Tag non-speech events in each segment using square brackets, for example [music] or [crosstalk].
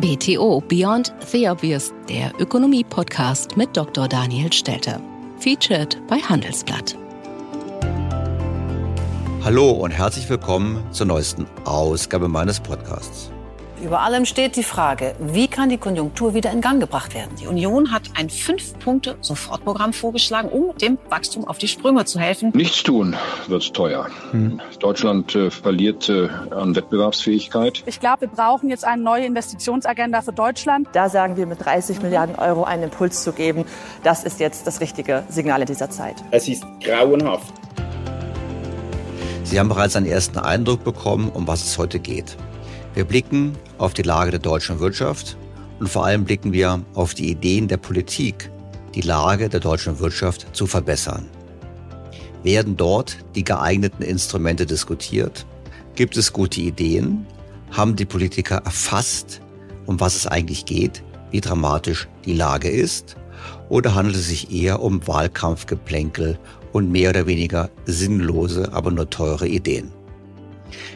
BTO Beyond the Obvious, der Ökonomie-Podcast mit Dr. Daniel Stelter. Featured bei Handelsblatt. Hallo und herzlich willkommen zur neuesten Ausgabe meines Podcasts. Über allem steht die Frage, wie kann die Konjunktur wieder in Gang gebracht werden? Die Union hat ein Fünf-Punkte-Sofortprogramm vorgeschlagen, um dem Wachstum auf die Sprünge zu helfen. Nichts tun wird teuer. Hm. Deutschland äh, verliert äh, an Wettbewerbsfähigkeit. Ich glaube, wir brauchen jetzt eine neue Investitionsagenda für Deutschland. Da sagen wir, mit 30 Milliarden Euro einen Impuls zu geben, das ist jetzt das richtige Signal in dieser Zeit. Es ist grauenhaft. Sie haben bereits einen ersten Eindruck bekommen, um was es heute geht. Wir blicken auf die Lage der deutschen Wirtschaft und vor allem blicken wir auf die Ideen der Politik, die Lage der deutschen Wirtschaft zu verbessern. Werden dort die geeigneten Instrumente diskutiert? Gibt es gute Ideen? Haben die Politiker erfasst, um was es eigentlich geht, wie dramatisch die Lage ist? Oder handelt es sich eher um Wahlkampfgeplänkel und mehr oder weniger sinnlose, aber nur teure Ideen?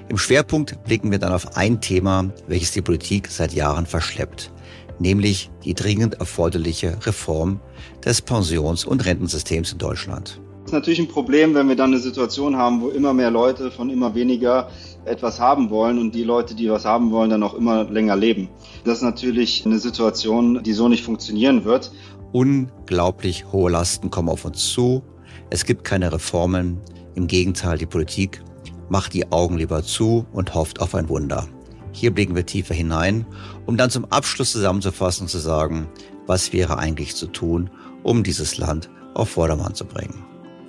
Im Schwerpunkt blicken wir dann auf ein Thema, welches die Politik seit Jahren verschleppt, nämlich die dringend erforderliche Reform des Pensions- und Rentensystems in Deutschland. Das ist natürlich ein Problem, wenn wir dann eine Situation haben, wo immer mehr Leute von immer weniger etwas haben wollen und die Leute, die was haben wollen, dann auch immer länger leben. Das ist natürlich eine Situation, die so nicht funktionieren wird. Unglaublich hohe Lasten kommen auf uns zu. Es gibt keine Reformen. Im Gegenteil, die Politik macht die Augen lieber zu und hofft auf ein Wunder. Hier blicken wir tiefer hinein, um dann zum Abschluss zusammenzufassen und zu sagen, was wäre eigentlich zu tun, um dieses Land auf Vordermann zu bringen.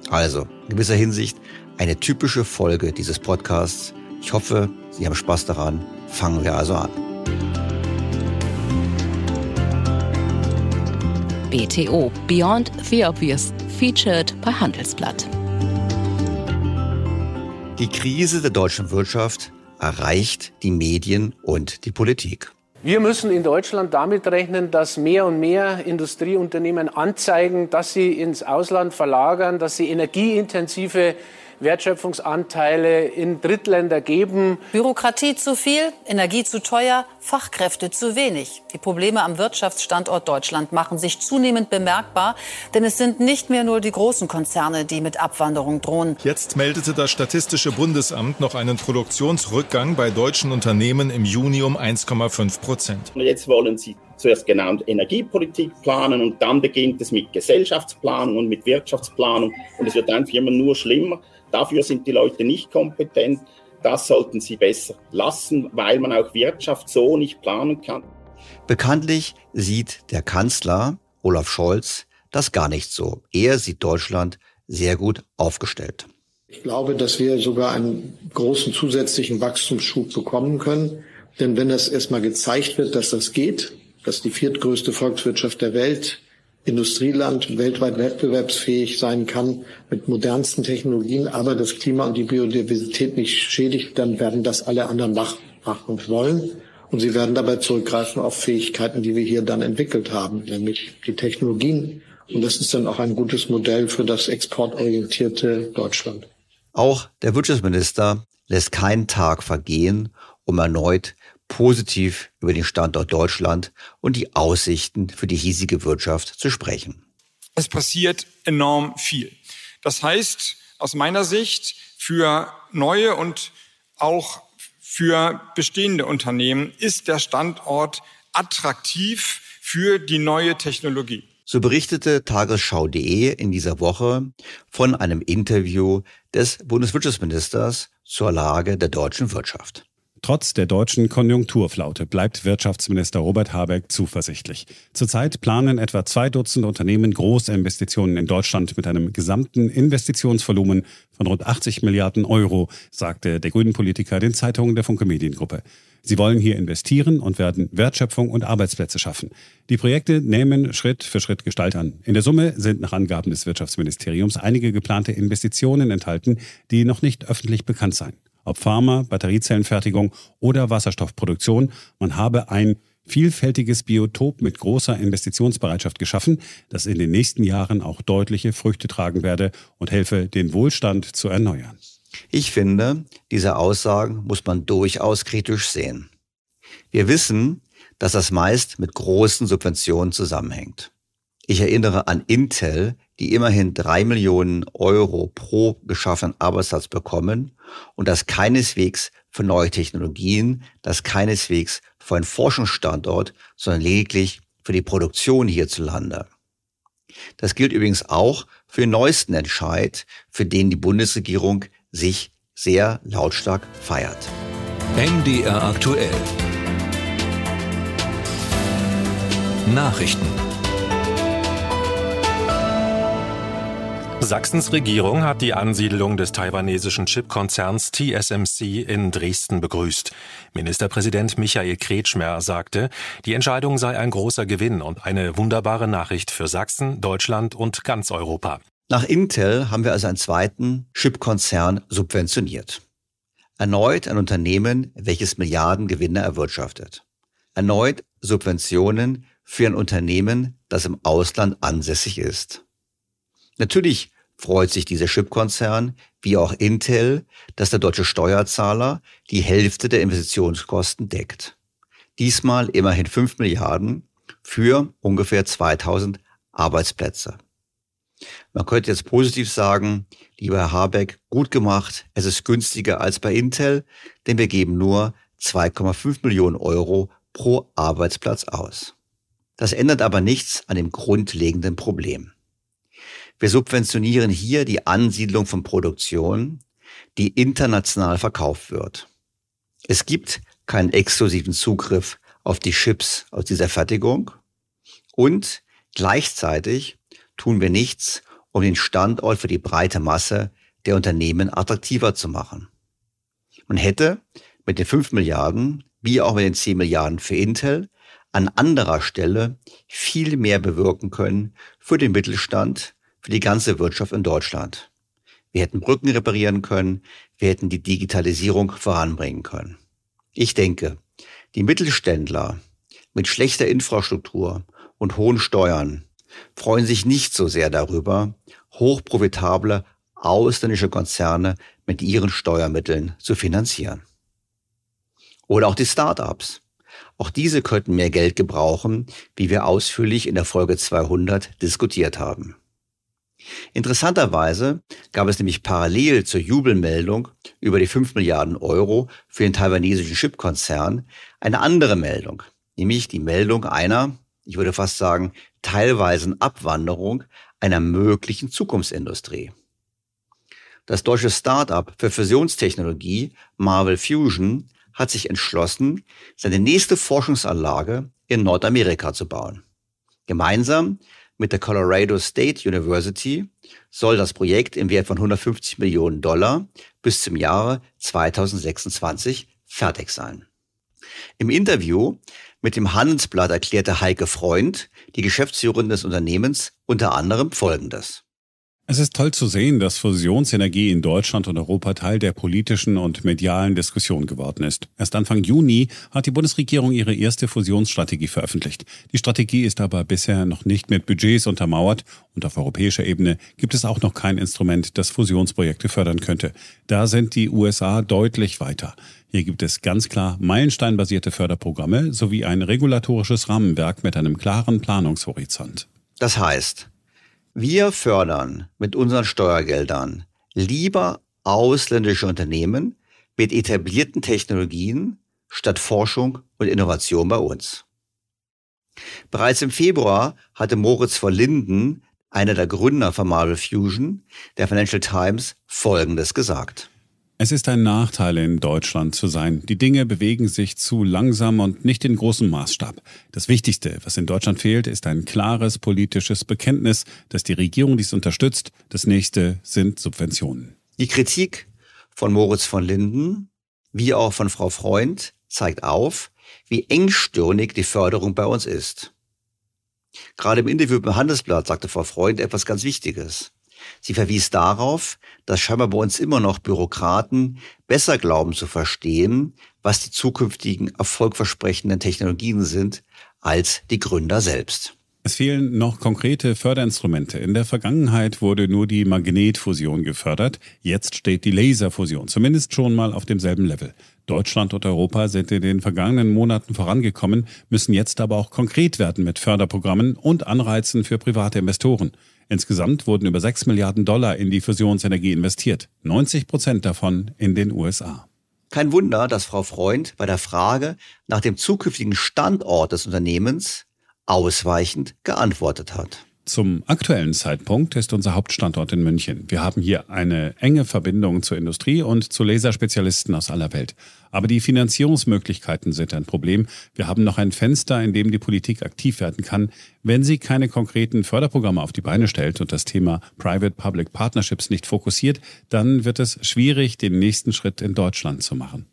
Also, in gewisser Hinsicht eine typische Folge dieses Podcasts. Ich hoffe, Sie haben Spaß daran. Fangen wir also an. BTO Beyond the Obvious, featured bei Handelsblatt. Die Krise der deutschen Wirtschaft erreicht die Medien und die Politik. Wir müssen in Deutschland damit rechnen, dass mehr und mehr Industrieunternehmen anzeigen, dass sie ins Ausland verlagern, dass sie energieintensive Wertschöpfungsanteile in Drittländer geben. Bürokratie zu viel, Energie zu teuer, Fachkräfte zu wenig. Die Probleme am Wirtschaftsstandort Deutschland machen sich zunehmend bemerkbar, denn es sind nicht mehr nur die großen Konzerne, die mit Abwanderung drohen. Jetzt meldete das Statistische Bundesamt noch einen Produktionsrückgang bei deutschen Unternehmen im Juni um 1,5 Prozent. Jetzt wollen sie zuerst genannt Energiepolitik planen und dann beginnt es mit Gesellschaftsplanung und mit Wirtschaftsplanung und es wird einfach immer nur schlimmer. Dafür sind die Leute nicht kompetent. Das sollten sie besser lassen, weil man auch Wirtschaft so nicht planen kann. Bekanntlich sieht der Kanzler Olaf Scholz das gar nicht so. Er sieht Deutschland sehr gut aufgestellt. Ich glaube, dass wir sogar einen großen zusätzlichen Wachstumsschub bekommen können. Denn wenn das erstmal gezeigt wird, dass das geht, dass die viertgrößte Volkswirtschaft der Welt Industrieland weltweit wettbewerbsfähig sein kann mit modernsten Technologien, aber das Klima und die Biodiversität nicht schädigt, dann werden das alle anderen machen wollen. Und sie werden dabei zurückgreifen auf Fähigkeiten, die wir hier dann entwickelt haben, nämlich die Technologien. Und das ist dann auch ein gutes Modell für das exportorientierte Deutschland. Auch der Wirtschaftsminister lässt keinen Tag vergehen, um erneut positiv über den Standort Deutschland und die Aussichten für die hiesige Wirtschaft zu sprechen. Es passiert enorm viel. Das heißt, aus meiner Sicht, für neue und auch für bestehende Unternehmen ist der Standort attraktiv für die neue Technologie. So berichtete tagesschau.de in dieser Woche von einem Interview des Bundeswirtschaftsministers zur Lage der deutschen Wirtschaft. Trotz der deutschen Konjunkturflaute bleibt Wirtschaftsminister Robert Habeck zuversichtlich. Zurzeit planen etwa zwei Dutzend Unternehmen große Investitionen in Deutschland mit einem gesamten Investitionsvolumen von rund 80 Milliarden Euro, sagte der grünen Politiker den Zeitungen der Funke Mediengruppe. Sie wollen hier investieren und werden Wertschöpfung und Arbeitsplätze schaffen. Die Projekte nehmen Schritt für Schritt Gestalt an. In der Summe sind nach Angaben des Wirtschaftsministeriums einige geplante Investitionen enthalten, die noch nicht öffentlich bekannt seien ob Pharma, Batteriezellenfertigung oder Wasserstoffproduktion. Man habe ein vielfältiges Biotop mit großer Investitionsbereitschaft geschaffen, das in den nächsten Jahren auch deutliche Früchte tragen werde und helfe, den Wohlstand zu erneuern. Ich finde, diese Aussagen muss man durchaus kritisch sehen. Wir wissen, dass das meist mit großen Subventionen zusammenhängt. Ich erinnere an Intel, die immerhin drei Millionen Euro pro geschaffenen Arbeitsplatz bekommen und das keineswegs für neue Technologien, das keineswegs für einen Forschungsstandort, sondern lediglich für die Produktion hierzulande. Das gilt übrigens auch für den neuesten Entscheid, für den die Bundesregierung sich sehr lautstark feiert. MDR aktuell. Nachrichten. Sachsens Regierung hat die Ansiedlung des taiwanesischen Chipkonzerns TSMC in Dresden begrüßt. Ministerpräsident Michael Kretschmer sagte, die Entscheidung sei ein großer Gewinn und eine wunderbare Nachricht für Sachsen, Deutschland und ganz Europa. Nach Intel haben wir also einen zweiten Chipkonzern subventioniert. Erneut ein Unternehmen, welches Milliarden Gewinne erwirtschaftet. Erneut Subventionen für ein Unternehmen, das im Ausland ansässig ist. Natürlich freut sich dieser Chipkonzern, wie auch Intel, dass der deutsche Steuerzahler die Hälfte der Investitionskosten deckt. Diesmal immerhin 5 Milliarden für ungefähr 2000 Arbeitsplätze. Man könnte jetzt positiv sagen, lieber Herr Habeck, gut gemacht, es ist günstiger als bei Intel, denn wir geben nur 2,5 Millionen Euro pro Arbeitsplatz aus. Das ändert aber nichts an dem grundlegenden Problem. Wir subventionieren hier die Ansiedlung von Produktion, die international verkauft wird. Es gibt keinen exklusiven Zugriff auf die Chips aus dieser Fertigung und gleichzeitig tun wir nichts, um den Standort für die breite Masse der Unternehmen attraktiver zu machen. Man hätte mit den 5 Milliarden, wie auch mit den 10 Milliarden für Intel, an anderer Stelle viel mehr bewirken können für den Mittelstand, für die ganze Wirtschaft in Deutschland. Wir hätten Brücken reparieren können, wir hätten die Digitalisierung voranbringen können. Ich denke, die Mittelständler mit schlechter Infrastruktur und hohen Steuern freuen sich nicht so sehr darüber, hochprofitable ausländische Konzerne mit ihren Steuermitteln zu finanzieren. Oder auch die Start-ups. Auch diese könnten mehr Geld gebrauchen, wie wir ausführlich in der Folge 200 diskutiert haben. Interessanterweise gab es nämlich parallel zur Jubelmeldung über die 5 Milliarden Euro für den taiwanesischen Chipkonzern eine andere Meldung, nämlich die Meldung einer, ich würde fast sagen, teilweisen Abwanderung einer möglichen Zukunftsindustrie. Das deutsche Start-up für Fusionstechnologie Marvel Fusion hat sich entschlossen, seine nächste Forschungsanlage in Nordamerika zu bauen. Gemeinsam mit der Colorado State University soll das Projekt im Wert von 150 Millionen Dollar bis zum Jahre 2026 fertig sein. Im Interview mit dem Handelsblatt erklärte Heike Freund, die Geschäftsführerin des Unternehmens, unter anderem Folgendes. Es ist toll zu sehen, dass Fusionsenergie in Deutschland und Europa Teil der politischen und medialen Diskussion geworden ist. Erst Anfang Juni hat die Bundesregierung ihre erste Fusionsstrategie veröffentlicht. Die Strategie ist aber bisher noch nicht mit Budgets untermauert und auf europäischer Ebene gibt es auch noch kein Instrument, das Fusionsprojekte fördern könnte. Da sind die USA deutlich weiter. Hier gibt es ganz klar meilensteinbasierte Förderprogramme sowie ein regulatorisches Rahmenwerk mit einem klaren Planungshorizont. Das heißt, wir fördern mit unseren Steuergeldern lieber ausländische Unternehmen mit etablierten Technologien statt Forschung und Innovation bei uns. Bereits im Februar hatte Moritz von Linden, einer der Gründer von Marvel Fusion, der Financial Times Folgendes gesagt. Es ist ein Nachteil, in Deutschland zu sein. Die Dinge bewegen sich zu langsam und nicht in großem Maßstab. Das Wichtigste, was in Deutschland fehlt, ist ein klares politisches Bekenntnis, dass die Regierung dies unterstützt. Das nächste sind Subventionen. Die Kritik von Moritz von Linden, wie auch von Frau Freund, zeigt auf, wie engstirnig die Förderung bei uns ist. Gerade im Interview beim Handelsblatt sagte Frau Freund etwas ganz Wichtiges. Sie verwies darauf, dass scheinbar bei uns immer noch Bürokraten besser glauben zu verstehen, was die zukünftigen erfolgversprechenden Technologien sind, als die Gründer selbst. Es fehlen noch konkrete Förderinstrumente. In der Vergangenheit wurde nur die Magnetfusion gefördert. Jetzt steht die Laserfusion, zumindest schon mal auf demselben Level. Deutschland und Europa sind in den vergangenen Monaten vorangekommen, müssen jetzt aber auch konkret werden mit Förderprogrammen und Anreizen für private Investoren. Insgesamt wurden über 6 Milliarden Dollar in die Fusionsenergie investiert, 90 Prozent davon in den USA. Kein Wunder, dass Frau Freund bei der Frage nach dem zukünftigen Standort des Unternehmens ausweichend geantwortet hat. Zum aktuellen Zeitpunkt ist unser Hauptstandort in München. Wir haben hier eine enge Verbindung zur Industrie und zu Laserspezialisten aus aller Welt. Aber die Finanzierungsmöglichkeiten sind ein Problem. Wir haben noch ein Fenster, in dem die Politik aktiv werden kann, wenn sie keine konkreten Förderprogramme auf die Beine stellt und das Thema Private-Public Partnerships nicht fokussiert, dann wird es schwierig, den nächsten Schritt in Deutschland zu machen.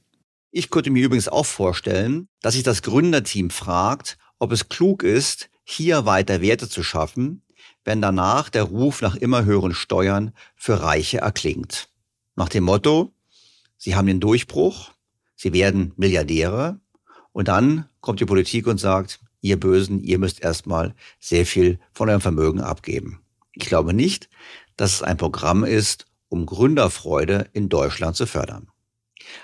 Ich könnte mir übrigens auch vorstellen, dass sich das Gründerteam fragt, ob es klug ist, hier weiter Werte zu schaffen, wenn danach der Ruf nach immer höheren Steuern für Reiche erklingt. Nach dem Motto, sie haben den Durchbruch, sie werden Milliardäre und dann kommt die Politik und sagt, ihr Bösen, ihr müsst erstmal sehr viel von eurem Vermögen abgeben. Ich glaube nicht, dass es ein Programm ist, um Gründerfreude in Deutschland zu fördern.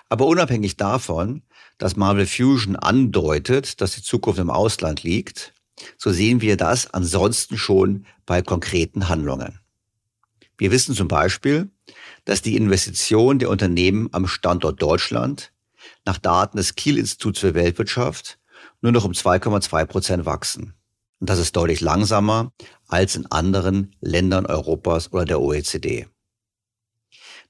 Aber unabhängig davon, dass Marvel Fusion andeutet, dass die Zukunft im Ausland liegt, so sehen wir das ansonsten schon bei konkreten Handlungen. Wir wissen zum Beispiel, dass die Investitionen der Unternehmen am Standort Deutschland nach Daten des Kiel-Instituts für Weltwirtschaft nur noch um 2,2 Prozent wachsen. Und das ist deutlich langsamer als in anderen Ländern Europas oder der OECD.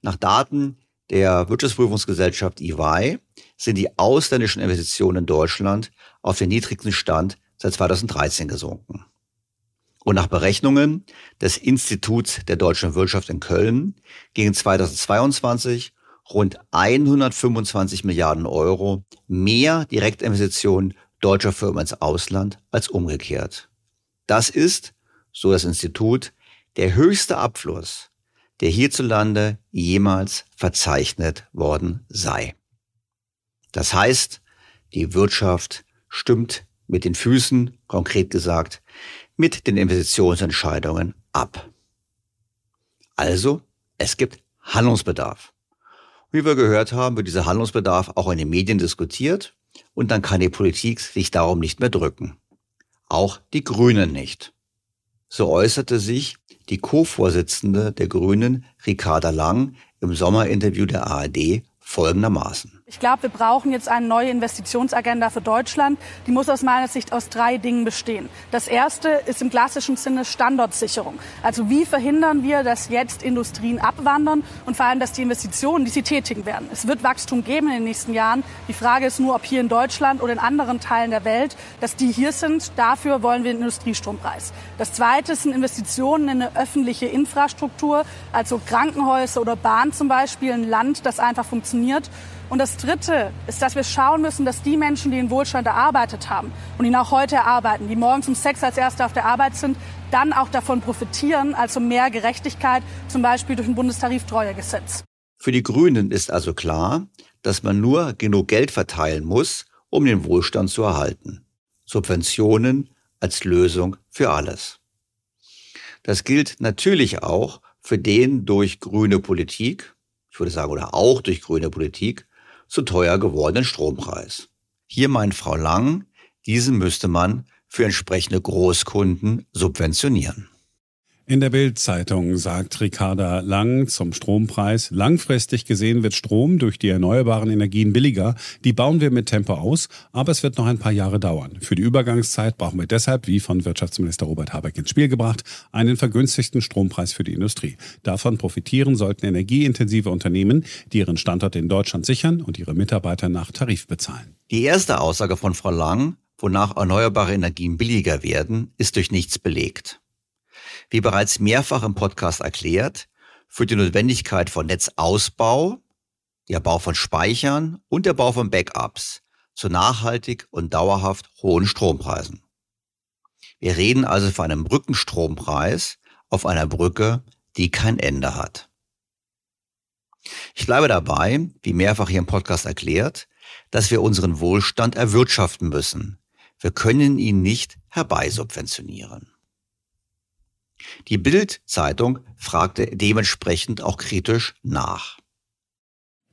Nach Daten der Wirtschaftsprüfungsgesellschaft EY sind die ausländischen Investitionen in Deutschland auf den niedrigsten Stand seit 2013 gesunken. Und nach Berechnungen des Instituts der deutschen Wirtschaft in Köln gingen 2022 rund 125 Milliarden Euro mehr Direktinvestitionen deutscher Firmen ins Ausland als umgekehrt. Das ist, so das Institut, der höchste Abfluss, der hierzulande jemals verzeichnet worden sei. Das heißt, die Wirtschaft stimmt mit den Füßen, konkret gesagt, mit den Investitionsentscheidungen ab. Also, es gibt Handlungsbedarf. Wie wir gehört haben, wird dieser Handlungsbedarf auch in den Medien diskutiert und dann kann die Politik sich darum nicht mehr drücken. Auch die Grünen nicht. So äußerte sich die Co-Vorsitzende der Grünen, Ricarda Lang, im Sommerinterview der ARD folgendermaßen. Ich glaube, wir brauchen jetzt eine neue Investitionsagenda für Deutschland. Die muss aus meiner Sicht aus drei Dingen bestehen. Das erste ist im klassischen Sinne Standortsicherung. Also wie verhindern wir, dass jetzt Industrien abwandern und vor allem, dass die Investitionen, die sie tätigen werden. Es wird Wachstum geben in den nächsten Jahren. Die Frage ist nur, ob hier in Deutschland oder in anderen Teilen der Welt, dass die hier sind. Dafür wollen wir den Industriestrompreis. Das zweite sind Investitionen in eine öffentliche Infrastruktur, also Krankenhäuser oder Bahn zum Beispiel, ein Land, das einfach funktioniert. Und das Dritte ist, dass wir schauen müssen, dass die Menschen, die in Wohlstand erarbeitet haben und ihn auch heute erarbeiten, die morgens um sechs als Erste auf der Arbeit sind, dann auch davon profitieren, also mehr Gerechtigkeit, zum Beispiel durch ein Bundestariftreuegesetz. Für die Grünen ist also klar, dass man nur genug Geld verteilen muss, um den Wohlstand zu erhalten. Subventionen als Lösung für alles. Das gilt natürlich auch für den durch grüne Politik, ich würde sagen, oder auch durch grüne Politik, zu teuer gewordenen Strompreis. Hier meint Frau Lang, diesen müsste man für entsprechende Großkunden subventionieren. In der Bild-Zeitung sagt Ricarda Lang zum Strompreis, langfristig gesehen wird Strom durch die erneuerbaren Energien billiger. Die bauen wir mit Tempo aus, aber es wird noch ein paar Jahre dauern. Für die Übergangszeit brauchen wir deshalb, wie von Wirtschaftsminister Robert Habeck ins Spiel gebracht, einen vergünstigten Strompreis für die Industrie. Davon profitieren sollten energieintensive Unternehmen, die ihren Standort in Deutschland sichern und ihre Mitarbeiter nach Tarif bezahlen. Die erste Aussage von Frau Lang, wonach erneuerbare Energien billiger werden, ist durch nichts belegt. Wie bereits mehrfach im Podcast erklärt, führt die Notwendigkeit von Netzausbau, der Bau von Speichern und der Bau von Backups zu nachhaltig und dauerhaft hohen Strompreisen. Wir reden also von einem Brückenstrompreis auf einer Brücke, die kein Ende hat. Ich bleibe dabei, wie mehrfach hier im Podcast erklärt, dass wir unseren Wohlstand erwirtschaften müssen. Wir können ihn nicht herbeisubventionieren. Die Bild-Zeitung fragte dementsprechend auch kritisch nach.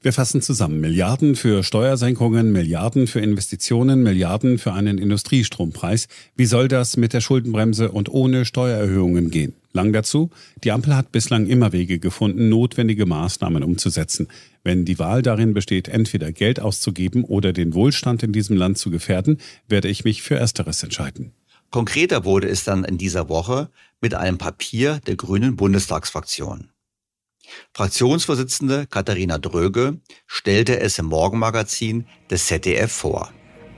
Wir fassen zusammen. Milliarden für Steuersenkungen, Milliarden für Investitionen, Milliarden für einen Industriestrompreis. Wie soll das mit der Schuldenbremse und ohne Steuererhöhungen gehen? Lang dazu, die Ampel hat bislang immer Wege gefunden, notwendige Maßnahmen umzusetzen. Wenn die Wahl darin besteht, entweder Geld auszugeben oder den Wohlstand in diesem Land zu gefährden, werde ich mich für Ersteres entscheiden. Konkreter wurde es dann in dieser Woche mit einem Papier der Grünen Bundestagsfraktion. Fraktionsvorsitzende Katharina Dröge stellte es im Morgenmagazin des ZDF vor.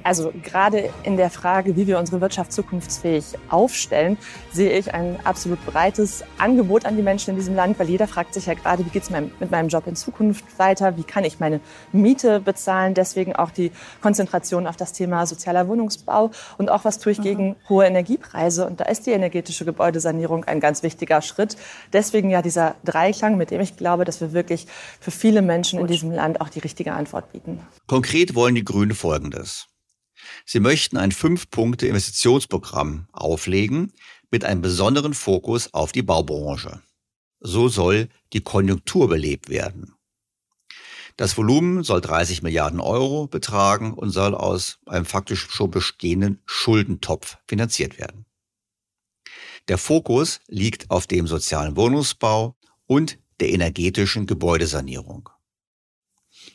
Also gerade in der Frage, wie wir unsere Wirtschaft zukunftsfähig aufstellen, sehe ich ein absolut breites Angebot an die Menschen in diesem Land, weil jeder fragt sich ja gerade, wie geht es mit meinem Job in Zukunft weiter, wie kann ich meine Miete bezahlen. Deswegen auch die Konzentration auf das Thema sozialer Wohnungsbau und auch was tue ich gegen mhm. hohe Energiepreise. Und da ist die energetische Gebäudesanierung ein ganz wichtiger Schritt. Deswegen ja dieser Dreiklang, mit dem ich glaube, dass wir wirklich für viele Menschen in diesem Land auch die richtige Antwort bieten. Konkret wollen die Grünen Folgendes. Sie möchten ein Fünf-Punkte-Investitionsprogramm auflegen mit einem besonderen Fokus auf die Baubranche. So soll die Konjunktur belebt werden. Das Volumen soll 30 Milliarden Euro betragen und soll aus einem faktisch schon bestehenden Schuldentopf finanziert werden. Der Fokus liegt auf dem sozialen Wohnungsbau und der energetischen Gebäudesanierung.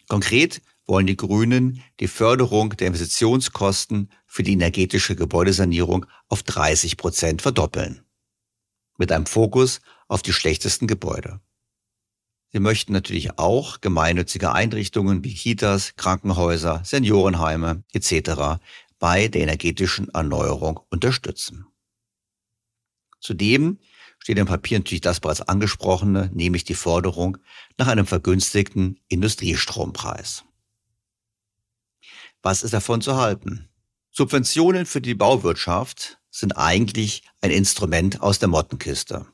Konkret wollen die Grünen die Förderung der Investitionskosten für die energetische Gebäudesanierung auf 30 Prozent verdoppeln. Mit einem Fokus auf die schlechtesten Gebäude. Sie möchten natürlich auch gemeinnützige Einrichtungen wie Kitas, Krankenhäuser, Seniorenheime etc. bei der energetischen Erneuerung unterstützen. Zudem steht im Papier natürlich das bereits angesprochene, nämlich die Forderung nach einem vergünstigten Industriestrompreis. Was ist davon zu halten? Subventionen für die Bauwirtschaft sind eigentlich ein Instrument aus der Mottenkiste.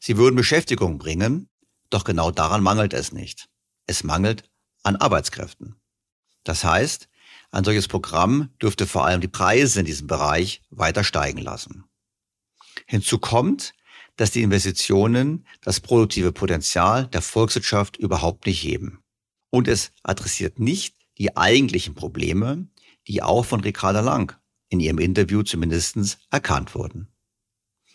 Sie würden Beschäftigung bringen, doch genau daran mangelt es nicht. Es mangelt an Arbeitskräften. Das heißt, ein solches Programm dürfte vor allem die Preise in diesem Bereich weiter steigen lassen. Hinzu kommt, dass die Investitionen das produktive Potenzial der Volkswirtschaft überhaupt nicht heben. Und es adressiert nicht die eigentlichen Probleme, die auch von Ricarda Lang in ihrem Interview zumindest erkannt wurden.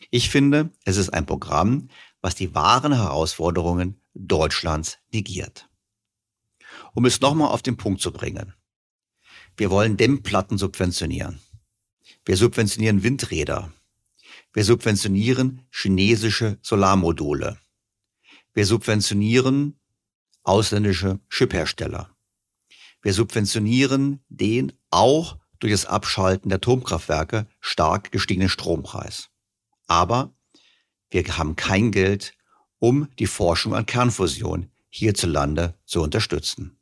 Ich finde, es ist ein Programm, was die wahren Herausforderungen Deutschlands negiert. Um es nochmal auf den Punkt zu bringen. Wir wollen Dämmplatten subventionieren. Wir subventionieren Windräder. Wir subventionieren chinesische Solarmodule. Wir subventionieren ausländische Chiphersteller. Wir subventionieren den auch durch das Abschalten der Atomkraftwerke stark gestiegenen Strompreis. Aber wir haben kein Geld, um die Forschung an Kernfusion hierzulande zu unterstützen.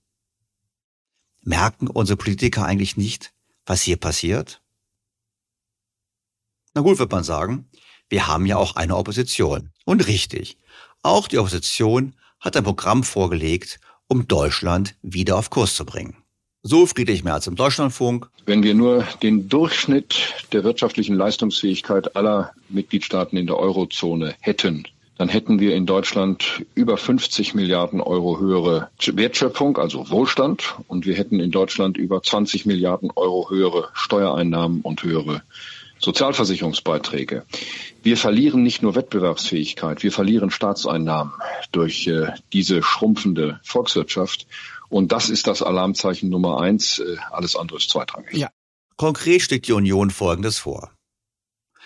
Merken unsere Politiker eigentlich nicht, was hier passiert? Na gut, wird man sagen, wir haben ja auch eine Opposition. Und richtig, auch die Opposition hat ein Programm vorgelegt, um Deutschland wieder auf Kurs zu bringen. So Friedrich Merz im Deutschlandfunk. Wenn wir nur den Durchschnitt der wirtschaftlichen Leistungsfähigkeit aller Mitgliedstaaten in der Eurozone hätten, dann hätten wir in Deutschland über 50 Milliarden Euro höhere Wertschöpfung, also Wohlstand, und wir hätten in Deutschland über 20 Milliarden Euro höhere Steuereinnahmen und höhere Sozialversicherungsbeiträge. Wir verlieren nicht nur Wettbewerbsfähigkeit, wir verlieren Staatseinnahmen durch äh, diese schrumpfende Volkswirtschaft. Und das ist das Alarmzeichen Nummer eins. Äh, alles andere ist zweitrangig. Ja. Konkret schlägt die Union Folgendes vor.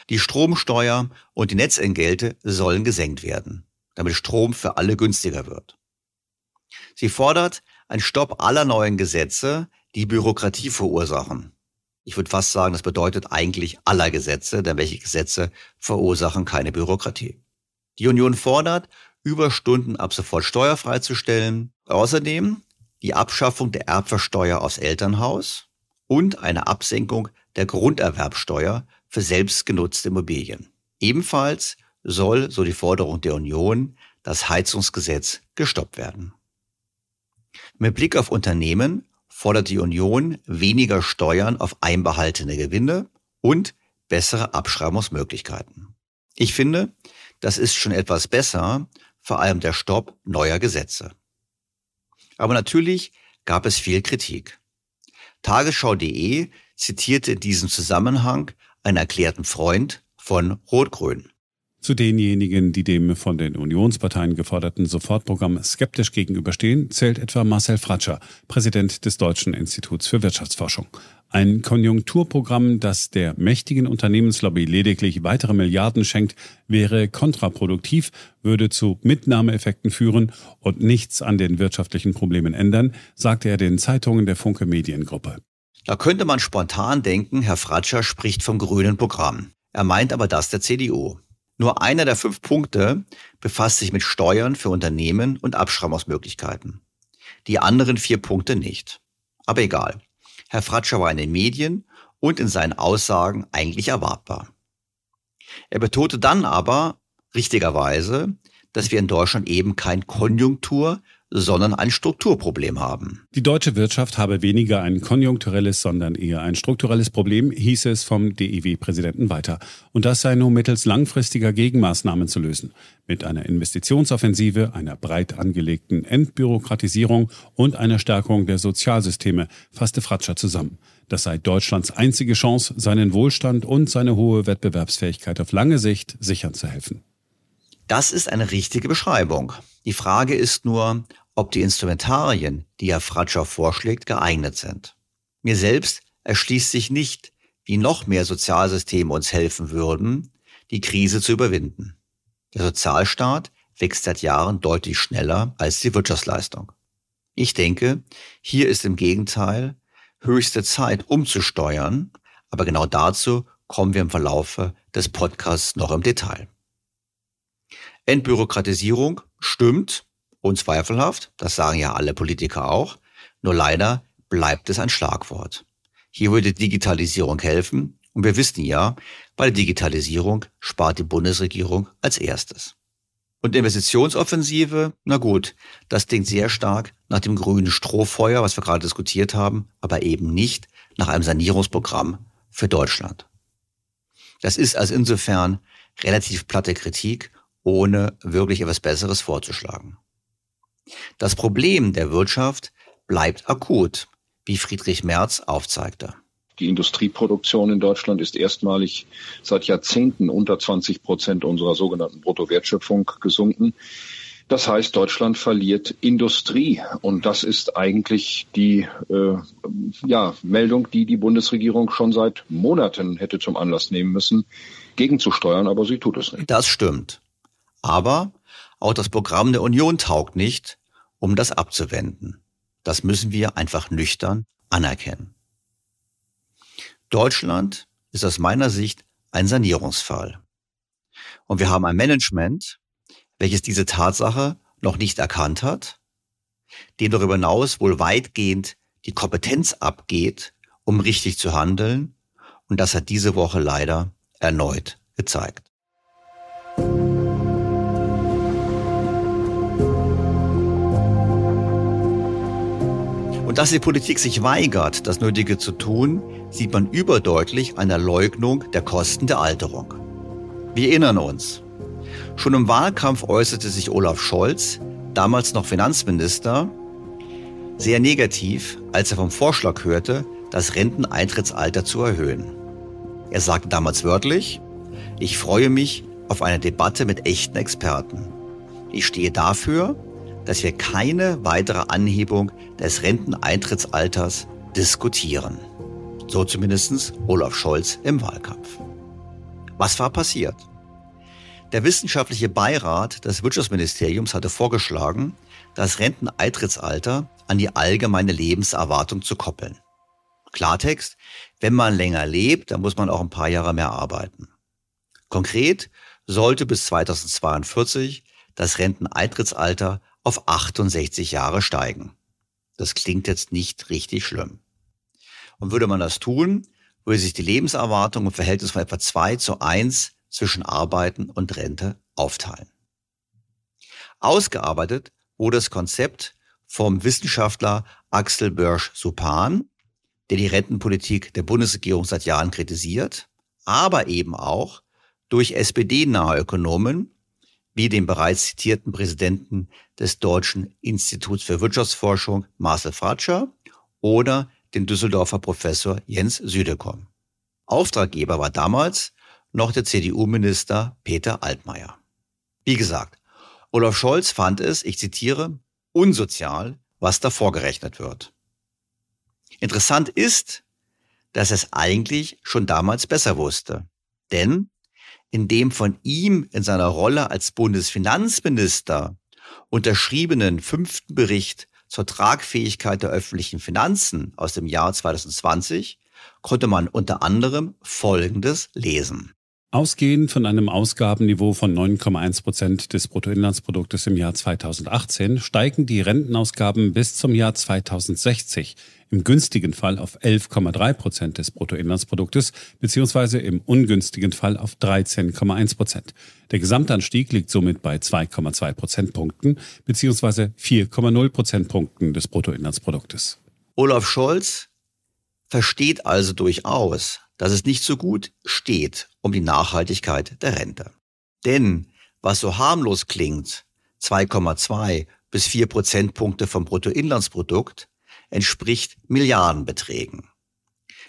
Die Stromsteuer und die Netzentgelte sollen gesenkt werden, damit Strom für alle günstiger wird. Sie fordert einen Stopp aller neuen Gesetze, die Bürokratie verursachen ich würde fast sagen, das bedeutet eigentlich aller Gesetze, denn welche Gesetze verursachen keine Bürokratie. Die Union fordert, Überstunden ab sofort steuerfrei zu stellen. Außerdem die Abschaffung der Erbversteuer aufs Elternhaus und eine Absenkung der Grunderwerbsteuer für selbstgenutzte Immobilien. Ebenfalls soll, so die Forderung der Union, das Heizungsgesetz gestoppt werden. Mit Blick auf Unternehmen fordert die Union weniger Steuern auf einbehaltene Gewinne und bessere Abschreibungsmöglichkeiten. Ich finde, das ist schon etwas besser, vor allem der Stopp neuer Gesetze. Aber natürlich gab es viel Kritik. Tagesschau.de zitierte in diesem Zusammenhang einen erklärten Freund von Rot-Grün. Zu denjenigen, die dem von den Unionsparteien geforderten Sofortprogramm skeptisch gegenüberstehen, zählt etwa Marcel Fratscher, Präsident des Deutschen Instituts für Wirtschaftsforschung. Ein Konjunkturprogramm, das der mächtigen Unternehmenslobby lediglich weitere Milliarden schenkt, wäre kontraproduktiv, würde zu Mitnahmeeffekten führen und nichts an den wirtschaftlichen Problemen ändern, sagte er den Zeitungen der Funke Mediengruppe. Da könnte man spontan denken, Herr Fratscher spricht vom grünen Programm. Er meint aber das der CDU. Nur einer der fünf Punkte befasst sich mit Steuern für Unternehmen und Abschreibungsmöglichkeiten. Die anderen vier Punkte nicht. Aber egal. Herr Fratscher war in den Medien und in seinen Aussagen eigentlich erwartbar. Er betonte dann aber richtigerweise, dass wir in Deutschland eben kein Konjunktur, sondern ein Strukturproblem haben. Die deutsche Wirtschaft habe weniger ein konjunkturelles, sondern eher ein strukturelles Problem, hieß es vom DIW-Präsidenten weiter. Und das sei nur mittels langfristiger Gegenmaßnahmen zu lösen. Mit einer Investitionsoffensive, einer breit angelegten Entbürokratisierung und einer Stärkung der Sozialsysteme, fasste Fratscher zusammen. Das sei Deutschlands einzige Chance, seinen Wohlstand und seine hohe Wettbewerbsfähigkeit auf lange Sicht sichern zu helfen. Das ist eine richtige Beschreibung. Die Frage ist nur, ob die Instrumentarien, die Herr Fratscher vorschlägt, geeignet sind. Mir selbst erschließt sich nicht, wie noch mehr Sozialsysteme uns helfen würden, die Krise zu überwinden. Der Sozialstaat wächst seit Jahren deutlich schneller als die Wirtschaftsleistung. Ich denke, hier ist im Gegenteil höchste Zeit umzusteuern, aber genau dazu kommen wir im Verlaufe des Podcasts noch im Detail. Entbürokratisierung stimmt, unzweifelhaft, das sagen ja alle Politiker auch, nur leider bleibt es ein Schlagwort. Hier würde Digitalisierung helfen und wir wissen ja, bei der Digitalisierung spart die Bundesregierung als erstes. Und Investitionsoffensive, na gut, das klingt sehr stark nach dem grünen Strohfeuer, was wir gerade diskutiert haben, aber eben nicht nach einem Sanierungsprogramm für Deutschland. Das ist also insofern relativ platte Kritik ohne wirklich etwas Besseres vorzuschlagen. Das Problem der Wirtschaft bleibt akut, wie Friedrich Merz aufzeigte. Die Industrieproduktion in Deutschland ist erstmalig seit Jahrzehnten unter 20 Prozent unserer sogenannten Bruttowertschöpfung gesunken. Das heißt, Deutschland verliert Industrie. Und das ist eigentlich die äh, ja, Meldung, die die Bundesregierung schon seit Monaten hätte zum Anlass nehmen müssen, gegenzusteuern. Aber sie tut es nicht. Das stimmt. Aber auch das Programm der Union taugt nicht, um das abzuwenden. Das müssen wir einfach nüchtern anerkennen. Deutschland ist aus meiner Sicht ein Sanierungsfall. Und wir haben ein Management, welches diese Tatsache noch nicht erkannt hat, dem darüber hinaus wohl weitgehend die Kompetenz abgeht, um richtig zu handeln. Und das hat diese Woche leider erneut gezeigt. Und dass die Politik sich weigert, das Nötige zu tun, sieht man überdeutlich an der Leugnung der Kosten der Alterung. Wir erinnern uns. Schon im Wahlkampf äußerte sich Olaf Scholz, damals noch Finanzminister, sehr negativ, als er vom Vorschlag hörte, das Renteneintrittsalter zu erhöhen. Er sagte damals wörtlich, ich freue mich auf eine Debatte mit echten Experten. Ich stehe dafür, dass wir keine weitere Anhebung des Renteneintrittsalters diskutieren. So zumindest Olaf Scholz im Wahlkampf. Was war passiert? Der wissenschaftliche Beirat des Wirtschaftsministeriums hatte vorgeschlagen, das Renteneintrittsalter an die allgemeine Lebenserwartung zu koppeln. Klartext, wenn man länger lebt, dann muss man auch ein paar Jahre mehr arbeiten. Konkret sollte bis 2042 das Renteneintrittsalter auf 68 Jahre steigen. Das klingt jetzt nicht richtig schlimm. Und würde man das tun, würde sich die Lebenserwartung im Verhältnis von etwa 2 zu 1 zwischen Arbeiten und Rente aufteilen. Ausgearbeitet wurde das Konzept vom Wissenschaftler Axel Börsch-Supan, der die Rentenpolitik der Bundesregierung seit Jahren kritisiert, aber eben auch durch SPD-nahe Ökonomen, wie den bereits zitierten Präsidenten des Deutschen Instituts für Wirtschaftsforschung Marcel Fratscher oder den Düsseldorfer Professor Jens Südekom. Auftraggeber war damals noch der CDU-Minister Peter Altmaier. Wie gesagt, Olaf Scholz fand es, ich zitiere, unsozial, was da vorgerechnet wird. Interessant ist, dass er es eigentlich schon damals besser wusste. Denn in dem von ihm in seiner Rolle als Bundesfinanzminister unterschriebenen fünften Bericht zur Tragfähigkeit der öffentlichen Finanzen aus dem Jahr 2020 konnte man unter anderem Folgendes lesen. Ausgehend von einem Ausgabenniveau von 9,1 Prozent des Bruttoinlandsproduktes im Jahr 2018 steigen die Rentenausgaben bis zum Jahr 2060 im günstigen Fall auf 11,3 Prozent des Bruttoinlandsproduktes beziehungsweise im ungünstigen Fall auf 13,1 Prozent. Der Gesamtanstieg liegt somit bei 2,2 Prozentpunkten beziehungsweise 4,0 Prozentpunkten des Bruttoinlandsproduktes. Olaf Scholz versteht also durchaus, dass es nicht so gut steht um die Nachhaltigkeit der Rente. Denn was so harmlos klingt, 2,2 bis 4 Prozentpunkte vom Bruttoinlandsprodukt, entspricht Milliardenbeträgen.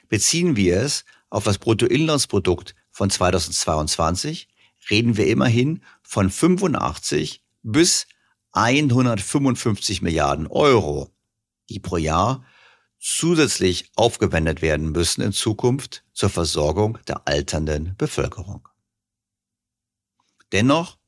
Beziehen wir es auf das Bruttoinlandsprodukt von 2022, reden wir immerhin von 85 bis 155 Milliarden Euro, die pro Jahr zusätzlich aufgewendet werden müssen in Zukunft zur Versorgung der alternden Bevölkerung. Dennoch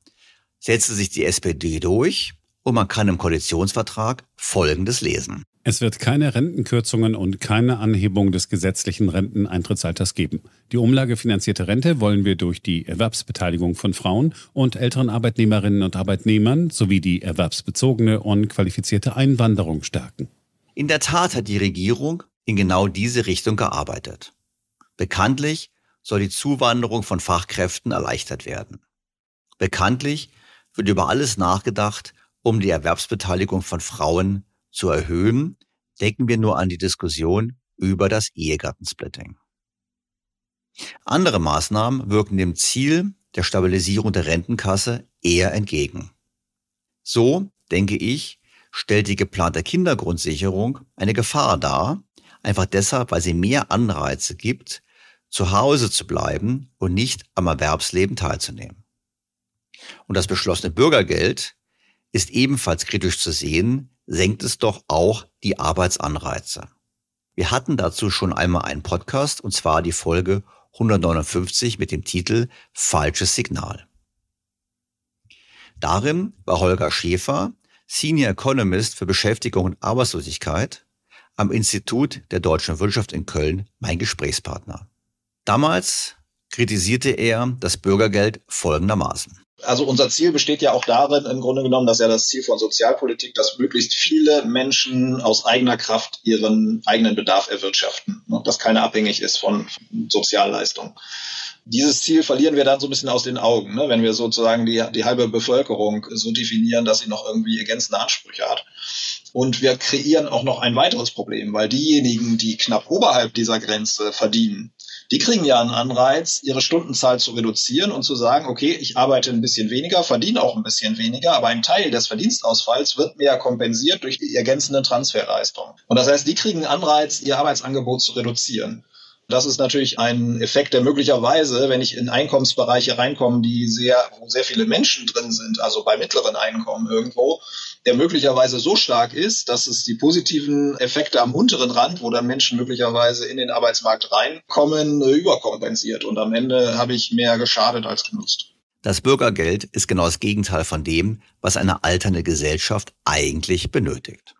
setzte sich die SPD durch und man kann im Koalitionsvertrag Folgendes lesen. Es wird keine Rentenkürzungen und keine Anhebung des gesetzlichen Renteneintrittsalters geben. Die umlagefinanzierte Rente wollen wir durch die Erwerbsbeteiligung von Frauen und älteren Arbeitnehmerinnen und Arbeitnehmern sowie die erwerbsbezogene und qualifizierte Einwanderung stärken. In der Tat hat die Regierung in genau diese Richtung gearbeitet. Bekanntlich soll die Zuwanderung von Fachkräften erleichtert werden. Bekanntlich wird über alles nachgedacht, um die Erwerbsbeteiligung von Frauen zu erhöhen, denken wir nur an die Diskussion über das Ehegattensplitting. Andere Maßnahmen wirken dem Ziel der Stabilisierung der Rentenkasse eher entgegen. So, denke ich, stellt die geplante Kindergrundsicherung eine Gefahr dar, einfach deshalb, weil sie mehr Anreize gibt, zu Hause zu bleiben und nicht am Erwerbsleben teilzunehmen. Und das beschlossene Bürgergeld ist ebenfalls kritisch zu sehen, senkt es doch auch die Arbeitsanreize. Wir hatten dazu schon einmal einen Podcast, und zwar die Folge 159 mit dem Titel Falsches Signal. Darin war Holger Schäfer, Senior Economist für Beschäftigung und Arbeitslosigkeit am Institut der deutschen Wirtschaft in Köln mein Gesprächspartner. Damals kritisierte er das Bürgergeld folgendermaßen. Also unser Ziel besteht ja auch darin, im Grunde genommen, dass ja das Ziel von Sozialpolitik, dass möglichst viele Menschen aus eigener Kraft ihren eigenen Bedarf erwirtschaften, ne? dass keiner abhängig ist von Sozialleistungen dieses Ziel verlieren wir dann so ein bisschen aus den Augen, ne? wenn wir sozusagen die, die halbe Bevölkerung so definieren, dass sie noch irgendwie ergänzende Ansprüche hat. Und wir kreieren auch noch ein weiteres Problem, weil diejenigen, die knapp oberhalb dieser Grenze verdienen, die kriegen ja einen Anreiz, ihre Stundenzahl zu reduzieren und zu sagen, okay, ich arbeite ein bisschen weniger, verdiene auch ein bisschen weniger, aber ein Teil des Verdienstausfalls wird mehr kompensiert durch die ergänzenden Transferleistungen. Und das heißt, die kriegen einen Anreiz, ihr Arbeitsangebot zu reduzieren. Das ist natürlich ein Effekt, der möglicherweise, wenn ich in Einkommensbereiche reinkomme, die sehr, wo sehr viele Menschen drin sind, also bei mittleren Einkommen irgendwo, der möglicherweise so stark ist, dass es die positiven Effekte am unteren Rand, wo dann Menschen möglicherweise in den Arbeitsmarkt reinkommen, überkompensiert. Und am Ende habe ich mehr geschadet als genutzt. Das Bürgergeld ist genau das Gegenteil von dem, was eine alternde Gesellschaft eigentlich benötigt.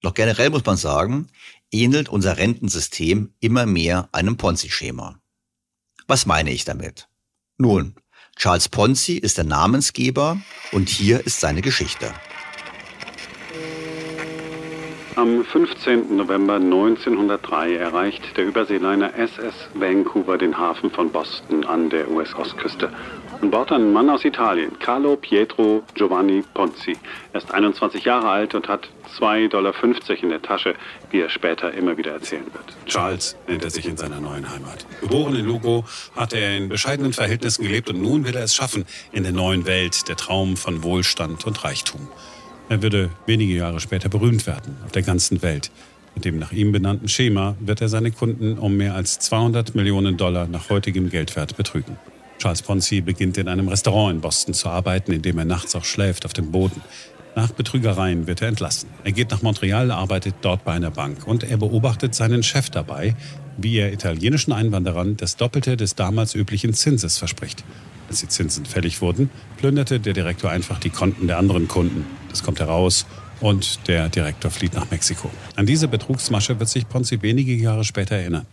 Doch generell muss man sagen, ähnelt unser Rentensystem immer mehr einem Ponzi-Schema. Was meine ich damit? Nun, Charles Ponzi ist der Namensgeber und hier ist seine Geschichte. Am 15. November 1903 erreicht der Überseeliner SS Vancouver den Hafen von Boston an der US-Ostküste. An Bord ein Mann aus Italien, Carlo Pietro Giovanni Ponzi. Er ist 21 Jahre alt und hat 2,50 Dollar in der Tasche, wie er später immer wieder erzählen wird. Charles nennt er sich in seiner neuen Heimat. Geboren in Lugo, hat er in bescheidenen Verhältnissen gelebt und nun will er es schaffen in der neuen Welt, der Traum von Wohlstand und Reichtum. Er würde wenige Jahre später berühmt werden auf der ganzen Welt. Mit dem nach ihm benannten Schema wird er seine Kunden um mehr als 200 Millionen Dollar nach heutigem Geldwert betrügen. Charles Ponzi beginnt in einem Restaurant in Boston zu arbeiten, in dem er nachts auch schläft auf dem Boden. Nach Betrügereien wird er entlassen. Er geht nach Montreal, arbeitet dort bei einer Bank und er beobachtet seinen Chef dabei, wie er italienischen Einwanderern das Doppelte des damals üblichen Zinses verspricht. Als die Zinsen fällig wurden, plünderte der Direktor einfach die Konten der anderen Kunden. Das kommt heraus und der Direktor flieht nach Mexiko. An diese Betrugsmasche wird sich Ponzi wenige Jahre später erinnern.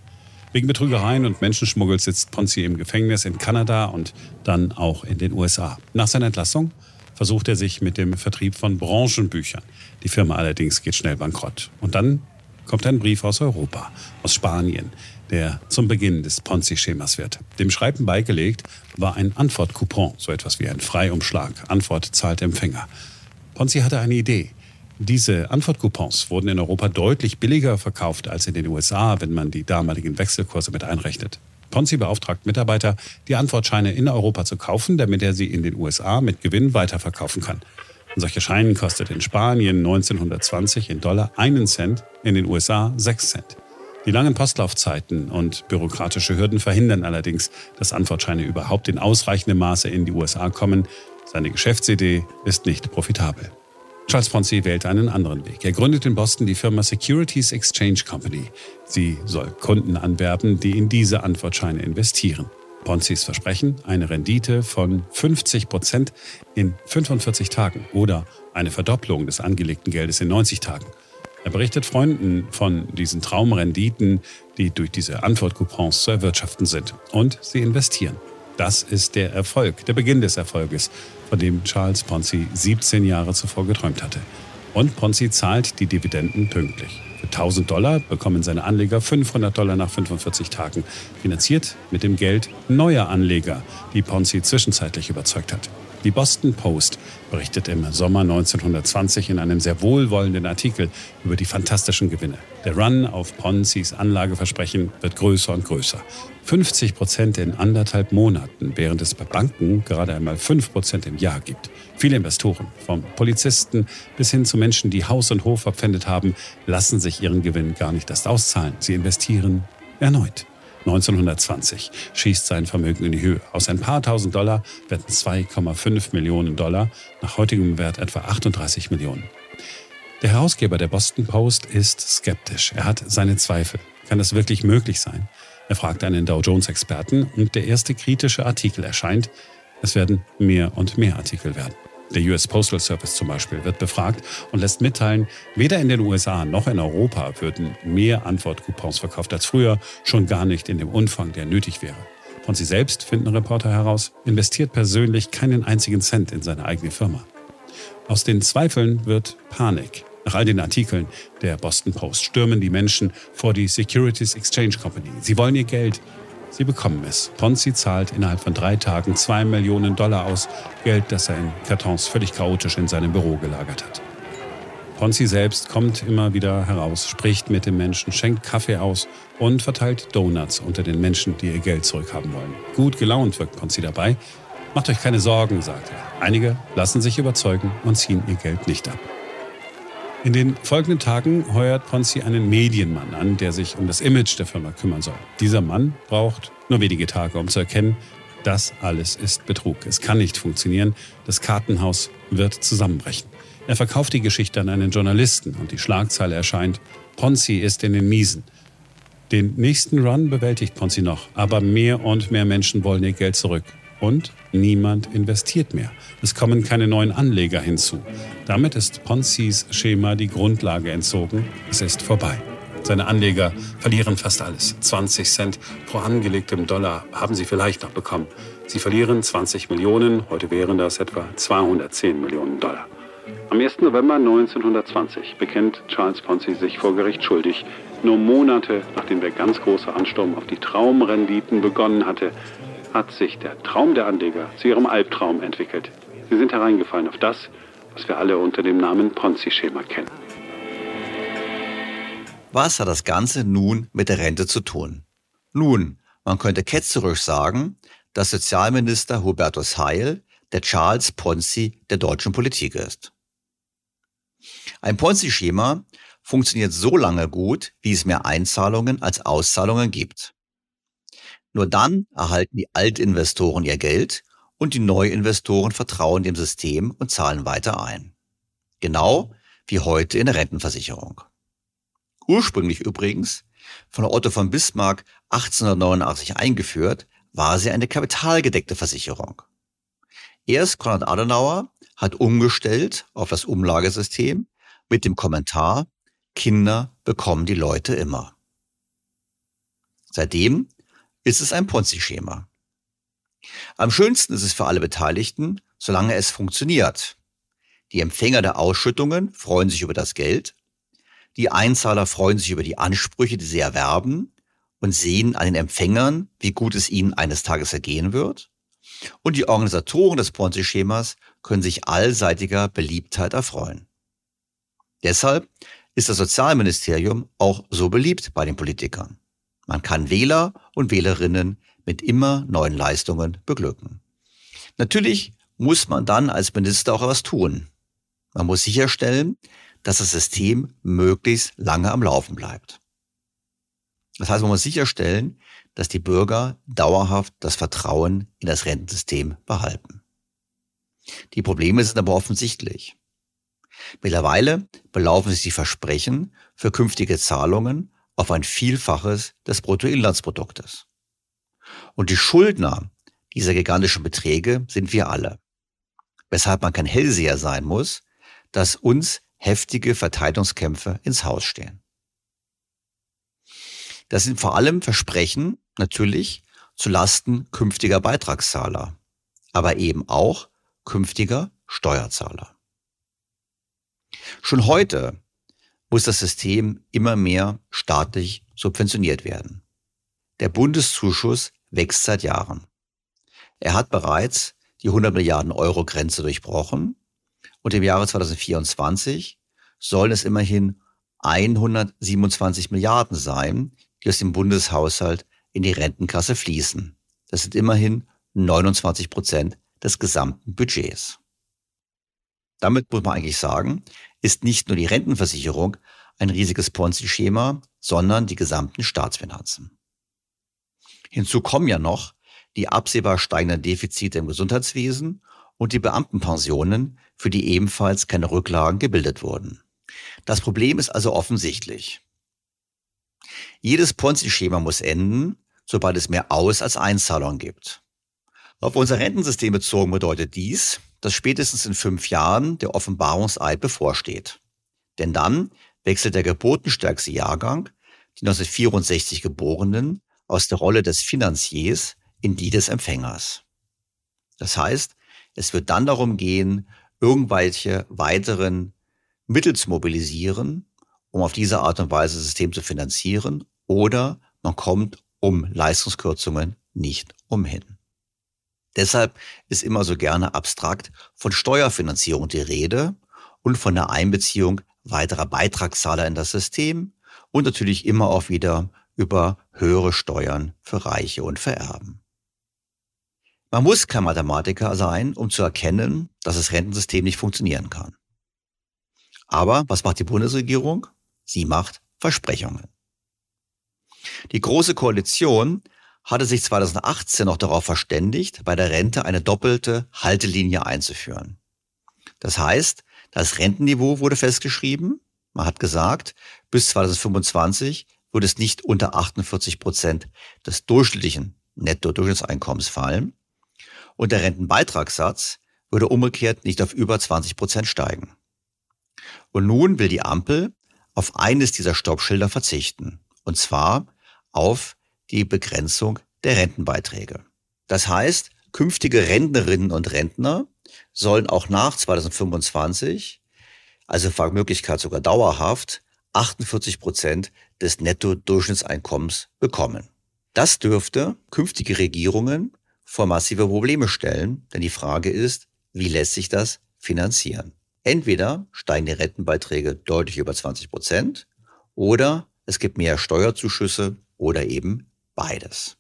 Wegen Betrügereien und Menschenschmuggels sitzt Ponzi im Gefängnis in Kanada und dann auch in den USA. Nach seiner Entlassung versucht er sich mit dem Vertrieb von Branchenbüchern. Die Firma allerdings geht schnell bankrott. Und dann kommt ein Brief aus Europa, aus Spanien, der zum Beginn des Ponzi-Schemas wird. Dem Schreiben beigelegt war ein Antwortcoupon, so etwas wie ein Freiumschlag. Antwort zahlt Empfänger. Ponzi hatte eine Idee. Diese Antwortcoupons wurden in Europa deutlich billiger verkauft als in den USA, wenn man die damaligen Wechselkurse mit einrechnet. Ponzi beauftragt Mitarbeiter, die Antwortscheine in Europa zu kaufen, damit er sie in den USA mit Gewinn weiterverkaufen kann. Und solche Scheine kostet in Spanien 1920 in Dollar einen Cent, in den USA sechs Cent. Die langen Postlaufzeiten und bürokratische Hürden verhindern allerdings, dass Antwortscheine überhaupt in ausreichendem Maße in die USA kommen. Seine Geschäftsidee ist nicht profitabel. Charles Ponzi wählte einen anderen Weg. Er gründet in Boston die Firma Securities Exchange Company. Sie soll Kunden anwerben, die in diese Antwortscheine investieren. Ponzis Versprechen, eine Rendite von 50 Prozent in 45 Tagen oder eine Verdopplung des angelegten Geldes in 90 Tagen. Er berichtet Freunden von diesen Traumrenditen, die durch diese Antwortcoupons zu erwirtschaften sind. Und sie investieren. Das ist der Erfolg, der Beginn des Erfolges, von dem Charles Ponzi 17 Jahre zuvor geträumt hatte. Und Ponzi zahlt die Dividenden pünktlich. Für 1000 Dollar bekommen seine Anleger 500 Dollar nach 45 Tagen, finanziert mit dem Geld neuer Anleger, die Ponzi zwischenzeitlich überzeugt hat. Die Boston Post berichtet im Sommer 1920 in einem sehr wohlwollenden Artikel über die fantastischen Gewinne. Der Run auf Ponzis Anlageversprechen wird größer und größer. 50 Prozent in anderthalb Monaten, während es bei Banken gerade einmal 5 Prozent im Jahr gibt. Viele Investoren, vom Polizisten bis hin zu Menschen, die Haus und Hof verpfändet haben, lassen sich ihren Gewinn gar nicht erst auszahlen. Sie investieren erneut. 1920 schießt sein Vermögen in die Höhe. Aus ein paar tausend Dollar werden 2,5 Millionen Dollar, nach heutigem Wert etwa 38 Millionen. Der Herausgeber der Boston Post ist skeptisch. Er hat seine Zweifel. Kann das wirklich möglich sein? Er fragt einen Dow Jones-Experten und der erste kritische Artikel erscheint. Es werden mehr und mehr Artikel werden. Der US Postal Service zum Beispiel wird befragt und lässt mitteilen, weder in den USA noch in Europa würden mehr Antwortcoupons verkauft als früher, schon gar nicht in dem Umfang, der nötig wäre. Von sie selbst, finden Reporter heraus, investiert persönlich keinen einzigen Cent in seine eigene Firma. Aus den Zweifeln wird Panik. Nach all den Artikeln der Boston Post stürmen die Menschen vor die Securities Exchange Company. Sie wollen ihr Geld. Sie bekommen es. Ponzi zahlt innerhalb von drei Tagen zwei Millionen Dollar aus, Geld, das er in Kartons völlig chaotisch in seinem Büro gelagert hat. Ponzi selbst kommt immer wieder heraus, spricht mit den Menschen, schenkt Kaffee aus und verteilt Donuts unter den Menschen, die ihr Geld zurückhaben wollen. Gut gelaunt wirkt Ponzi dabei. Macht euch keine Sorgen, sagt er. Einige lassen sich überzeugen und ziehen ihr Geld nicht ab. In den folgenden Tagen heuert Ponzi einen Medienmann an, der sich um das Image der Firma kümmern soll. Dieser Mann braucht nur wenige Tage, um zu erkennen, das alles ist Betrug. Es kann nicht funktionieren. Das Kartenhaus wird zusammenbrechen. Er verkauft die Geschichte an einen Journalisten und die Schlagzeile erscheint, Ponzi ist in den Miesen. Den nächsten Run bewältigt Ponzi noch, aber mehr und mehr Menschen wollen ihr Geld zurück. Und niemand investiert mehr. Es kommen keine neuen Anleger hinzu. Damit ist Ponzis Schema die Grundlage entzogen. Es ist vorbei. Seine Anleger verlieren fast alles. 20 Cent pro angelegtem Dollar haben sie vielleicht noch bekommen. Sie verlieren 20 Millionen, heute wären das etwa 210 Millionen Dollar. Am 1. November 1920 bekennt Charles Ponzi sich vor Gericht schuldig. Nur Monate nachdem der ganz große Ansturm auf die Traumrenditen begonnen hatte, hat sich der Traum der Anleger zu ihrem Albtraum entwickelt. Sie sind hereingefallen auf das, was wir alle unter dem Namen Ponzi-Schema kennen. Was hat das Ganze nun mit der Rente zu tun? Nun, man könnte ketzerisch sagen, dass Sozialminister Hubertus Heil der Charles Ponzi der deutschen Politik ist. Ein Ponzi-Schema funktioniert so lange gut, wie es mehr Einzahlungen als Auszahlungen gibt. Nur dann erhalten die Altinvestoren ihr Geld und die Neuinvestoren vertrauen dem System und zahlen weiter ein. Genau wie heute in der Rentenversicherung. Ursprünglich übrigens von Otto von Bismarck 1889 eingeführt, war sie eine kapitalgedeckte Versicherung. Erst Konrad Adenauer hat umgestellt auf das Umlagesystem mit dem Kommentar, Kinder bekommen die Leute immer. Seitdem ist es ein Ponzi-Schema. Am schönsten ist es für alle Beteiligten, solange es funktioniert. Die Empfänger der Ausschüttungen freuen sich über das Geld, die Einzahler freuen sich über die Ansprüche, die sie erwerben und sehen an den Empfängern, wie gut es ihnen eines Tages ergehen wird. Und die Organisatoren des Ponzi-Schemas können sich allseitiger Beliebtheit erfreuen. Deshalb ist das Sozialministerium auch so beliebt bei den Politikern. Man kann Wähler und Wählerinnen mit immer neuen Leistungen beglücken. Natürlich muss man dann als Minister auch etwas tun. Man muss sicherstellen, dass das System möglichst lange am Laufen bleibt. Das heißt, man muss sicherstellen, dass die Bürger dauerhaft das Vertrauen in das Rentensystem behalten. Die Probleme sind aber offensichtlich. Mittlerweile belaufen sich die Versprechen für künftige Zahlungen auf ein Vielfaches des Bruttoinlandsproduktes. Und die Schuldner dieser gigantischen Beträge sind wir alle. Weshalb man kein Hellseher sein muss, dass uns heftige Verteidigungskämpfe ins Haus stehen. Das sind vor allem Versprechen, natürlich, zu Lasten künftiger Beitragszahler, aber eben auch künftiger Steuerzahler. Schon heute muss das System immer mehr staatlich subventioniert werden. Der Bundeszuschuss wächst seit Jahren. Er hat bereits die 100 Milliarden Euro Grenze durchbrochen und im Jahre 2024 sollen es immerhin 127 Milliarden sein, die aus dem Bundeshaushalt in die Rentenkasse fließen. Das sind immerhin 29 Prozent des gesamten Budgets. Damit muss man eigentlich sagen, ist nicht nur die Rentenversicherung ein riesiges Ponzi-Schema, sondern die gesamten Staatsfinanzen. Hinzu kommen ja noch die absehbar steigenden Defizite im Gesundheitswesen und die Beamtenpensionen, für die ebenfalls keine Rücklagen gebildet wurden. Das Problem ist also offensichtlich. Jedes Ponzi-Schema muss enden, sobald es mehr Aus- als Einzahlungen gibt. Auf unser Rentensystem bezogen bedeutet dies, dass spätestens in fünf Jahren der Offenbarungseid bevorsteht. Denn dann wechselt der geburtenstärkste Jahrgang, die 1964 Geborenen, aus der Rolle des Finanziers in die des Empfängers. Das heißt, es wird dann darum gehen, irgendwelche weiteren Mittel zu mobilisieren, um auf diese Art und Weise das System zu finanzieren, oder man kommt um Leistungskürzungen nicht umhin. Deshalb ist immer so gerne abstrakt von Steuerfinanzierung die Rede und von der Einbeziehung weiterer Beitragszahler in das System und natürlich immer auch wieder über höhere Steuern für Reiche und Vererben. Man muss kein Mathematiker sein, um zu erkennen, dass das Rentensystem nicht funktionieren kann. Aber was macht die Bundesregierung? Sie macht Versprechungen. Die Große Koalition hatte sich 2018 noch darauf verständigt, bei der Rente eine doppelte Haltelinie einzuführen. Das heißt, das Rentenniveau wurde festgeschrieben. Man hat gesagt, bis 2025 würde es nicht unter 48 Prozent des durchschnittlichen Netto-Durchschnittseinkommens fallen. Und der Rentenbeitragssatz würde umgekehrt nicht auf über 20 Prozent steigen. Und nun will die Ampel auf eines dieser Stoppschilder verzichten. Und zwar auf die Begrenzung der Rentenbeiträge. Das heißt, künftige Rentnerinnen und Rentner sollen auch nach 2025, also vor Möglichkeit sogar dauerhaft, 48 Prozent des Netto-Durchschnittseinkommens bekommen. Das dürfte künftige Regierungen vor massive Probleme stellen, denn die Frage ist, wie lässt sich das finanzieren? Entweder steigen die Rentenbeiträge deutlich über 20 Prozent oder es gibt mehr Steuerzuschüsse oder eben beides.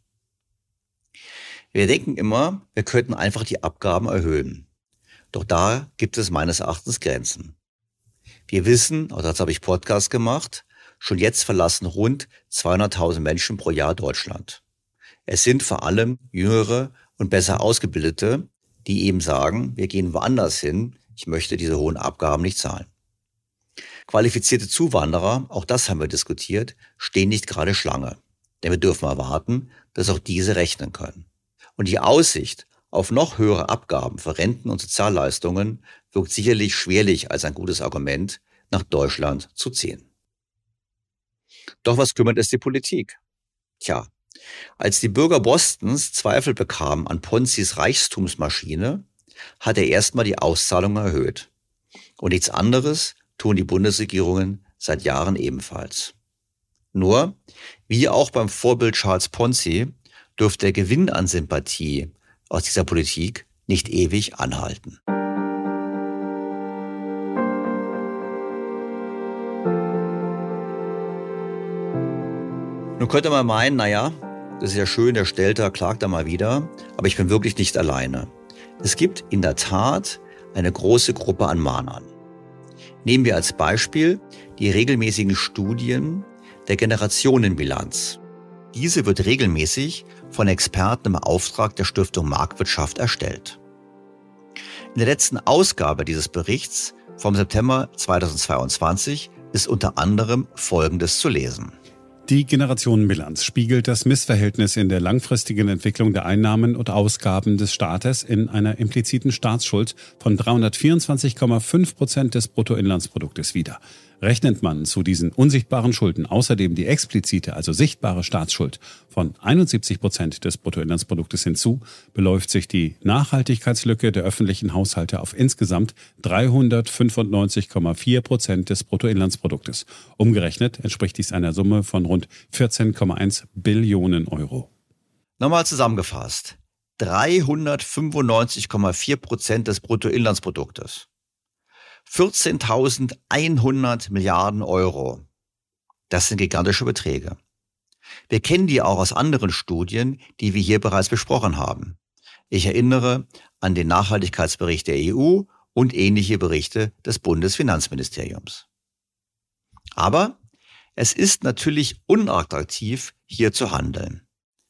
Wir denken immer, wir könnten einfach die Abgaben erhöhen. Doch da gibt es meines Erachtens Grenzen. Wir wissen, auch dazu habe ich Podcast gemacht, schon jetzt verlassen rund 200.000 Menschen pro Jahr Deutschland. Es sind vor allem jüngere und besser ausgebildete, die eben sagen, wir gehen woanders hin, ich möchte diese hohen Abgaben nicht zahlen. Qualifizierte Zuwanderer, auch das haben wir diskutiert, stehen nicht gerade Schlange. Denn wir dürfen erwarten, dass auch diese rechnen können. Und die Aussicht auf noch höhere Abgaben für Renten und Sozialleistungen wirkt sicherlich schwerlich als ein gutes Argument, nach Deutschland zu ziehen. Doch was kümmert es die Politik? Tja, als die Bürger Bostons Zweifel bekamen an Ponzis Reichtumsmaschine, hat er erstmal die Auszahlungen erhöht. Und nichts anderes tun die Bundesregierungen seit Jahren ebenfalls. Nur, wie auch beim Vorbild Charles Ponzi, dürfte der Gewinn an Sympathie aus dieser Politik nicht ewig anhalten. Nun könnte man meinen, naja, das ist ja schön, der Stelter klagt da mal wieder, aber ich bin wirklich nicht alleine. Es gibt in der Tat eine große Gruppe an Mahnern. Nehmen wir als Beispiel die regelmäßigen Studien der Generationenbilanz. Diese wird regelmäßig von Experten im Auftrag der Stiftung Marktwirtschaft erstellt. In der letzten Ausgabe dieses Berichts vom September 2022 ist unter anderem Folgendes zu lesen. Die Generationenbilanz spiegelt das Missverhältnis in der langfristigen Entwicklung der Einnahmen und Ausgaben des Staates in einer impliziten Staatsschuld von 324,5 Prozent des Bruttoinlandsproduktes wider. Rechnet man zu diesen unsichtbaren Schulden außerdem die explizite, also sichtbare Staatsschuld von 71 Prozent des Bruttoinlandsproduktes hinzu, beläuft sich die Nachhaltigkeitslücke der öffentlichen Haushalte auf insgesamt 395,4 Prozent des Bruttoinlandsproduktes. Umgerechnet entspricht dies einer Summe von rund 14,1 Billionen Euro. Nochmal zusammengefasst. 395,4 Prozent des Bruttoinlandsproduktes. 14.100 Milliarden Euro. Das sind gigantische Beträge. Wir kennen die auch aus anderen Studien, die wir hier bereits besprochen haben. Ich erinnere an den Nachhaltigkeitsbericht der EU und ähnliche Berichte des Bundesfinanzministeriums. Aber es ist natürlich unattraktiv, hier zu handeln.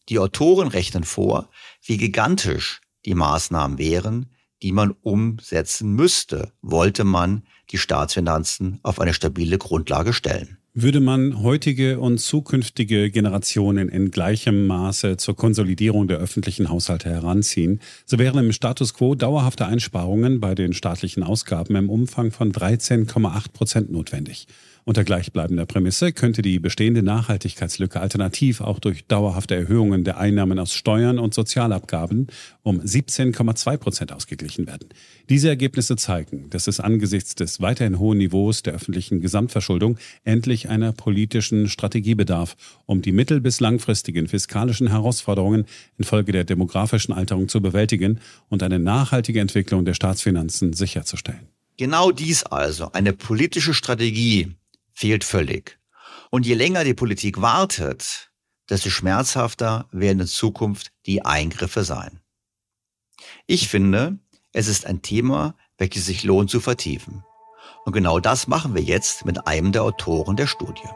Die Autoren rechnen vor, wie gigantisch die Maßnahmen wären, die man umsetzen müsste, wollte man die Staatsfinanzen auf eine stabile Grundlage stellen. Würde man heutige und zukünftige Generationen in gleichem Maße zur Konsolidierung der öffentlichen Haushalte heranziehen, so wären im Status quo dauerhafte Einsparungen bei den staatlichen Ausgaben im Umfang von 13,8 Prozent notwendig. Unter gleichbleibender Prämisse könnte die bestehende Nachhaltigkeitslücke alternativ auch durch dauerhafte Erhöhungen der Einnahmen aus Steuern und Sozialabgaben um 17,2 Prozent ausgeglichen werden. Diese Ergebnisse zeigen, dass es angesichts des weiterhin hohen Niveaus der öffentlichen Gesamtverschuldung endlich einer politischen Strategie bedarf, um die mittel- bis langfristigen fiskalischen Herausforderungen infolge der demografischen Alterung zu bewältigen und eine nachhaltige Entwicklung der Staatsfinanzen sicherzustellen. Genau dies also, eine politische Strategie, fehlt völlig. Und je länger die Politik wartet, desto schmerzhafter werden in Zukunft die Eingriffe sein. Ich finde, es ist ein Thema, welches sich lohnt zu vertiefen. Und genau das machen wir jetzt mit einem der Autoren der Studie.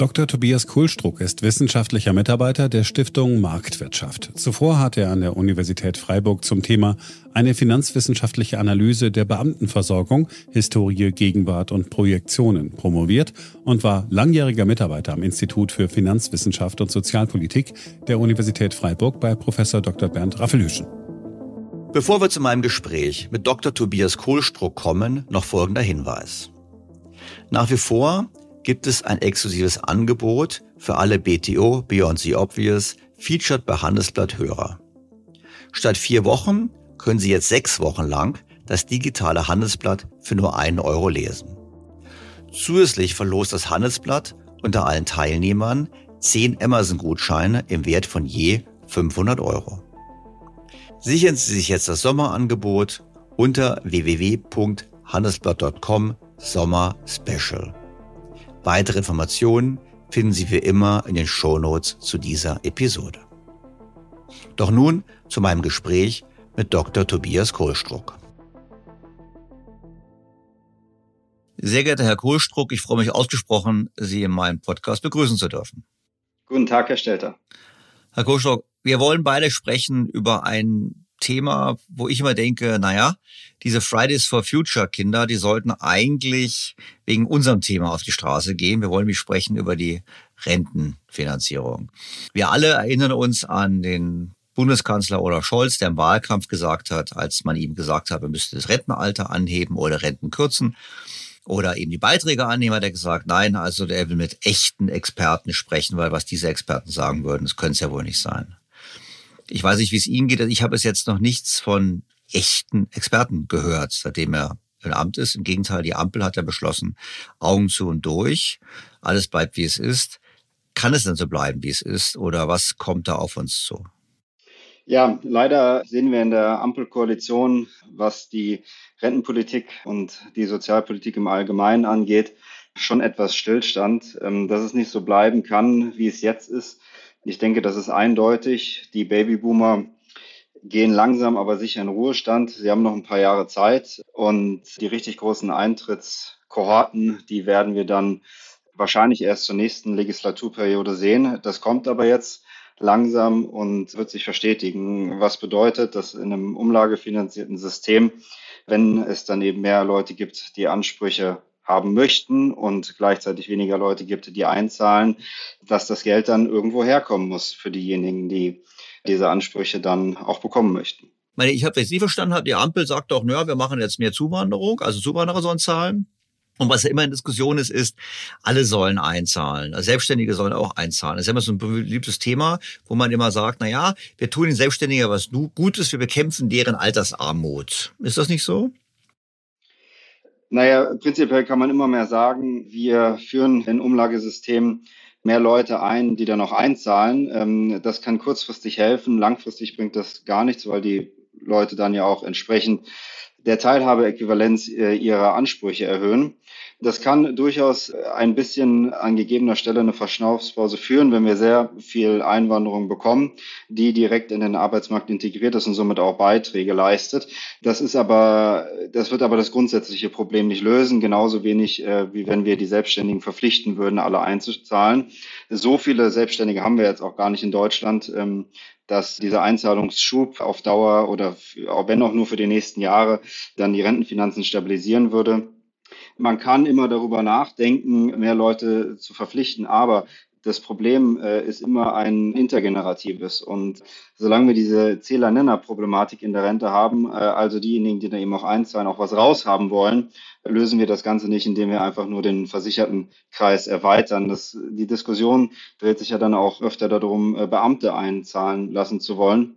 Dr. Tobias Kohlstruck ist wissenschaftlicher Mitarbeiter der Stiftung Marktwirtschaft. Zuvor hat er an der Universität Freiburg zum Thema eine finanzwissenschaftliche Analyse der Beamtenversorgung, Historie, Gegenwart und Projektionen promoviert und war langjähriger Mitarbeiter am Institut für Finanzwissenschaft und Sozialpolitik der Universität Freiburg bei Professor Dr. Bernd Raffelhüschen. Bevor wir zu meinem Gespräch mit Dr. Tobias Kohlstruck kommen, noch folgender Hinweis. Nach wie vor gibt es ein exklusives Angebot für alle BTO Beyond the Obvious Featured bei Handelsblatt Hörer. Statt vier Wochen können Sie jetzt sechs Wochen lang das digitale Handelsblatt für nur einen Euro lesen. Zusätzlich verlost das Handelsblatt unter allen Teilnehmern zehn Amazon-Gutscheine im Wert von je 500 Euro. Sichern Sie sich jetzt das Sommerangebot unter www.handelsblatt.com Sommer Special. Weitere Informationen finden Sie wie immer in den Shownotes zu dieser Episode. Doch nun zu meinem Gespräch mit Dr. Tobias Kohlstruck. Sehr geehrter Herr Kohlstruck, ich freue mich ausgesprochen, Sie in meinem Podcast begrüßen zu dürfen. Guten Tag, Herr Stelter. Herr Kohlstruck, wir wollen beide sprechen über ein Thema, wo ich immer denke, naja, diese Fridays for Future Kinder, die sollten eigentlich wegen unserem Thema auf die Straße gehen. Wir wollen mich sprechen über die Rentenfinanzierung. Wir alle erinnern uns an den Bundeskanzler Olaf Scholz, der im Wahlkampf gesagt hat, als man ihm gesagt hat, wir müssten das Rentenalter anheben oder Renten kürzen oder eben die Beiträge annehmen, hat er gesagt, nein, also der will mit echten Experten sprechen, weil was diese Experten sagen würden, das könnte es ja wohl nicht sein. Ich weiß nicht, wie es Ihnen geht. Ich habe es jetzt noch nichts von echten Experten gehört, seitdem er im Amt ist. Im Gegenteil, die Ampel hat ja beschlossen, Augen zu und durch. Alles bleibt, wie es ist. Kann es denn so bleiben, wie es ist? Oder was kommt da auf uns zu? Ja, leider sehen wir in der Ampelkoalition, was die Rentenpolitik und die Sozialpolitik im Allgemeinen angeht, schon etwas Stillstand, ähm, dass es nicht so bleiben kann, wie es jetzt ist. Ich denke, das ist eindeutig. Die Babyboomer gehen langsam, aber sicher in Ruhestand. Sie haben noch ein paar Jahre Zeit und die richtig großen Eintrittskohorten, die werden wir dann wahrscheinlich erst zur nächsten Legislaturperiode sehen. Das kommt aber jetzt langsam und wird sich verstetigen. Was bedeutet, dass in einem umlagefinanzierten System, wenn es dann eben mehr Leute gibt, die Ansprüche haben möchten und gleichzeitig weniger Leute gibt, die einzahlen, dass das Geld dann irgendwo herkommen muss für diejenigen, die diese Ansprüche dann auch bekommen möchten. Meine, ich habe jetzt nie verstanden, habe die Ampel sagt doch, naja, wir machen jetzt mehr Zuwanderung, also Zuwanderer sollen zahlen. Und was ja immer in Diskussion ist, ist, alle sollen einzahlen. Also Selbstständige sollen auch einzahlen. Das ist immer so ein beliebtes Thema, wo man immer sagt, na ja, wir tun den Selbstständigen was Gutes, wir bekämpfen deren Altersarmut. Ist das nicht so? Naja, prinzipiell kann man immer mehr sagen, wir führen ein Umlagesystem mehr Leute ein, die dann auch einzahlen. Ähm, das kann kurzfristig helfen, langfristig bringt das gar nichts, weil die Leute dann ja auch entsprechend der Teilhabeäquivalenz äh, ihrer Ansprüche erhöhen. Das kann durchaus ein bisschen an gegebener Stelle eine Verschnaufspause führen, wenn wir sehr viel Einwanderung bekommen, die direkt in den Arbeitsmarkt integriert ist und somit auch Beiträge leistet. Das ist aber, das wird aber das grundsätzliche Problem nicht lösen, genauso wenig äh, wie wenn wir die Selbstständigen verpflichten würden, alle einzuzahlen. So viele Selbstständige haben wir jetzt auch gar nicht in Deutschland. Ähm, dass dieser Einzahlungsschub auf Dauer oder auch wenn auch nur für die nächsten Jahre dann die Rentenfinanzen stabilisieren würde. Man kann immer darüber nachdenken, mehr Leute zu verpflichten, aber das Problem äh, ist immer ein intergeneratives. Und solange wir diese Zähler-Nenner-Problematik in der Rente haben, äh, also diejenigen, die da eben auch einzahlen, auch was raushaben wollen, lösen wir das Ganze nicht, indem wir einfach nur den Versichertenkreis erweitern. Das, die Diskussion dreht sich ja dann auch öfter darum, äh, Beamte einzahlen lassen zu wollen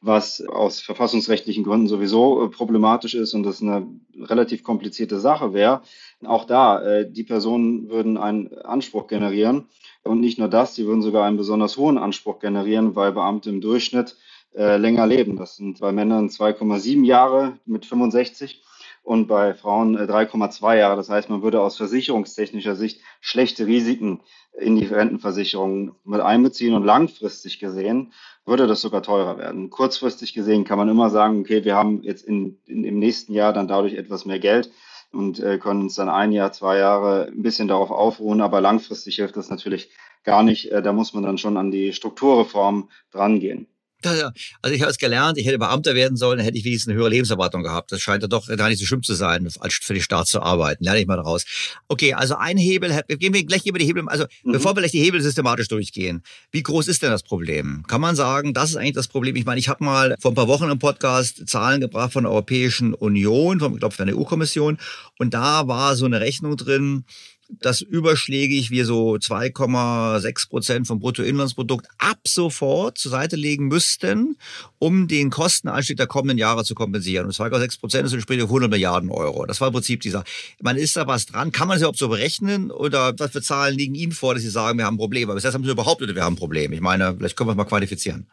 was aus verfassungsrechtlichen Gründen sowieso äh, problematisch ist und das eine relativ komplizierte Sache wäre. Auch da, äh, die Personen würden einen Anspruch generieren. Und nicht nur das, sie würden sogar einen besonders hohen Anspruch generieren, weil Beamte im Durchschnitt äh, länger leben. Das sind bei Männern 2,7 Jahre mit 65 und bei Frauen 3,2 Jahre. Das heißt, man würde aus versicherungstechnischer Sicht schlechte Risiken in die Rentenversicherung mit einbeziehen und langfristig gesehen würde das sogar teurer werden. Kurzfristig gesehen kann man immer sagen, okay, wir haben jetzt in, in im nächsten Jahr dann dadurch etwas mehr Geld und äh, können uns dann ein Jahr, zwei Jahre ein bisschen darauf aufruhen, aber langfristig hilft das natürlich gar nicht. Äh, da muss man dann schon an die Strukturreform drangehen. Also ich habe es gelernt, ich hätte Beamter werden sollen, dann hätte ich wenigstens eine höhere Lebenserwartung gehabt. Das scheint ja doch gar nicht so schlimm zu sein, als für den Staat zu arbeiten. Lerne ich mal daraus. Okay, also ein Hebel, gehen wir gleich über die Hebel, also mhm. bevor wir gleich die Hebel systematisch durchgehen, wie groß ist denn das Problem? Kann man sagen, das ist eigentlich das Problem? Ich meine, ich habe mal vor ein paar Wochen im Podcast Zahlen gebracht von der Europäischen Union, von, ich glaube, von der EU-Kommission, und da war so eine Rechnung drin, dass überschlägig wir so 2,6 Prozent vom Bruttoinlandsprodukt ab sofort zur Seite legen müssten, um den Kostenanstieg der kommenden Jahre zu kompensieren. Und 2,6 Prozent ist entspricht 100 Milliarden Euro. Das war im Prinzip dieser. Man ist da was dran. Kann man das überhaupt so berechnen? Oder was für Zahlen liegen Ihnen vor, dass Sie sagen, wir haben ein Problem? Aber bis jetzt haben Sie überhaupt nicht, wir haben ein Problem. Ich meine, vielleicht können wir es mal qualifizieren.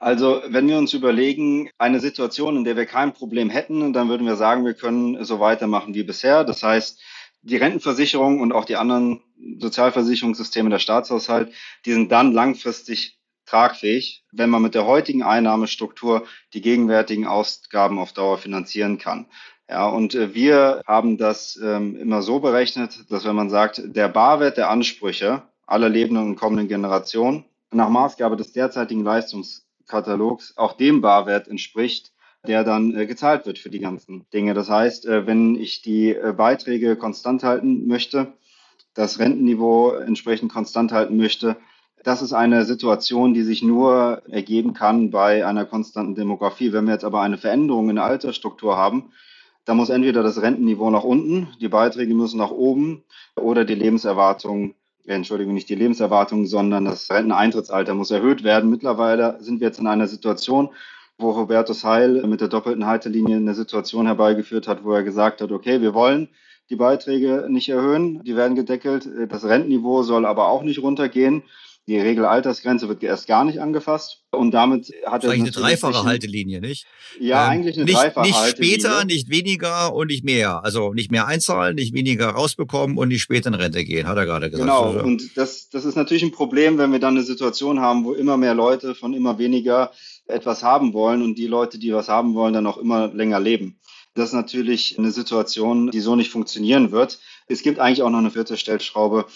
Also wenn wir uns überlegen, eine Situation, in der wir kein Problem hätten, dann würden wir sagen, wir können so weitermachen wie bisher. Das heißt, die Rentenversicherung und auch die anderen Sozialversicherungssysteme der Staatshaushalt, die sind dann langfristig tragfähig, wenn man mit der heutigen Einnahmestruktur die gegenwärtigen Ausgaben auf Dauer finanzieren kann. Ja, und äh, wir haben das ähm, immer so berechnet, dass wenn man sagt, der Barwert der Ansprüche aller lebenden und kommenden Generationen nach Maßgabe des derzeitigen Leistungskatalogs auch dem Barwert entspricht, der dann äh, gezahlt wird für die ganzen Dinge. Das heißt, äh, wenn ich die äh, Beiträge konstant halten möchte, das Rentenniveau entsprechend konstant halten möchte, das ist eine Situation, die sich nur ergeben kann bei einer konstanten Demografie. Wenn wir jetzt aber eine Veränderung in der Altersstruktur haben, dann muss entweder das Rentenniveau nach unten, die Beiträge müssen nach oben oder die Lebenserwartung, äh, Entschuldigung, nicht die Lebenserwartung, sondern das Renteneintrittsalter muss erhöht werden. Mittlerweile sind wir jetzt in einer Situation, wo Robertus Heil mit der doppelten Haltelinie eine Situation herbeigeführt hat, wo er gesagt hat, okay, wir wollen die Beiträge nicht erhöhen, die werden gedeckelt, das Rentenniveau soll aber auch nicht runtergehen. Die Regelaltersgrenze wird erst gar nicht angefasst. Und damit hat er. Eigentlich eine dreifache Haltelinie, nicht? Ja, ähm, eigentlich eine nicht, dreifache nicht Haltelinie. Nicht später, nicht weniger und nicht mehr. Also nicht mehr einzahlen, nicht weniger rausbekommen und nicht später in Rente gehen, hat er gerade gesagt. Genau. Also, Und das, das ist natürlich ein Problem, wenn wir dann eine Situation haben, wo immer mehr Leute von immer weniger etwas haben wollen und die Leute, die was haben wollen, dann auch immer länger leben. Das ist natürlich eine Situation, die so nicht funktionieren wird. Es gibt eigentlich auch noch eine vierte Stellschraube,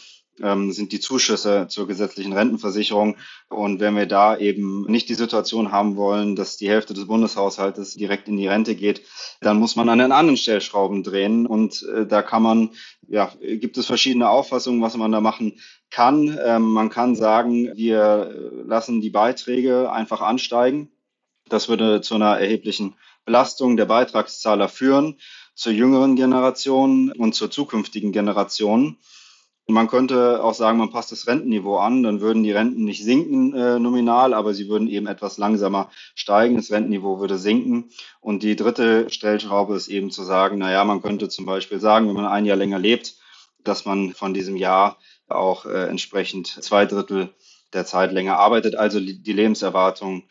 ähm, sind die Zuschüsse zur gesetzlichen Rentenversicherung. Und wenn wir da eben nicht die Situation haben wollen, dass die Hälfte des Bundeshaushaltes direkt in die Rente geht, dann muss man an den anderen Stellschrauben drehen. Und äh, da kann man, ja, gibt es verschiedene Auffassungen, was man da machen kann. Ähm, man kann sagen, wir lassen die Beiträge einfach ansteigen. Das würde zu einer erheblichen Belastung der Beitragszahler führen, zur jüngeren Generation und zur zukünftigen Generation. Man könnte auch sagen, man passt das Rentenniveau an, dann würden die Renten nicht sinken äh, nominal, aber sie würden eben etwas langsamer steigen. Das Rentenniveau würde sinken. Und die dritte Stellschraube ist eben zu sagen, na ja, man könnte zum Beispiel sagen, wenn man ein Jahr länger lebt, dass man von diesem Jahr auch äh, entsprechend zwei Drittel der Zeit länger arbeitet, also die Lebenserwartung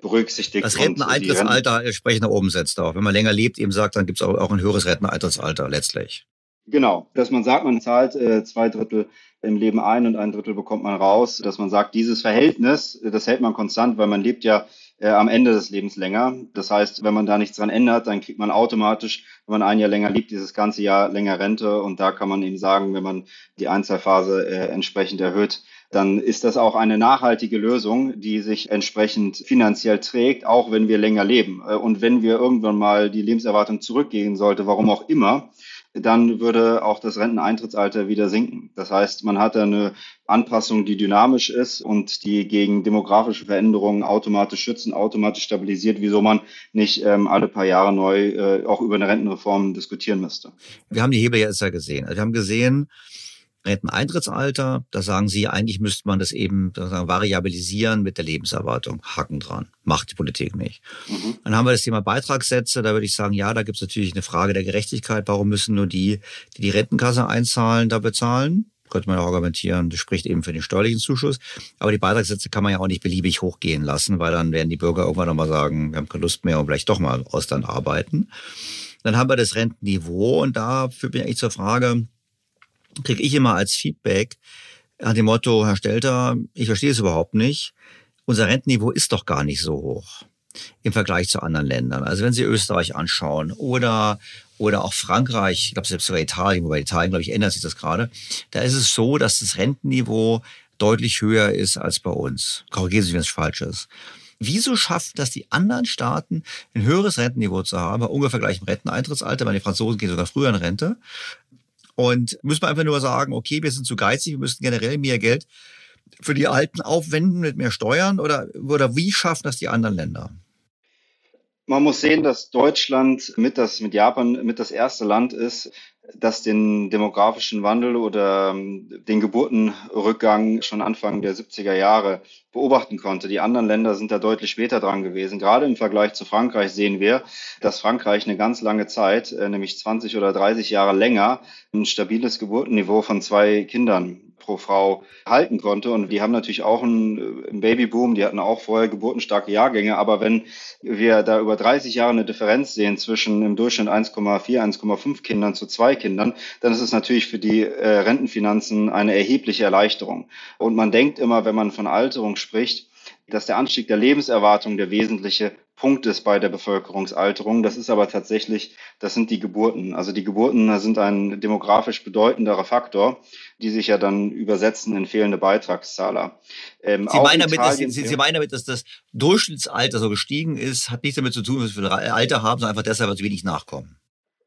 berücksichtigt. das Renteneintrittsalter entsprechend nach oben setzt auch. Wenn man länger lebt, eben sagt, dann gibt es auch, auch ein höheres Renteneintrittsalter letztlich. Genau, dass man sagt, man zahlt äh, zwei Drittel im Leben ein und ein Drittel bekommt man raus, dass man sagt, dieses Verhältnis, das hält man konstant, weil man lebt ja äh, am Ende des Lebens länger. Das heißt, wenn man da nichts dran ändert, dann kriegt man automatisch, wenn man ein Jahr länger lebt, dieses ganze Jahr länger Rente. Und da kann man eben sagen, wenn man die Einzahlphase äh, entsprechend erhöht, dann ist das auch eine nachhaltige Lösung, die sich entsprechend finanziell trägt, auch wenn wir länger leben. Äh, Und wenn wir irgendwann mal die Lebenserwartung zurückgehen sollte, warum auch immer, dann würde auch das Renteneintrittsalter wieder sinken. Das heißt, man hat eine Anpassung, die dynamisch ist und die gegen demografische Veränderungen automatisch schützen, automatisch stabilisiert, wieso man nicht ähm, alle paar Jahre neu äh, auch über eine Rentenreform diskutieren müsste. Wir haben die Hebel jetzt ja gesehen. Also wir haben gesehen, Renteneintrittsalter, da sagen Sie, eigentlich müsste man das eben sozusagen variabilisieren mit der Lebenserwartung. Haken dran. Macht die Politik nicht. Mhm. Dann haben wir das Thema Beitragssätze. Da würde ich sagen, ja, da gibt es natürlich eine Frage der Gerechtigkeit. Warum müssen nur die, die die Rentenkasse einzahlen, da bezahlen? Könnte man auch argumentieren, das spricht eben für den steuerlichen Zuschuss. Aber die Beitragssätze kann man ja auch nicht beliebig hochgehen lassen, weil dann werden die Bürger irgendwann nochmal sagen, wir haben keine Lust mehr und vielleicht doch mal Ausland arbeiten. Dann haben wir das Rentenniveau und da führt mich eigentlich zur Frage, kriege ich immer als Feedback an dem Motto, Herr Stelter, ich verstehe es überhaupt nicht. Unser Rentenniveau ist doch gar nicht so hoch im Vergleich zu anderen Ländern. Also wenn Sie Österreich anschauen oder oder auch Frankreich, ich glaube selbst sogar Italien, wobei Italien, glaube ich, ändert sich das gerade, da ist es so, dass das Rentenniveau deutlich höher ist als bei uns. Korrigieren Sie, wenn es falsch ist. Wieso schaffen das die anderen Staaten, ein höheres Rentenniveau zu haben, bei ungefähr gleichem Renteneintrittsalter, weil die Franzosen gehen sogar früher in Rente? Und müssen wir einfach nur sagen, okay, wir sind zu geizig, wir müssten generell mehr Geld für die Alten aufwenden mit mehr Steuern oder, oder wie schaffen das die anderen Länder? Man muss sehen, dass Deutschland mit das mit Japan mit das erste Land ist, das den demografischen Wandel oder ähm, den Geburtenrückgang schon Anfang der 70er Jahre beobachten konnte. Die anderen Länder sind da deutlich später dran gewesen. Gerade im Vergleich zu Frankreich sehen wir, dass Frankreich eine ganz lange Zeit, äh, nämlich 20 oder 30 Jahre länger, ein stabiles Geburtenniveau von zwei Kindern pro Frau halten konnte. Und die haben natürlich auch einen, einen Babyboom, die hatten auch vorher geburtenstarke Jahrgänge. Aber wenn wir da über 30 Jahre eine Differenz sehen zwischen im Durchschnitt 1,4, 1,5 Kindern zu zwei Kindern, dann ist es natürlich für die äh, Rentenfinanzen eine erhebliche Erleichterung. Und man denkt immer, wenn man von Alterung spricht, dass der Anstieg der Lebenserwartung der wesentliche Punkt ist bei der Bevölkerungsalterung. Das ist aber tatsächlich, das sind die Geburten. Also die Geburten sind ein demografisch bedeutenderer Faktor, die sich ja dann übersetzen in fehlende Beitragszahler. Ähm, Sie, meinen damit, dass, Sie, Sie meinen damit, dass das Durchschnittsalter so gestiegen ist, hat nichts damit zu tun, was wir ein Alter haben, sondern einfach deshalb, weil sie wenig nachkommen.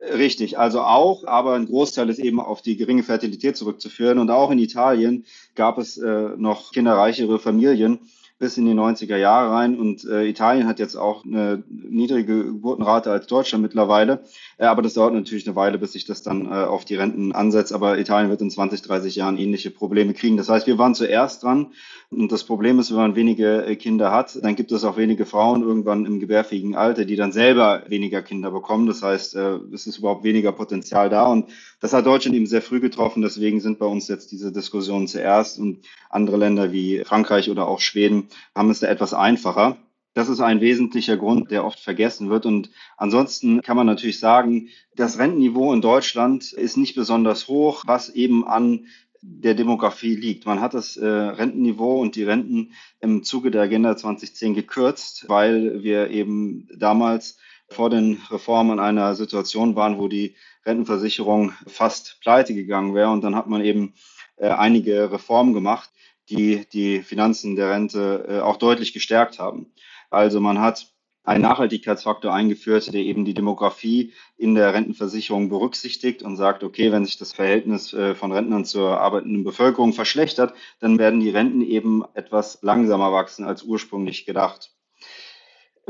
Richtig, also auch, aber ein Großteil ist eben auf die geringe Fertilität zurückzuführen. Und auch in Italien gab es äh, noch kinderreichere Familien, bis in die 90er Jahre rein. Und äh, Italien hat jetzt auch eine niedrige Geburtenrate als Deutschland mittlerweile. Äh, aber das dauert natürlich eine Weile, bis sich das dann äh, auf die Renten ansetzt. Aber Italien wird in 20, 30 Jahren ähnliche Probleme kriegen. Das heißt, wir waren zuerst dran. Und das Problem ist, wenn man wenige äh, Kinder hat, dann gibt es auch wenige Frauen irgendwann im gebärfähigen Alter, die dann selber weniger Kinder bekommen. Das heißt, äh, es ist überhaupt weniger Potenzial da. Und das hat Deutschland eben sehr früh getroffen. Deswegen sind bei uns jetzt diese Diskussionen zuerst. Und andere Länder wie Frankreich oder auch Schweden haben es da etwas einfacher. Das ist ein wesentlicher Grund, der oft vergessen wird. Und ansonsten kann man natürlich sagen, das Rentenniveau in Deutschland ist nicht besonders hoch, was eben an der Demografie liegt. Man hat das äh, Rentenniveau und die Renten im Zuge der Agenda 2010 gekürzt, weil wir eben damals vor den Reformen in einer Situation waren, wo die Rentenversicherung fast pleite gegangen wäre. Und dann hat man eben äh, einige Reformen gemacht, die die Finanzen der Rente äh, auch deutlich gestärkt haben. Also man hat einen Nachhaltigkeitsfaktor eingeführt, der eben die Demografie in der Rentenversicherung berücksichtigt und sagt, okay, wenn sich das Verhältnis äh, von Rentnern zur arbeitenden Bevölkerung verschlechtert, dann werden die Renten eben etwas langsamer wachsen als ursprünglich gedacht.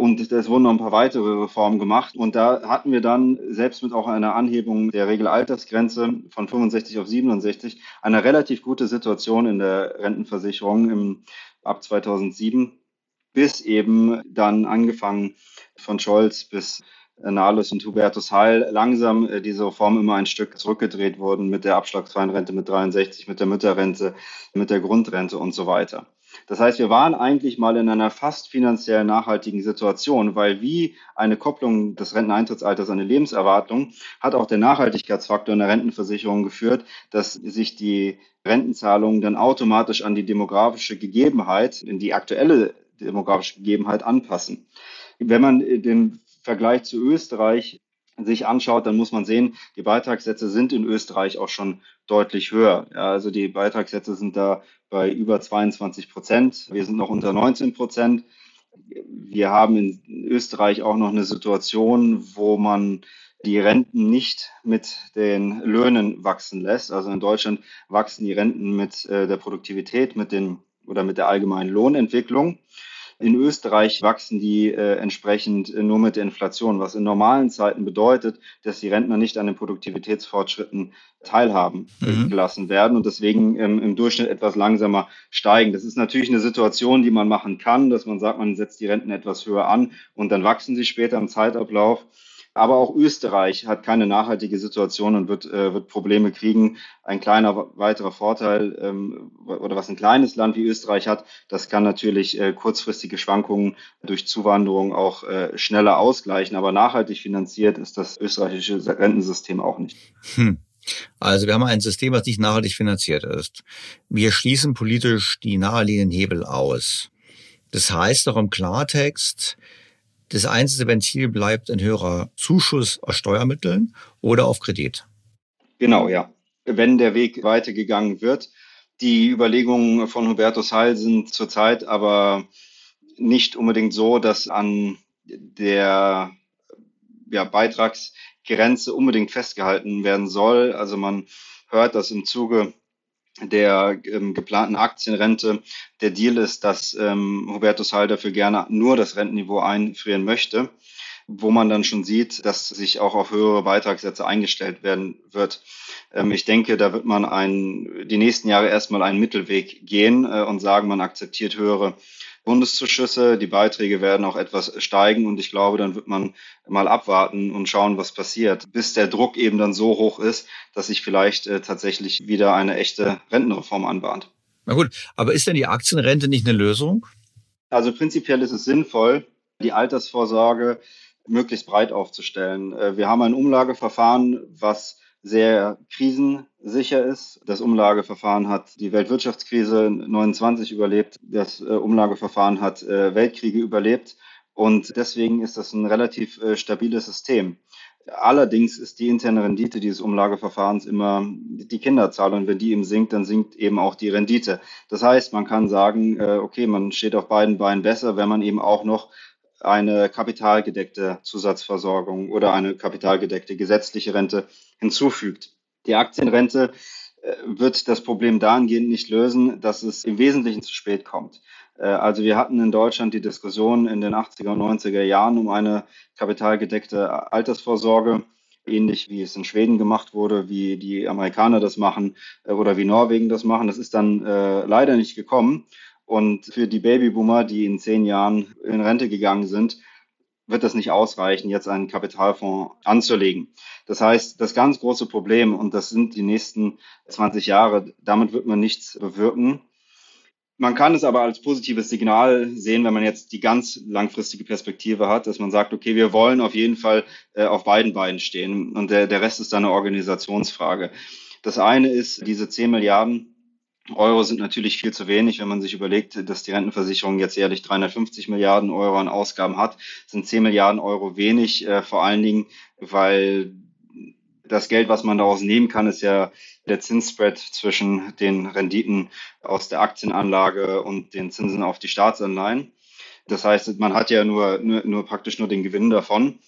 Und es wurden noch ein paar weitere Reformen gemacht. Und da hatten wir dann, selbst mit auch einer Anhebung der Regelaltersgrenze von 65 auf 67, eine relativ gute Situation in der Rentenversicherung im, ab 2007, bis eben dann angefangen von Scholz bis Nahles und Hubertus Heil langsam äh, diese Reformen immer ein Stück zurückgedreht wurden mit der abschlagsfreien Rente mit 63, mit der Mütterrente, mit der Grundrente und so weiter. Das heißt, wir waren eigentlich mal in einer fast finanziell nachhaltigen Situation, weil wie eine Kopplung des Renteneintrittsalters an die Lebenserwartung hat auch der Nachhaltigkeitsfaktor in der Rentenversicherung geführt, dass sich die Rentenzahlungen dann automatisch an die demografische Gegebenheit, in die aktuelle demografische Gegebenheit anpassen. Wenn man den Vergleich zu Österreich sich anschaut, dann muss man sehen, die Beitragssätze sind in Österreich auch schon deutlich höher. Ja, also die Beitragssätze sind da bei über 22 Prozent. Wir sind noch unter 19 Prozent. Wir haben in Österreich auch noch eine Situation, wo man die Renten nicht mit den Löhnen wachsen lässt. Also in Deutschland wachsen die Renten mit äh, der Produktivität, mit den oder mit der allgemeinen Lohnentwicklung. In Österreich wachsen die äh, entsprechend nur mit der Inflation, was in normalen Zeiten bedeutet, dass die Rentner nicht an den Produktivitätsfortschritten teilhaben mhm. gelassen werden und deswegen ähm, im Durchschnitt etwas langsamer steigen. Das ist natürlich eine Situation, die man machen kann, dass man sagt, man setzt die Renten etwas höher an und dann wachsen sie später im Zeitablauf. Aber auch Österreich hat keine nachhaltige Situation und wird, äh, wird Probleme kriegen. Ein kleiner weiterer Vorteil ähm, oder was ein kleines Land wie Österreich hat, das kann natürlich äh, kurzfristige Schwankungen durch Zuwanderung auch äh, schneller ausgleichen. Aber nachhaltig finanziert ist das österreichische Rentensystem auch nicht. Hm. Also wir haben ein System, was nicht nachhaltig finanziert ist. Wir schließen politisch die naheliegenden Hebel aus. Das heißt doch im Klartext, das einzige Ventil bleibt ein höherer Zuschuss aus Steuermitteln oder auf Kredit. Genau, ja. Wenn der Weg weitergegangen wird. Die Überlegungen von Hubertus Heil sind zurzeit aber nicht unbedingt so, dass an der ja, Beitragsgrenze unbedingt festgehalten werden soll. Also man hört, dass im Zuge der ähm, geplanten Aktienrente der Deal ist, dass ähm, Hubertus Heil dafür gerne nur das Rentenniveau einfrieren möchte. wo man dann schon sieht, dass sich auch auf höhere Beitragssätze eingestellt werden wird. Ähm, ich denke, da wird man ein, die nächsten Jahre erstmal einen Mittelweg gehen äh, und sagen, man akzeptiert höhere Bundeszuschüsse, die Beiträge werden auch etwas steigen und ich glaube, dann wird man mal abwarten und schauen, was passiert, bis der Druck eben dann so hoch ist, dass sich vielleicht äh, tatsächlich wieder eine echte Rentenreform anbahnt. Na gut, aber ist denn die Aktienrente nicht eine Lösung? Also prinzipiell ist es sinnvoll, die Altersvorsorge möglichst breit aufzustellen. Äh, wir haben ein Umlageverfahren, was sehr krisensicher ist. Das Umlageverfahren hat die Weltwirtschaftskrise 29 überlebt. Das äh, Umlageverfahren hat äh, Weltkriege überlebt. Und deswegen ist das ein relativ äh, stabiles System. Allerdings ist die interne Rendite dieses Umlageverfahrens immer die Kinderzahl und wenn die eben sinkt, dann sinkt eben auch die Rendite. Das heißt, man kann sagen, okay, man steht auf beiden Beinen besser, wenn man eben auch noch eine kapitalgedeckte Zusatzversorgung oder eine kapitalgedeckte gesetzliche Rente hinzufügt. Die Aktienrente äh, wird das Problem dahingehend nicht lösen, dass es im Wesentlichen zu spät kommt. Äh, also wir hatten in Deutschland die Diskussion in den 80er und 90er Jahren um eine kapitalgedeckte Altersvorsorge, ähnlich wie es in Schweden gemacht wurde, wie die Amerikaner das machen äh, oder wie Norwegen das machen. Das ist dann leider nicht gekommen. Und für die Babyboomer, die in zehn Jahren in Rente gegangen sind, wird das nicht ausreichen, jetzt einen Kapitalfonds anzulegen. Das heißt, das ganz große Problem, und das sind die nächsten 20 Jahre, damit wird man nichts bewirken. Man kann es aber als positives Signal sehen, wenn man jetzt die ganz langfristige Perspektive hat, dass man sagt, okay, wir wollen auf jeden Fall äh, auf beiden Beinen stehen und der, der Rest ist dann eine Organisationsfrage. Das eine ist, diese 10 Milliarden Euro sind natürlich viel zu wenig, wenn man sich überlegt, dass die Rentenversicherung jetzt jährlich 350 Milliarden Euro an Ausgaben hat, sind 10 Milliarden Euro wenig, äh, vor allen Dingen, weil das Geld, was man daraus nehmen kann, ist ja der Zinsspread zwischen den Renditen aus der Aktienanlage und den Zinsen auf die Staatsanleihen. Das heißt, man hat ja nur, nur, nur praktisch nur den Gewinn davon.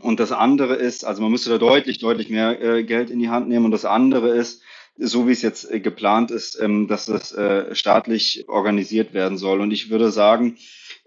Und das andere ist, also man müsste da deutlich, deutlich mehr äh, Geld in die Hand nehmen. Und das andere ist, so wie es jetzt äh, geplant ist, ähm, dass das äh, staatlich organisiert werden soll. Und ich würde sagen,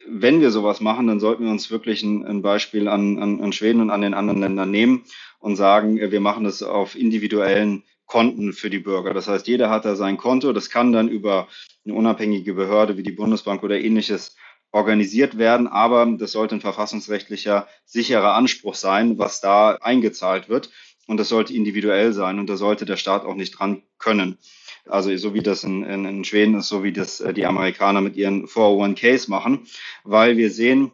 wenn wir sowas machen, dann sollten wir uns wirklich ein, Beispiel an, an, an Schweden und an den anderen Ländern nehmen und sagen, äh, wir machen das auf individuellen Konten für die Bürger. Das heißt, jeder hat da sein Konto. Das kann dann über eine unabhängige Behörde wie die Bundesbank oder ähnliches organisiert werden, aber das sollte ein verfassungsrechtlicher sicherer Anspruch sein, was da eingezahlt wird und das sollte individuell sein und da sollte der Staat auch nicht dran können. Also so wie das in, in, in Schweden ist, so wie das äh, die Amerikaner mit ihren 401ks machen, weil wir sehen,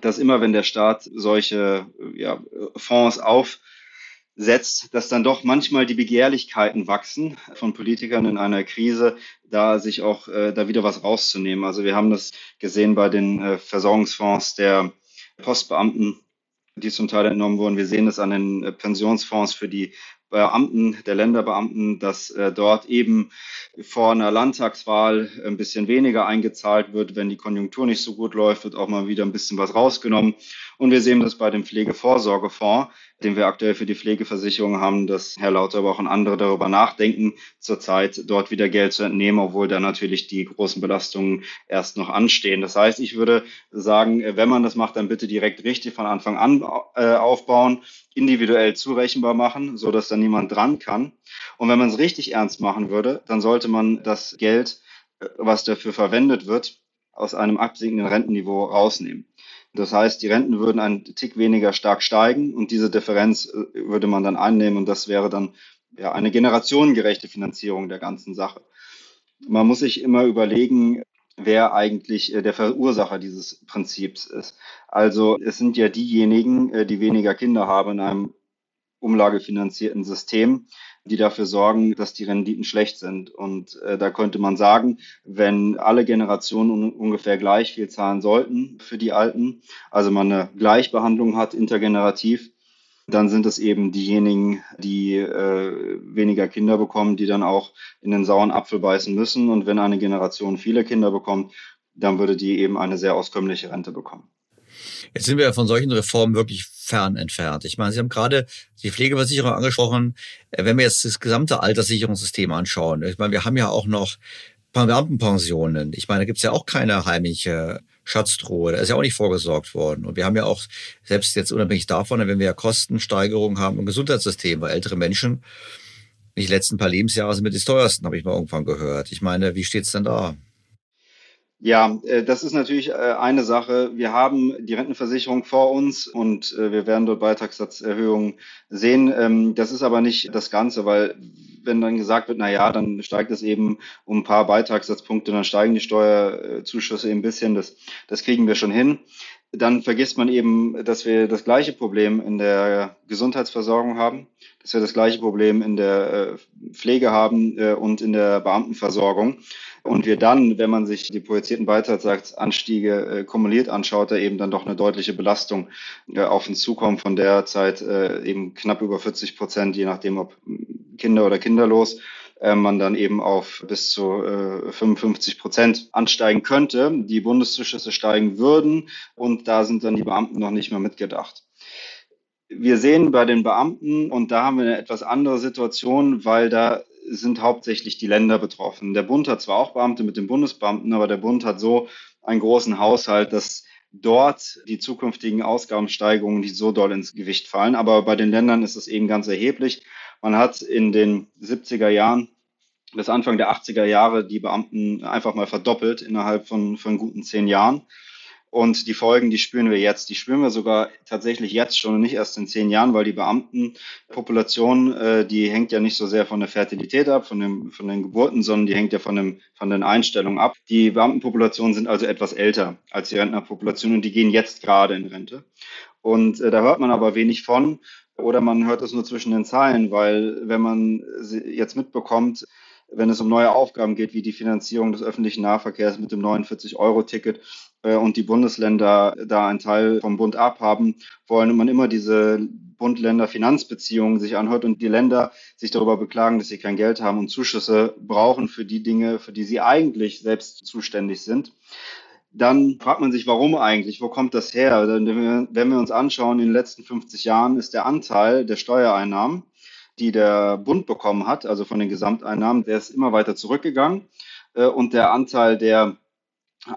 dass immer wenn der Staat solche ja, Fonds aufsetzt, dass dann doch manchmal die Begehrlichkeiten wachsen von Politikern in einer Krise, da sich auch äh, da wieder was rauszunehmen. Also wir haben das gesehen bei den äh, Versorgungsfonds der Postbeamten die zum Teil entnommen wurden. Wir sehen es an den äh, Pensionsfonds für die Beamten, der Länderbeamten, dass äh, dort eben vor einer Landtagswahl ein bisschen weniger eingezahlt wird. Wenn die Konjunktur nicht so gut läuft, wird auch mal wieder ein bisschen was rausgenommen. Und wir sehen das bei dem Pflegevorsorgefonds, den wir aktuell für die Pflegeversicherung haben, dass Herr Lauter, auch andere darüber nachdenken, zurzeit dort wieder Geld zu entnehmen, obwohl da natürlich die großen Belastungen erst noch anstehen. Das heißt, ich würde sagen, wenn man das macht, dann bitte direkt richtig von Anfang an äh, aufbauen, individuell zurechenbar machen, so dass da niemand dran kann. Und wenn man es richtig ernst machen würde, dann sollte man das Geld, äh, was dafür verwendet wird, aus einem absinkenden Rentenniveau rausnehmen. Das heißt, die Renten würden einen Tick weniger stark steigen und diese Differenz äh, würde man dann annehmen und das wäre dann ja eine generationengerechte Finanzierung der ganzen Sache. Man muss sich immer überlegen, wer eigentlich äh, der Verursacher dieses Prinzips ist. Also es sind ja diejenigen, äh, die weniger Kinder haben in einem umlagefinanzierten System, die dafür sorgen, dass die Renditen schlecht sind. Und äh, da könnte man sagen, wenn alle Generationen un ungefähr gleich viel zahlen sollten für die Alten, also man eine Gleichbehandlung hat intergenerativ, dann sind es eben diejenigen, die äh, weniger Kinder bekommen, die dann auch in den sauren Apfel beißen müssen. Und wenn eine Generation viele Kinder bekommt, dann würde die eben eine sehr auskömmliche Rente bekommen. Jetzt sind wir von solchen Reformen wirklich fern entfernt. Ich meine, Sie haben gerade die Pflegeversicherung angesprochen. Äh, wenn wir jetzt das gesamte Alterssicherungssystem anschauen, ich meine, wir haben ja auch noch Beamtenpensionen. Ich meine, da gibt es ja auch keine heimliche Schatztruhe. Da ist ja auch nicht vorgesorgt worden. Und wir haben ja auch, selbst jetzt unabhängig davon, wenn wir ja Kostensteigerungen haben im Gesundheitssystem, weil ältere Menschen nicht letzten paar Lebensjahre sind mit die teuersten, habe ich mal irgendwann gehört. Ich meine, wie steht's denn da? Ja, äh, das ist natürlich äh, eine Sache. Wir haben die Rentenversicherung vor uns und äh, wir werden dort Beitragssatzerhöhungen sehen. Ähm, das ist aber nicht das Ganze, weil wenn dann gesagt wird, na ja, dann steigt es eben um ein paar Beitragssatzpunkte, dann steigen die Steuerzuschüsse eben ein bisschen, das, das kriegen wir schon hin. Dann vergisst man eben, dass wir das gleiche Problem in der Gesundheitsversorgung haben, dass wir das gleiche Problem in der Pflege haben und in der Beamtenversorgung. Und wir dann, wenn man sich die projizierten Beitragsanstiege äh, kumuliert anschaut, da eben dann doch eine deutliche Belastung äh, auf uns zukommt, von der Zeit äh, eben knapp über 40 Prozent, je nachdem ob Kinder oder kinderlos, äh, man dann eben auf bis zu äh, 55 Prozent ansteigen könnte, die Bundeszuschüsse steigen würden und da sind dann die Beamten noch nicht mehr mitgedacht. Wir sehen bei den Beamten, und da haben wir eine etwas andere Situation, weil da sind hauptsächlich die Länder betroffen. Der Bund hat zwar auch Beamte mit den Bundesbeamten, aber der Bund hat so einen großen Haushalt, dass dort die zukünftigen Ausgabensteigerungen nicht so doll ins Gewicht fallen. Aber bei den Ländern ist es eben ganz erheblich. Man hat in den 70er Jahren bis Anfang der 80er Jahre die Beamten einfach mal verdoppelt innerhalb von, von guten zehn Jahren. Und die Folgen, die spüren wir jetzt. Die spüren wir sogar tatsächlich jetzt schon und nicht erst in zehn Jahren, weil die Beamtenpopulation, äh, die hängt ja nicht so sehr von der Fertilität ab, von, dem, von den Geburten, sondern die hängt ja von, dem, von den Einstellungen ab. Die Beamtenpopulationen sind also etwas älter als die Rentnerpopulation und die gehen jetzt gerade in Rente. Und äh, da hört man aber wenig von oder man hört es nur zwischen den Zeilen, weil wenn man jetzt mitbekommt, wenn es um neue Aufgaben geht, wie die Finanzierung des öffentlichen Nahverkehrs mit dem 49-Euro-Ticket äh, und die Bundesländer da einen Teil vom Bund abhaben wollen und man immer diese Bund-Länder-Finanzbeziehungen sich anhört und die Länder sich darüber beklagen, dass sie kein Geld haben und Zuschüsse brauchen für die Dinge, für die sie eigentlich selbst zuständig sind, dann fragt man sich, warum eigentlich? Wo kommt das her? Wenn wir uns anschauen, in den letzten 50 Jahren ist der Anteil der Steuereinnahmen die der Bund bekommen hat, also von den Gesamteinnahmen, der ist immer weiter zurückgegangen. Äh, und der Anteil der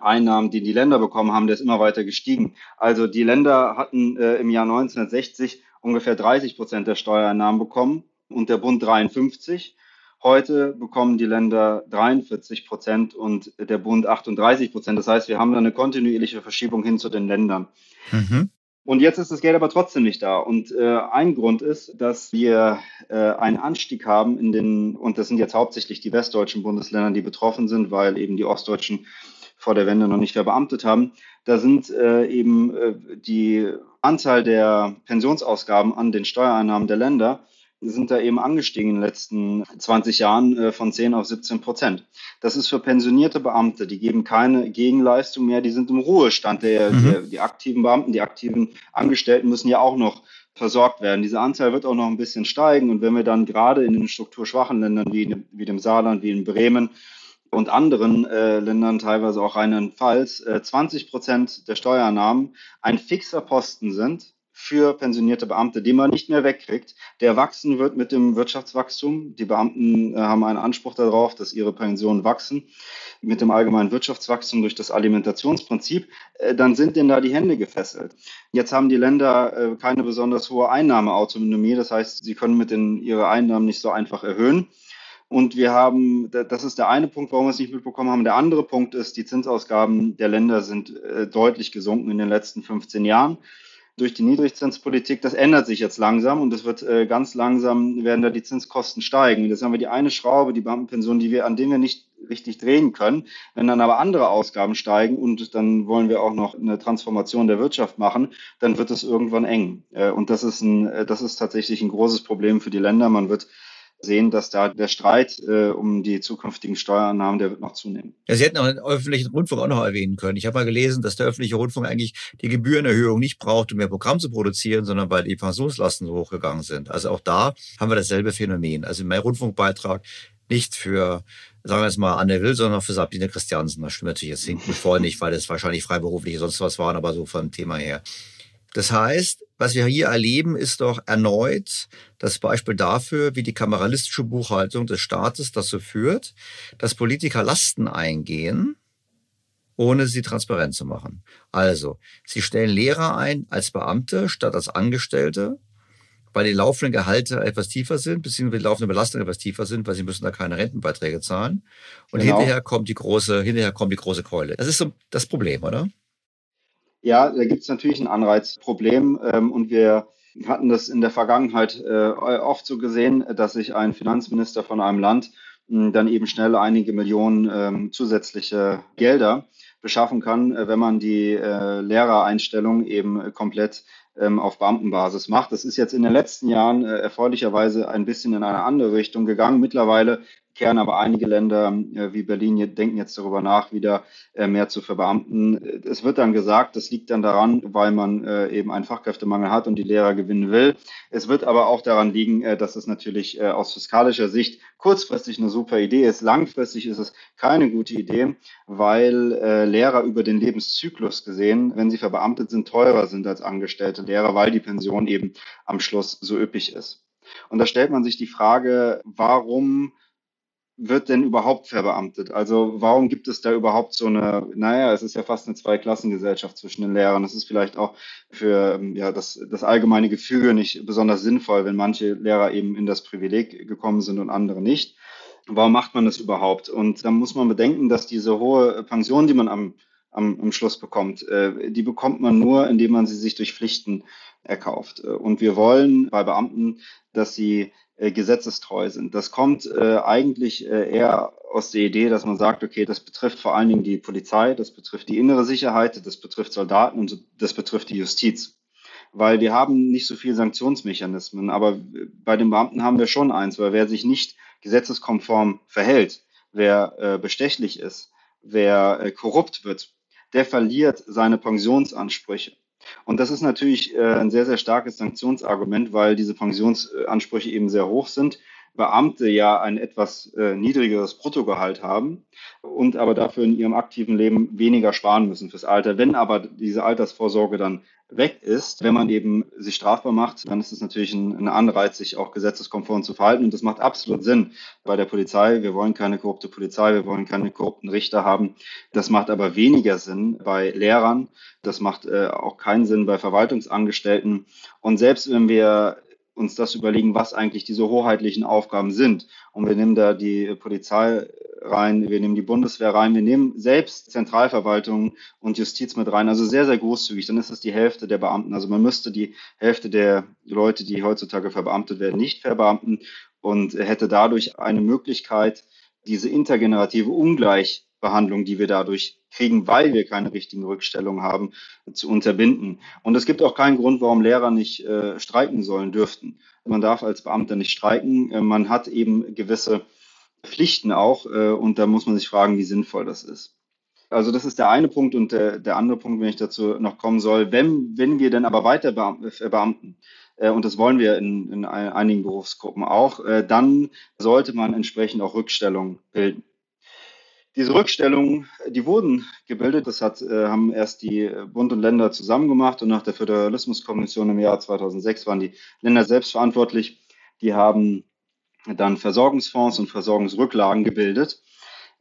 Einnahmen, die die Länder bekommen haben, der ist immer weiter gestiegen. Also die Länder hatten äh, im Jahr 1960 ungefähr 30 Prozent der Steuereinnahmen bekommen und der Bund 53. Heute bekommen die Länder 43 Prozent und der Bund 38 Prozent. Das heißt, wir haben da eine kontinuierliche Verschiebung hin zu den Ländern. Mhm. Und jetzt ist das Geld aber trotzdem nicht da. Und äh, ein Grund ist, dass wir äh, einen Anstieg haben in den, und das sind jetzt hauptsächlich die westdeutschen Bundesländer, die betroffen sind, weil eben die ostdeutschen vor der Wende noch nicht verbeamtet haben. Da sind äh, eben äh, die Anzahl der Pensionsausgaben an den Steuereinnahmen der Länder sind da eben angestiegen in den letzten 20 Jahren äh, von 10 auf 17 Prozent. Das ist für pensionierte Beamte, die geben keine Gegenleistung mehr, die sind im Ruhestand. Der, mhm. der, die aktiven Beamten, die aktiven Angestellten müssen ja auch noch versorgt werden. Diese Anzahl wird auch noch ein bisschen steigen. Und wenn wir dann gerade in den strukturschwachen Ländern wie, wie dem Saarland, wie in Bremen und anderen äh, Ländern, teilweise auch Rheinland-Pfalz, äh, 20 Prozent der Steuernahmen ein fixer Posten sind, für pensionierte Beamte, die man nicht mehr wegkriegt, der wachsen wird mit dem Wirtschaftswachstum. Die Beamten äh, haben einen Anspruch darauf, dass ihre Pensionen wachsen mit dem allgemeinen Wirtschaftswachstum durch das Alimentationsprinzip, äh, dann sind denen da die Hände gefesselt. Jetzt haben die Länder äh, keine besonders hohe Einnahmeautonomie, das heißt, sie können mit den, ihre Einnahmen nicht so einfach erhöhen. Und wir haben, das ist der eine Punkt, warum wir es nicht mitbekommen haben. Der andere Punkt ist, die Zinsausgaben der Länder sind deutlich gesunken in den letzten 15 Jahren durch die Niedrigzinspolitik, das ändert sich jetzt langsam und es wird äh, ganz langsam werden da die Zinskosten steigen. Das haben wir die eine Schraube, die Beamtenpension, die wir, an denen wir nicht richtig drehen können. Wenn dann aber andere Ausgaben steigen und dann wollen wir auch noch eine Transformation der Wirtschaft machen, dann wird es irgendwann eng. Äh, und das ist ein, äh, das ist tatsächlich ein großes Problem für die Länder. Man wird sehen, dass da der Streit äh, um die zukünftigen Steuerannahmen, der wird noch zunehmen. Ja, Sie hätten auch den öffentlichen Rundfunk auch noch erwähnen können. Ich habe mal gelesen, dass der öffentliche Rundfunk eigentlich die Gebührenerhöhung nicht braucht, um mehr Programm zu produzieren, sondern weil die Pensionslasten so hochgegangen sind. Also auch da haben wir dasselbe Phänomen. Also mein Rundfunkbeitrag nicht für sagen wir jetzt mal Anne Will, sondern für Sabine Christiansen. Das stimmt natürlich jetzt hinten vorher nicht, weil das wahrscheinlich freiberuflich sonst was waren, aber so vom Thema her. Das heißt, was wir hier erleben, ist doch erneut das Beispiel dafür, wie die kameralistische Buchhaltung des Staates dazu führt, dass Politiker Lasten eingehen, ohne sie transparent zu machen. Also, sie stellen Lehrer ein als Beamte statt als Angestellte, weil die laufenden Gehalte etwas tiefer sind, beziehungsweise die laufenden Belastungen etwas tiefer sind, weil sie müssen da keine Rentenbeiträge zahlen. Und genau. hinterher kommt die große, hinterher kommt die große Keule. Das ist so das Problem, oder? Ja, da gibt es natürlich ein Anreizproblem ähm, und wir hatten das in der Vergangenheit äh, oft so gesehen, dass sich ein Finanzminister von einem Land mh, dann eben schnell einige Millionen ähm, zusätzliche Gelder beschaffen kann, äh, wenn man die äh, Lehrereinstellung eben komplett ähm, auf Beamtenbasis macht. Das ist jetzt in den letzten Jahren äh, erfreulicherweise ein bisschen in eine andere Richtung gegangen. Mittlerweile kehren aber einige Länder äh, wie Berlin denken jetzt darüber nach, wieder äh, mehr zu verbeamten. Es wird dann gesagt, das liegt dann daran, weil man äh, eben einen Fachkräftemangel hat und die Lehrer gewinnen will. Es wird aber auch daran liegen, dass es natürlich aus fiskalischer Sicht kurzfristig eine super Idee ist. Langfristig ist es keine gute Idee, weil Lehrer über den Lebenszyklus gesehen, wenn sie verbeamtet sind, teurer sind als angestellte Lehrer, weil die Pension eben am Schluss so üppig ist. Und da stellt man sich die Frage, warum wird denn überhaupt verbeamtet? Also warum gibt es da überhaupt so eine, naja, es ist ja fast eine Zweiklassengesellschaft zwischen den Lehrern. Das ist vielleicht auch für ähm, ja, das, das allgemeine Gefüge nicht besonders sinnvoll, wenn manche Lehrer eben in das Privileg gekommen sind und andere nicht. Warum macht man das überhaupt? Und da muss man bedenken, dass diese hohe Pension, die man am, am, am Schluss bekommt, äh, die bekommt man nur, indem man sie sich durch Pflichten erkauft. Und wir wollen bei Beamten, dass sie äh, gesetzestreu sind. Das kommt äh, eigentlich äh, eher aus der Idee, dass man sagt, okay, das betrifft vor allen Dingen die Polizei, das betrifft die innere Sicherheit, das betrifft Soldaten und das betrifft die Justiz. Weil die haben nicht so viele Sanktionsmechanismen, aber bei den Beamten haben wir schon eins, weil wer sich nicht gesetzeskonform verhält, wer äh, bestechlich ist, wer äh, korrupt wird, der verliert seine Pensionsansprüche. Und das ist natürlich äh, ein sehr, sehr starkes Sanktionsargument, weil diese Pensionsansprüche eben sehr hoch sind. Beamte ja ein etwas äh, niedrigeres Bruttogehalt haben und aber dafür in ihrem aktiven Leben weniger sparen müssen fürs Alter. Wenn aber diese Altersvorsorge dann weg ist, wenn man eben sich strafbar macht, dann ist es natürlich ein, ein Anreiz, sich auch gesetzeskonform zu verhalten. Und das macht absolut Sinn bei der Polizei. Wir wollen keine korrupte Polizei, wir wollen keine korrupten Richter haben. Das macht aber weniger Sinn bei Lehrern. Das macht äh, auch keinen Sinn bei Verwaltungsangestellten. Und selbst wenn wir uns das überlegen, was eigentlich diese hoheitlichen Aufgaben sind. Und wir nehmen da die Polizei rein, wir nehmen die Bundeswehr rein, wir nehmen selbst Zentralverwaltung und Justiz mit rein, also sehr, sehr großzügig. Dann ist das die Hälfte der Beamten. Also man müsste die Hälfte der Leute, die heutzutage verbeamtet werden, nicht verbeamten und hätte dadurch eine Möglichkeit, diese intergenerative Ungleichbehandlung, die wir dadurch kriegen, weil wir keine richtigen Rückstellungen haben, zu unterbinden. Und es gibt auch keinen Grund, warum Lehrer nicht äh, streiken sollen dürften. Man darf als Beamter nicht streiken. Äh, man hat eben gewisse Pflichten auch. Äh, und da muss man sich fragen, wie sinnvoll das ist. Also das ist der eine Punkt und der, der andere Punkt, wenn ich dazu noch kommen soll, wenn, wenn wir dann aber weiter Beamten, äh, und das wollen wir in, in einigen Berufsgruppen auch, äh, dann sollte man entsprechend auch Rückstellungen bilden. Diese Rückstellungen, die wurden gebildet. Das hat, äh, haben erst die Bund und Länder zusammen gemacht und nach der Föderalismuskommission im Jahr 2006 waren die Länder selbst verantwortlich. Die haben dann Versorgungsfonds und Versorgungsrücklagen gebildet.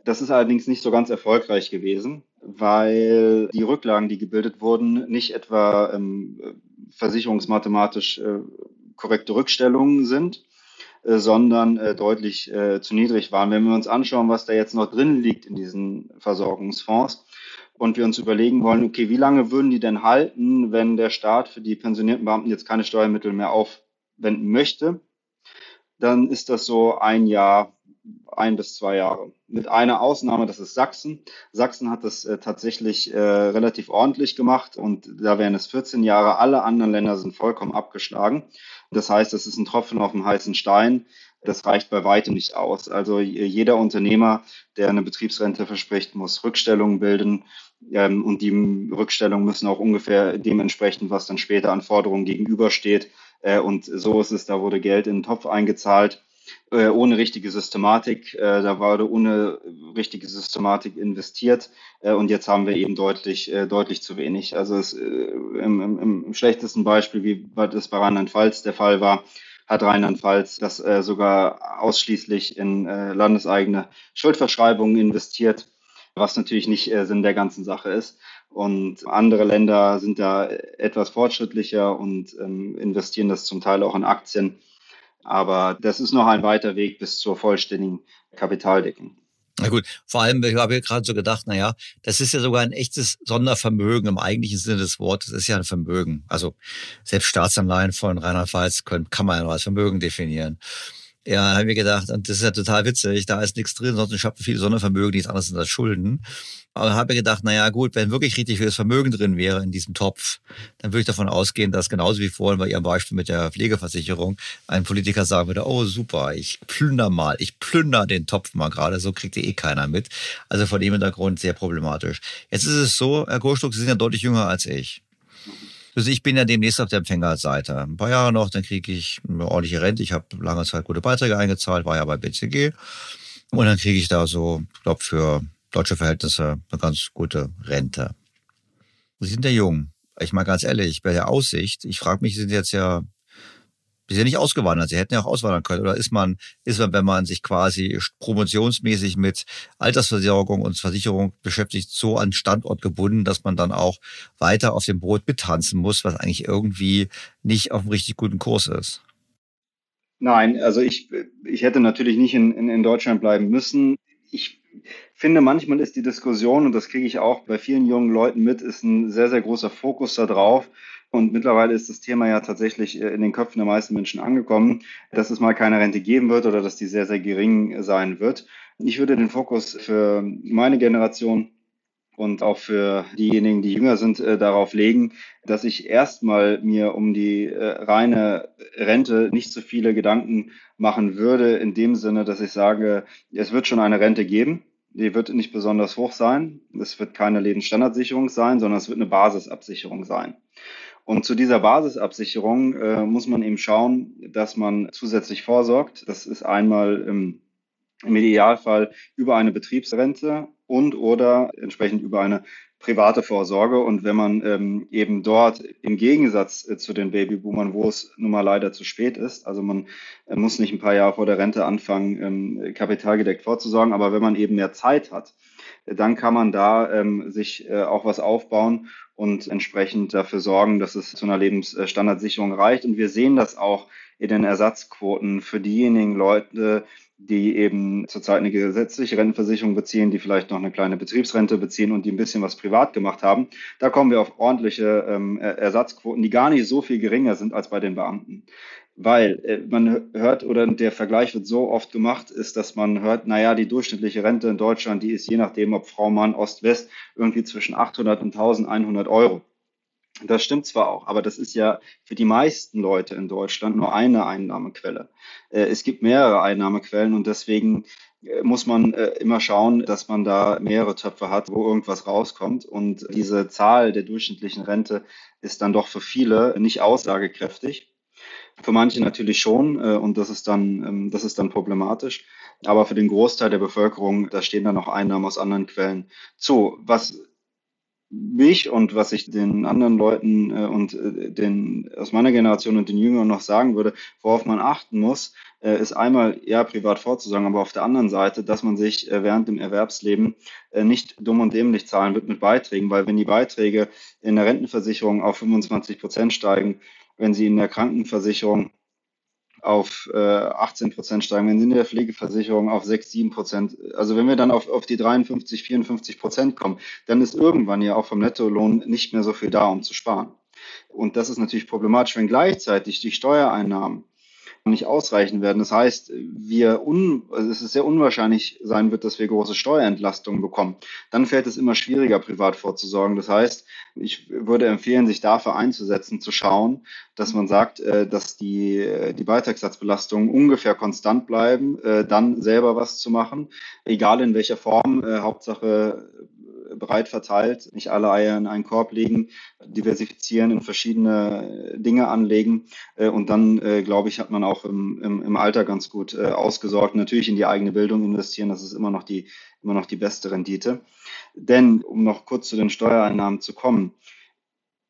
Das ist allerdings nicht so ganz erfolgreich gewesen, weil die Rücklagen, die gebildet wurden, nicht etwa ähm, versicherungsmathematisch äh, korrekte Rückstellungen sind, äh, sondern äh, deutlich äh, zu niedrig waren. Wenn wir uns anschauen, was da jetzt noch drin liegt in diesen Versorgungsfonds und wir uns überlegen wollen, okay, wie lange würden die denn halten, wenn der Staat für die pensionierten Beamten jetzt keine Steuermittel mehr aufwenden möchte, dann ist das so ein Jahr, ein bis zwei Jahre. Mit einer Ausnahme, das ist Sachsen. Sachsen hat das äh, tatsächlich äh, relativ ordentlich gemacht und da wären es 14 Jahre. Alle anderen Länder sind vollkommen abgeschlagen. Das heißt, das ist ein Tropfen auf dem heißen Stein. Das reicht bei weitem nicht aus. Also jeder Unternehmer, der eine Betriebsrente verspricht, muss Rückstellungen bilden. Ähm, und die Rückstellungen müssen auch ungefähr dementsprechend, was dann später an Forderungen gegenübersteht, äh, und so ist es, da wurde Geld in den Topf eingezahlt, äh, ohne richtige Systematik. Äh, da wurde ohne richtige Systematik investiert. und jetzt haben wir eben deutlich, deutlich zu wenig. Also es, im, im, im schlechtesten Beispiel, wie das bei Rheinland-Pfalz der Fall war, hat Rheinland-Pfalz das sogar ausschließlich in landeseigene Schuldverschreibungen investiert was natürlich nicht äh, Sinn der ganzen Sache ist. Und andere Länder sind da etwas fortschrittlicher und ähm, investieren das zum Teil auch in Aktien. Aber das ist noch ein weiter Weg bis zur vollständigen Kapitaldeckung. Na gut, vor allem, ich habe gerade so gedacht, naja, das ist ja sogar ein echtes Sondervermögen im eigentlichen Sinne des Wortes. Ist ja ein Vermögen. Also selbst Staatsanleihen von Rheinland-Pfalz kann man ja als Vermögen definieren. Ja, habe ich mir gedacht, und das ist ja total witzig, da ist nichts drin, sonst ich habe viele Sondervermögen, nichts anderes als Schulden. Aber habe mir gedacht, naja gut, wenn wirklich richtig viel Vermögen drin wäre in diesem Topf, dann würde ich davon ausgehen, dass genauso wie vorhin bei Ihrem Beispiel mit der Pflegeversicherung ein Politiker sagen würde, oh super, ich plünder mal, ich plünder den Topf mal gerade, so kriegt eh keiner mit. Also von dem Hintergrund sehr problematisch. Jetzt ist es so, Herr Kohlstuck, Sie sind ja deutlich jünger als ich. Also ich bin ja demnächst auf der Empfängerseite. Ein paar Jahre noch, dann kriege ich eine ordentliche Rente. Ich habe lange Zeit gute Beiträge eingezahlt, war ja bei BCG. Und dann kriege ich da so, ich glaube, für deutsche Verhältnisse eine ganz gute Rente. Sie sind ja jung. Ich mal ganz ehrlich, bei der Aussicht, ich frage mich, Sie sind jetzt ja, Sie sind nicht ausgewandert. Sie hätten ja auch auswandern können. Oder ist man, ist man, wenn man sich quasi promotionsmäßig mit Altersversorgung und Versicherung beschäftigt, so an Standort gebunden, dass man dann auch weiter auf dem Boot mittanzen muss, was eigentlich irgendwie nicht auf einem richtig guten Kurs ist? Nein, also ich, ich hätte natürlich nicht in, in, in Deutschland bleiben müssen. Ich finde, manchmal ist die Diskussion, und das kriege ich auch bei vielen jungen Leuten mit, ist ein sehr, sehr großer Fokus da drauf. Und mittlerweile ist das Thema ja tatsächlich äh, in den Köpfen der meisten Menschen angekommen, dass es mal keine Rente geben wird oder dass die sehr, sehr gering sein wird. Ich würde den Fokus für meine Generation und auch für diejenigen, die jünger sind, äh, darauf legen, dass ich erstmal mir um die äh, reine Rente nicht so viele Gedanken machen würde, in dem Sinne, dass ich sage, es wird schon eine Rente geben. Die wird nicht besonders hoch sein. Es wird keine Lebensstandardsicherung sein, sondern es wird eine Basisabsicherung sein. Und zu dieser Basisabsicherung äh, muss man eben schauen, dass man zusätzlich vorsorgt. Das ist einmal im, im Idealfall über eine Betriebsrente und oder entsprechend über eine private Vorsorge. Und wenn man ähm, eben dort im Gegensatz äh, zu den Babyboomern, wo es nun mal leider zu spät ist, also man äh, muss nicht ein paar Jahre vor der Rente anfangen, ähm, kapitalgedeckt vorzusorgen, aber wenn man eben mehr Zeit hat, äh, dann kann man da ähm, sich äh, auch was aufbauen und entsprechend dafür sorgen, dass es zu einer Lebensstandardsicherung reicht. Und wir sehen das auch in den Ersatzquoten für diejenigen Leute, die eben zurzeit eine gesetzliche Rentenversicherung beziehen, die vielleicht noch eine kleine Betriebsrente beziehen und die ein bisschen was privat gemacht haben. Da kommen wir auf ordentliche ähm, Ersatzquoten, die gar nicht so viel geringer sind als bei den Beamten. Weil äh, man hört oder der Vergleich wird so oft gemacht, ist, dass man hört, naja, die durchschnittliche Rente in Deutschland, die ist je nachdem, ob Frau, Mann, Ost, West, irgendwie zwischen 800 und 1100 Euro. Das stimmt zwar auch, aber das ist ja für die meisten Leute in Deutschland nur eine Einnahmequelle. Äh, es gibt mehrere Einnahmequellen und deswegen äh, muss man äh, immer schauen, dass man da mehrere Töpfe hat, wo irgendwas rauskommt. Und diese Zahl der durchschnittlichen Rente ist dann doch für viele nicht aussagekräftig. Für manche natürlich schon und das ist dann, ähm, das ist dann problematisch. Aber für den Großteil der Bevölkerung, da stehen dann noch Einnahmen aus anderen Quellen zu. Was mich und was ich den anderen Leuten äh, und äh, den aus meiner Generation und den Jüngeren noch sagen würde, worauf man achten muss, äh, ist einmal ja privat vorzusagen, aber auf der anderen Seite, dass man sich äh, während dem Erwerbsleben äh, nicht dumm und dämlich zahlen wird mit Beiträgen, weil wenn die Beiträge in der Rentenversicherung auf 25 Prozent steigen, wenn sie in der Krankenversicherung auf äh, 18 Prozent steigen, wenn sie in der Pflegeversicherung auf 6, 7 Prozent, also wenn wir dann auf, auf die 53, 54 Prozent kommen, dann ist irgendwann ja auch vom Nettolohn nicht mehr so viel da, um zu sparen. Und das ist natürlich problematisch, wenn gleichzeitig die Steuereinnahmen nicht ausreichen werden. Das heißt, wir un, also es ist sehr unwahrscheinlich sein wird, dass wir große Steuerentlastungen bekommen. Dann fällt es immer schwieriger, privat vorzusorgen. Das heißt, ich würde empfehlen, sich dafür einzusetzen, zu schauen, dass man sagt, äh, dass die, die Beitragssatzbelastungen ungefähr konstant bleiben, äh, dann selber was zu machen, egal in welcher Form, äh, Hauptsache breit verteilt, nicht alle Eier in einen Korb legen, diversifizieren, in verschiedene Dinge anlegen. Äh, und dann, äh, glaube ich, hat man auch im, im, im Alter ganz gut äh, ausgesorgt. Natürlich in die eigene Bildung investieren, das ist immer noch die, immer noch die beste Rendite. Denn, um noch kurz zu den Steuereinnahmen zu kommen,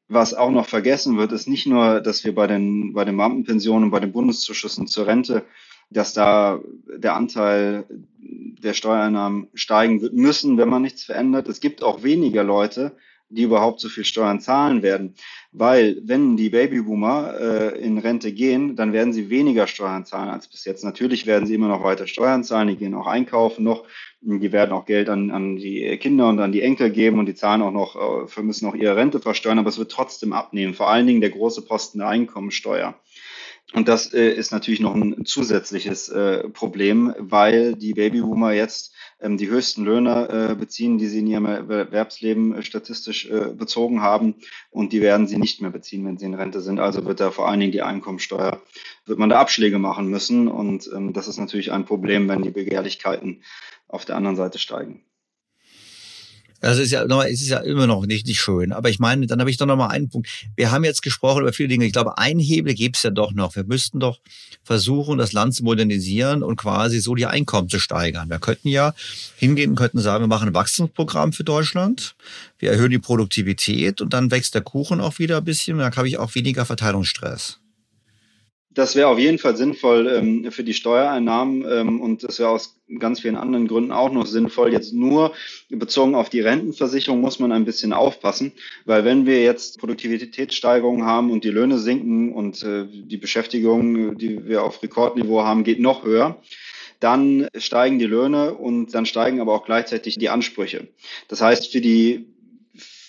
was auch noch vergessen wird, ist nicht nur, dass wir bei den, bei den Beamtenpensionen und bei den Bundeszuschüssen zur Rente dass da der Anteil der Steuereinnahmen steigen wird müssen, wenn man nichts verändert. Es gibt auch weniger Leute, die überhaupt so viel Steuern zahlen werden. Weil wenn die Babyboomer äh, in Rente gehen, dann werden sie weniger Steuern zahlen als bis jetzt. Natürlich werden sie immer noch weiter Steuern zahlen, die gehen auch einkaufen noch, die werden auch Geld an, an die Kinder und an die Enkel geben und die zahlen auch noch, äh, müssen auch ihre Rente versteuern, aber es wird trotzdem abnehmen. Vor allen Dingen der große Posten der Einkommensteuer. Und das äh, ist natürlich noch ein zusätzliches äh, Problem, weil die Babyboomer jetzt ähm, die höchsten Löhne äh, beziehen, die sie in ihrem Erwerbsleben äh, statistisch äh, bezogen haben. Und die werden sie nicht mehr beziehen, wenn sie in Rente sind. Also wird da vor allen Dingen die Einkommensteuer, wird man da Abschläge machen müssen. Und ähm, das ist natürlich ein Problem, wenn die Begehrlichkeiten auf der anderen Seite steigen. Das ist ja, es ist ja immer noch nicht, nicht schön. Aber ich meine, dann habe ich doch noch mal einen Punkt. Wir haben jetzt gesprochen über viele Dinge. Ich glaube, ein Hebel gibt es ja doch noch. Wir müssten doch versuchen, das Land zu modernisieren und quasi so die Einkommen zu steigern. Wir könnten ja hingehen und könnten sagen, wir machen ein Wachstumsprogramm für Deutschland. Wir erhöhen die Produktivität und dann wächst der Kuchen auch wieder ein bisschen. Dann habe ich auch weniger Verteilungsstress. Das wäre auf jeden Fall sinnvoll ähm, für die Steuereinnahmen ähm, und das wäre aus ganz vielen anderen Gründen auch noch sinnvoll. Jetzt nur bezogen auf die Rentenversicherung muss man ein bisschen aufpassen, weil wenn wir jetzt Produktivitätssteigerungen haben und die Löhne sinken und äh, die Beschäftigung, die wir auf Rekordniveau haben, geht noch höher, dann steigen die Löhne und dann steigen aber auch gleichzeitig die Ansprüche. Das heißt, für die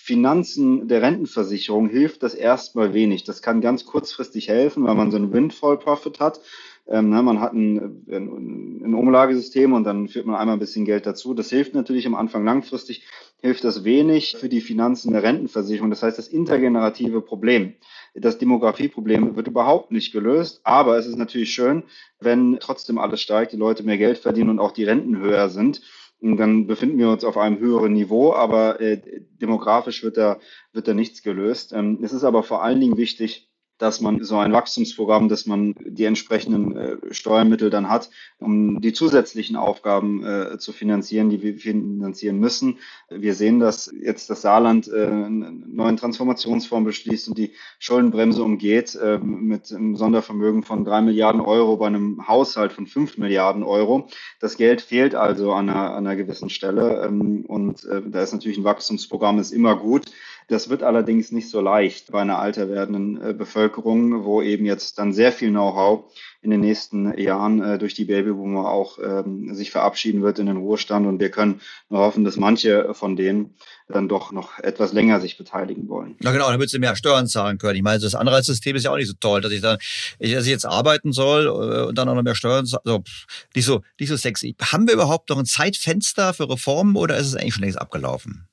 Finanzen der Rentenversicherung hilft das erstmal wenig. Das kann ganz kurzfristig helfen, weil man so einen Windfall-Profit hat. Ähm, ne, man hat ein, ein, ein, Umlagesystem und dann führt man einmal ein bisschen Geld dazu. Das hilft natürlich am Anfang langfristig, hilft das wenig für die Finanzen der Rentenversicherung. Das heißt, das intergenerative Problem, das Demografieproblem wird überhaupt nicht gelöst. Aber es ist natürlich schön, wenn trotzdem alles steigt, die Leute mehr Geld verdienen und auch die Renten höher sind. Dann befinden wir uns auf einem höheren Niveau, aber äh, demografisch wird da, wird da nichts gelöst. Ähm, es ist aber vor allen Dingen wichtig, dass man so ein Wachstumsprogramm, dass man die entsprechenden äh, Steuermittel dann hat, um die zusätzlichen Aufgaben äh, zu finanzieren, die wir finanzieren müssen. Wir sehen, dass jetzt das Saarland äh, einen neuen Transformationsfonds beschließt und die Schuldenbremse umgeht äh, mit einem Sondervermögen von drei Milliarden Euro bei einem Haushalt von fünf Milliarden Euro. Das Geld fehlt also an einer, an einer gewissen Stelle ähm, und äh, da ist natürlich ein Wachstumsprogramm ist immer gut. Das wird allerdings nicht so leicht bei einer alter werdenden äh, Bevölkerung, wo eben jetzt dann sehr viel Know-how in den nächsten Jahren äh, durch die Babyboomer auch ähm, sich verabschieden wird in den Ruhestand. Und wir können nur hoffen, dass manche von denen dann doch noch etwas länger sich beteiligen wollen. Na genau, damit sie mehr Steuern zahlen können. Ich meine, das Anreizsystem ist ja auch nicht so toll, dass ich dann, dass ich jetzt arbeiten soll äh, und dann auch noch mehr Steuern, also nicht so, nicht so sexy. Haben wir überhaupt noch ein Zeitfenster für Reformen oder ist es eigentlich schon längst abgelaufen?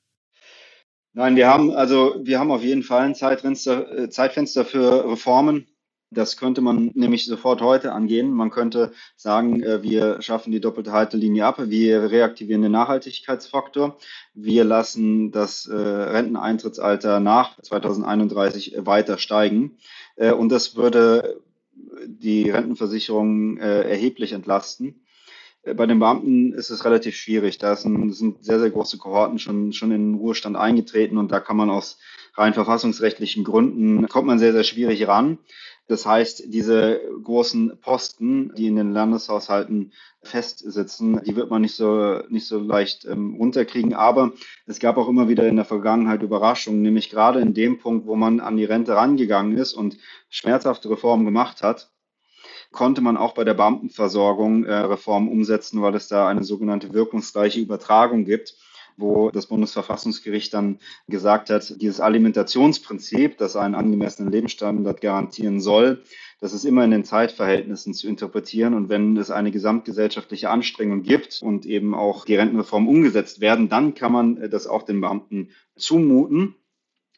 Nein, wir haben also wir haben auf jeden Fall ein Zeitfenster, äh, Zeitfenster für Reformen. Das könnte man nämlich sofort heute angehen. Man könnte sagen, äh, wir schaffen die doppelte Haltelinie ab, wir reaktivieren den Nachhaltigkeitsfaktor, wir lassen das äh, Renteneintrittsalter nach 2031 weiter steigen. Und das würde die Rentenversicherung erheblich entlasten. Äh, bei den Beamten ist es relativ schwierig. Da sind, sehr, sehr große Kohorten schon, schon in den Ruhestand eingetreten und da kann man aus rein verfassungsrechtlichen Gründen, kommt man sehr, sehr schwierig ran. Das heißt, diese großen Posten, die in den Landeshaushalten festsitzen, die wird man nicht so, nicht so leicht ähm, runterkriegen. Aber es gab auch immer wieder in der Vergangenheit Überraschungen, nämlich gerade in dem Punkt, wo man an die Rente rangegangen ist und schmerzhafte Reformen gemacht hat, konnte man auch bei der Beamtenversorgung äh, Reformen umsetzen, weil es da eine sogenannte wirkungsreiche Übertragung gibt wo das Bundesverfassungsgericht dann gesagt hat, dieses Alimentationsprinzip, das einen angemessenen Lebensstandard garantieren soll, das ist immer in den Zeitverhältnissen zu interpretieren. Und wenn es eine gesamtgesellschaftliche Anstrengung gibt und eben auch die Rentenreform umgesetzt werden, dann kann man äh, das auch den Beamten zumuten.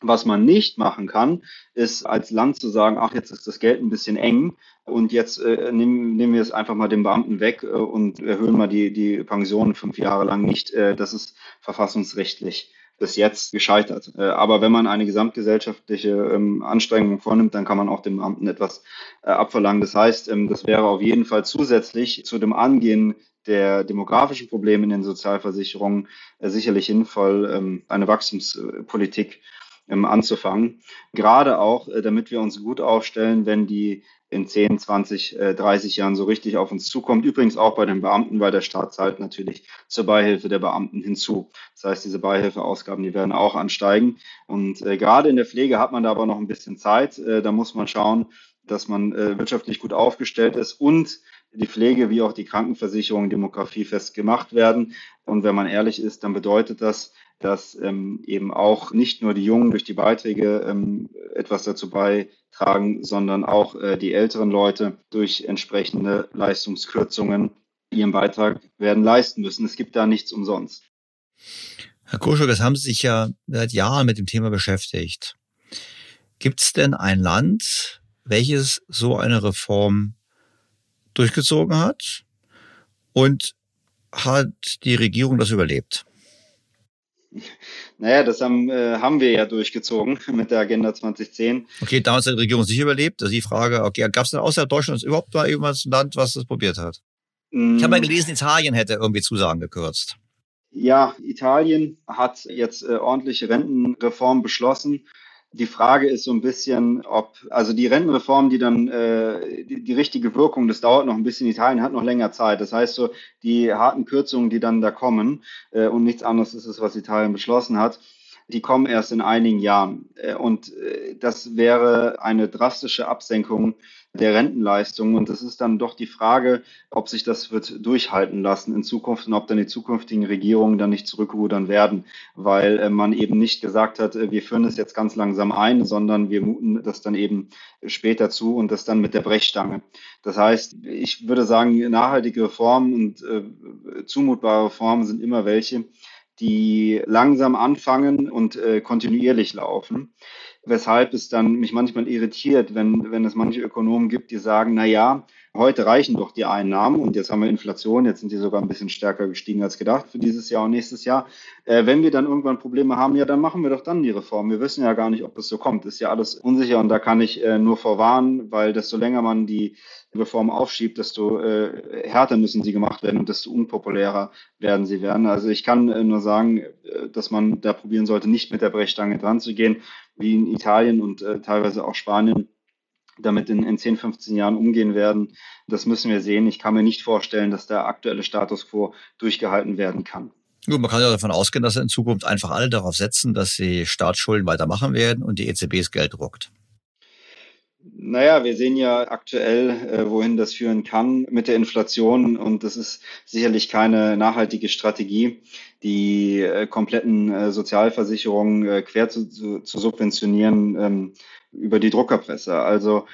Was man nicht machen kann, ist als Land zu sagen, ach, jetzt ist das Geld ein bisschen eng und jetzt äh, nehmen, nehmen wir es einfach mal den Beamten weg äh, und erhöhen mal die, die Pensionen fünf Jahre lang nicht. Äh, das ist verfassungsrechtlich bis jetzt gescheitert. Äh, aber wenn man eine gesamtgesellschaftliche ähm, Anstrengung vornimmt, dann kann man auch dem Beamten etwas äh, abverlangen. Das heißt, ähm, das wäre auf jeden Fall zusätzlich zu dem Angehen der demografischen Probleme in den Sozialversicherungen äh, sicherlich sinnvoll, ähm, eine Wachstumspolitik ähm, anzufangen. Gerade auch, äh, damit wir uns gut aufstellen, wenn die in 10, 20, 30 Jahren so richtig auf uns zukommt. Übrigens auch bei den Beamten, weil der Staat zahlt natürlich zur Beihilfe der Beamten hinzu. Das heißt, diese Beihilfeausgaben, die werden auch ansteigen. Und äh, gerade in der Pflege hat man da aber noch ein bisschen Zeit. Äh, da muss man schauen, dass man wirtschaftlich gut aufgestellt ist und die Pflege wie auch die Krankenversicherung demografiefest gemacht werden. Und wenn man ehrlich ist, dann bedeutet das, dass ähm, eben auch nicht nur die Jungen durch die Beiträge ähm, etwas dazu beitragen, sondern auch äh, die älteren Leute durch entsprechende Leistungskürzungen ihren Beitrag werden leisten müssen. Es gibt da nichts umsonst. Herr Kuschel, das haben Sie sich ja seit Jahren mit dem Thema beschäftigt. Gibt es denn ein Land, welches so eine Reform durchgezogen hat und hat die Regierung das überlebt? Naja, das haben, äh, haben wir ja durchgezogen [laughs] mit der Agenda 2010. Okay, damals hat die Regierung sich überlebt. Das ist die Frage, okay, gab es denn außerhalb Deutschlands überhaupt mal irgendwas ein Land, was das probiert hat? Mm. Ich habe mal gelesen, Italien hätte irgendwie Zusagen gekürzt. Ja, Italien hat jetzt äh, ordentliche Rentenreform beschlossen. Die Frage ist so ein bisschen, ob, also die Rentenreform, die dann äh, die, die richtige Wirkung, das dauert noch ein bisschen. Italien hat noch länger Zeit. Das heißt so, die harten Kürzungen, die dann da kommen, äh, und nichts anderes ist es, was Italien beschlossen hat, die kommen erst in einigen Jahren. Äh, und äh, das wäre eine drastische Absenkung der Rentenleistung. Und es ist dann doch die Frage, ob sich das wird durchhalten lassen in Zukunft und ob dann die zukünftigen Regierungen dann nicht zurückrudern werden, weil äh, man eben nicht gesagt hat, wir führen es jetzt ganz langsam ein, sondern wir muten das dann eben später zu und das dann mit der Brechstange. Das heißt, ich würde sagen, nachhaltige Reformen und zumutbare Reformen sind immer welche, die langsam anfangen und äh, kontinuierlich laufen. Weshalb es dann mich manchmal irritiert, wenn, wenn es manche Ökonomen gibt, die sagen, na ja, heute reichen doch die Einnahmen und jetzt haben wir Inflation, jetzt sind die sogar ein bisschen stärker gestiegen als gedacht für dieses Jahr und nächstes Jahr. Äh, wenn wir dann irgendwann Probleme haben, ja, dann machen wir doch dann die Reform. Wir wissen ja gar nicht, ob das so kommt. Ist ja alles unsicher und da kann ich äh, nur vorwarnen, weil desto länger man die Reform aufschiebt, desto äh, härter müssen sie gemacht werden und desto unpopulärer werden sie werden. Also ich kann äh, nur sagen, äh, dass man da probieren sollte, nicht mit der Brechstange dran zu gehen, wie in Italien und äh, teilweise auch Spanien damit in, in 10, 15 Jahren umgehen werden. Das müssen wir sehen. Ich kann mir nicht vorstellen, dass der aktuelle Status quo durchgehalten werden kann. Gut, man kann ja davon ausgehen, dass in Zukunft einfach alle darauf setzen, dass sie Staatsschulden weitermachen werden und die EZB das Geld druckt. Naja, wir sehen ja aktuell, äh, wohin das führen kann mit der Inflation und das ist sicherlich keine nachhaltige Strategie, die äh, kompletten äh, Sozialversicherungen äh, quer zu, zu, zu subventionieren. Ähm, über die Druckerpresse. Also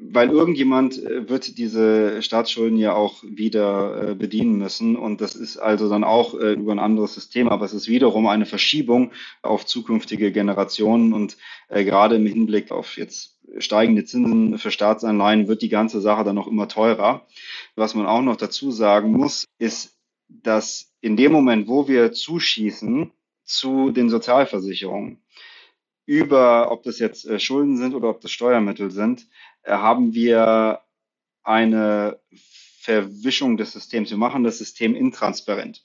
weil irgendjemand äh, wird diese Staatsschulden ja auch wieder äh, bedienen müssen. Und das ist also dann auch über ein anderes System, aber es ist wiederum eine Verschiebung auf zukünftige Generationen. Und gerade im Hinblick auf jetzt steigende Zinsen für Staatsanleihen wird die ganze Sache dann noch immer teurer. Was man auch noch dazu sagen muss, ist, dass in dem Moment, wo wir zuschießen zu den Sozialversicherungen, über, ob das jetzt äh, Schulden sind oder ob das Steuermittel sind, äh, haben wir eine Verwischung des Systems. Wir machen das System intransparent.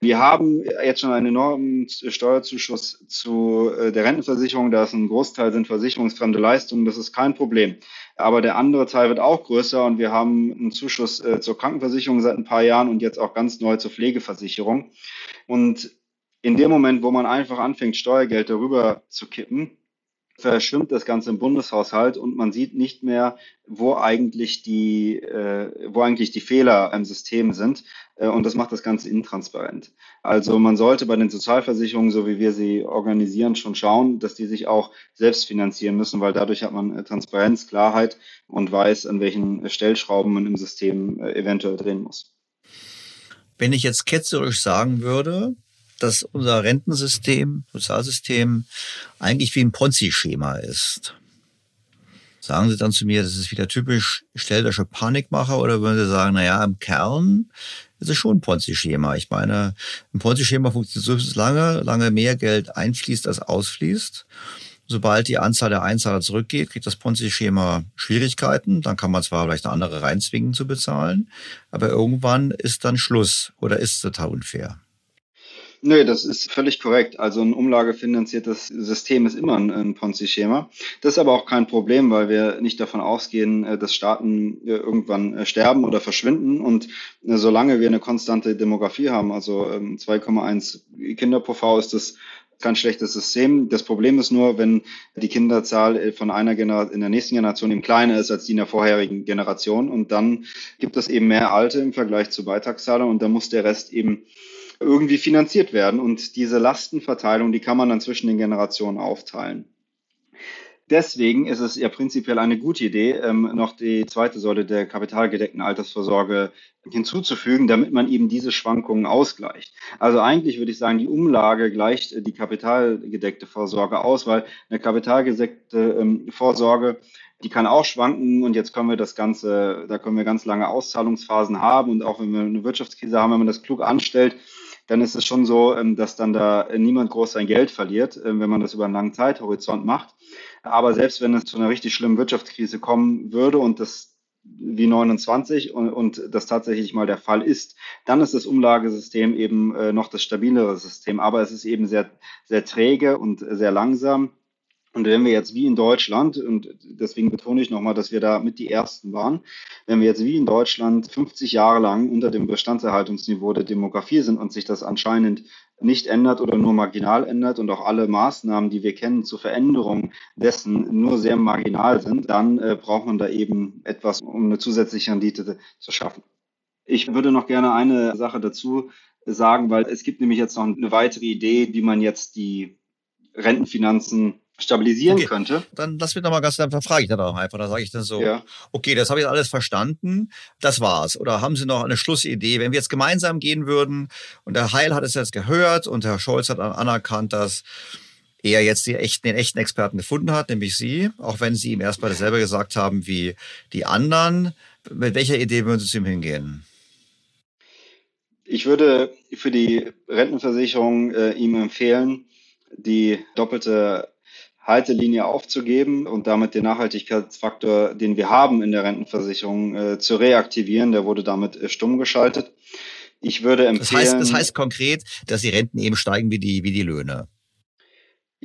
Wir haben jetzt schon einen enormen Steuerzuschuss zu äh, der Rentenversicherung. Da ist ein Großteil sind versicherungsfremde Leistungen. Das ist kein Problem. Aber der andere Teil wird auch größer und wir haben einen Zuschuss äh, zur Krankenversicherung seit ein paar Jahren und jetzt auch ganz neu zur Pflegeversicherung. Und in dem Moment, wo man einfach anfängt, Steuergeld darüber zu kippen, verschwimmt das Ganze im Bundeshaushalt und man sieht nicht mehr, wo eigentlich die, äh, wo eigentlich die Fehler im System sind. Äh, und das macht das Ganze intransparent. Also man sollte bei den Sozialversicherungen, so wie wir sie organisieren, schon schauen, dass die sich auch selbst finanzieren müssen, weil dadurch hat man äh, Transparenz, Klarheit und weiß, an welchen Stellschrauben man im System äh, eventuell drehen muss. Wenn ich jetzt ketzerisch sagen würde, dass unser Rentensystem, Sozialsystem eigentlich wie ein Ponzi-Schema ist. Sagen Sie dann zu mir, das ist wieder typisch städtische Panikmacher oder würden Sie sagen, naja, im Kern ist es schon ein Ponzi-Schema. Ich meine, ein Ponzi-Schema funktioniert so lange, lange mehr Geld einfließt als ausfließt. Sobald die Anzahl der Einzahler zurückgeht, kriegt das Ponzi-Schema Schwierigkeiten. Dann kann man zwar vielleicht eine andere reinzwingen zu bezahlen, aber irgendwann ist dann Schluss oder ist es total unfair. Nö, das ist völlig korrekt. Also ein umlagefinanziertes System ist immer ein, ein Ponzi-Schema. Das ist aber auch kein Problem, weil wir nicht davon ausgehen, äh, dass Staaten äh, irgendwann äh, sterben oder verschwinden. Und solange wir eine konstante Demografie haben, also 2,1 ähm, Kinder pro Frau, ist das kein schlechtes System. Das Problem ist nur, wenn die Kinderzahl von einer Generation in der nächsten Generation eben kleiner ist als die in der vorherigen Generation. Und dann gibt es eben mehr Alte im Vergleich zu Beitragszahlern und dann muss der Rest eben irgendwie finanziert werden. Und diese Lastenverteilung, die kann man dann zwischen den Generationen aufteilen. Deswegen ist es ja prinzipiell eine gute Idee, ähm, noch die zweite Säule der kapitalgedeckten Altersvorsorge hinzuzufügen, damit man eben diese Schwankungen ausgleicht. Also eigentlich würde ich sagen, die Umlage gleicht die kapitalgedeckte Vorsorge aus, weil eine kapitalgedeckte ähm, Vorsorge die kann auch schwanken und jetzt können wir das Ganze, da können wir ganz lange Auszahlungsphasen haben und auch wenn wir eine Wirtschaftskrise haben, wenn man das klug anstellt, dann ist es schon so, ähm, dass dann da niemand groß sein Geld verliert, ähm, wenn man das über einen langen Zeithorizont macht. Aber selbst wenn es zu einer richtig schlimmen Wirtschaftskrise kommen würde und das wie 29 und, und das tatsächlich mal der Fall ist, dann ist das Umlagesystem eben äh, noch das stabilere System. Aber es ist eben sehr, sehr träge und sehr langsam. Und wenn wir jetzt wie in Deutschland, und deswegen betone ich nochmal, dass wir da mit die Ersten waren, wenn wir jetzt wie in Deutschland 50 Jahre lang unter dem Bestandserhaltungsniveau der Demografie sind und sich das anscheinend nicht ändert oder nur marginal ändert und auch alle Maßnahmen, die wir kennen zur Veränderung dessen nur sehr marginal sind, dann äh, braucht man da eben etwas, um eine zusätzliche Rendite zu schaffen. Ich würde noch gerne eine Sache dazu sagen, weil es gibt nämlich jetzt noch eine weitere Idee, wie man jetzt die Rentenfinanzen stabilisieren okay. könnte. Dann lass mich noch mal ganz einfach frage ich dann auch einfach. Da sage ich dann so, ja. okay, das habe ich alles verstanden, das war's. Oder haben Sie noch eine Schlussidee, wenn wir jetzt gemeinsam gehen würden und der Heil hat es jetzt gehört und Herr Scholz hat anerkannt, dass er jetzt die echten, den echten Experten gefunden hat, nämlich Sie, auch wenn Sie ihm erstmal dasselbe gesagt haben wie die anderen. Mit welcher Idee würden Sie zu ihm hingehen? Ich würde für die Rentenversicherung äh, ihm empfehlen, die doppelte Haltelinie aufzugeben und damit den Nachhaltigkeitsfaktor, den wir haben in der Rentenversicherung, äh, zu reaktivieren. Der wurde damit äh, stumm geschaltet. Ich würde empfehlen. Das heißt, das heißt konkret, dass die Renten eben steigen wie die, wie die Löhne.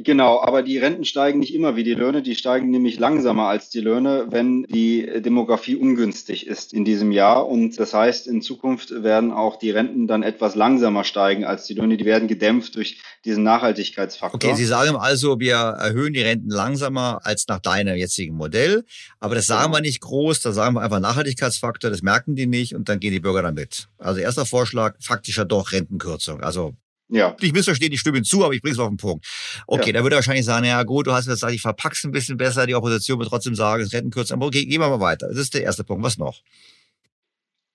Genau, aber die Renten steigen nicht immer wie die Löhne, die steigen nämlich langsamer als die Löhne, wenn die Demografie ungünstig ist in diesem Jahr. Und das heißt, in Zukunft werden auch die Renten dann etwas langsamer steigen als die Löhne. Die werden gedämpft durch diesen Nachhaltigkeitsfaktor. Okay, Sie sagen also, wir erhöhen die Renten langsamer als nach deinem jetzigen Modell. Aber das sagen wir nicht groß, da sagen wir einfach Nachhaltigkeitsfaktor, das merken die nicht und dann gehen die Bürger damit. Also erster Vorschlag, faktischer doch Rentenkürzung. Also ja. Nicht missverstehen, die stimmen zu, aber ich bring's auf den Punkt. Okay, ja. da würde er wahrscheinlich sagen, ja gut, du hast jetzt gesagt, ich verpack's ein bisschen besser, die Opposition wird trotzdem sagen, es retten kürzer. Aber okay, gehen wir mal weiter. Das ist der erste Punkt. Was noch?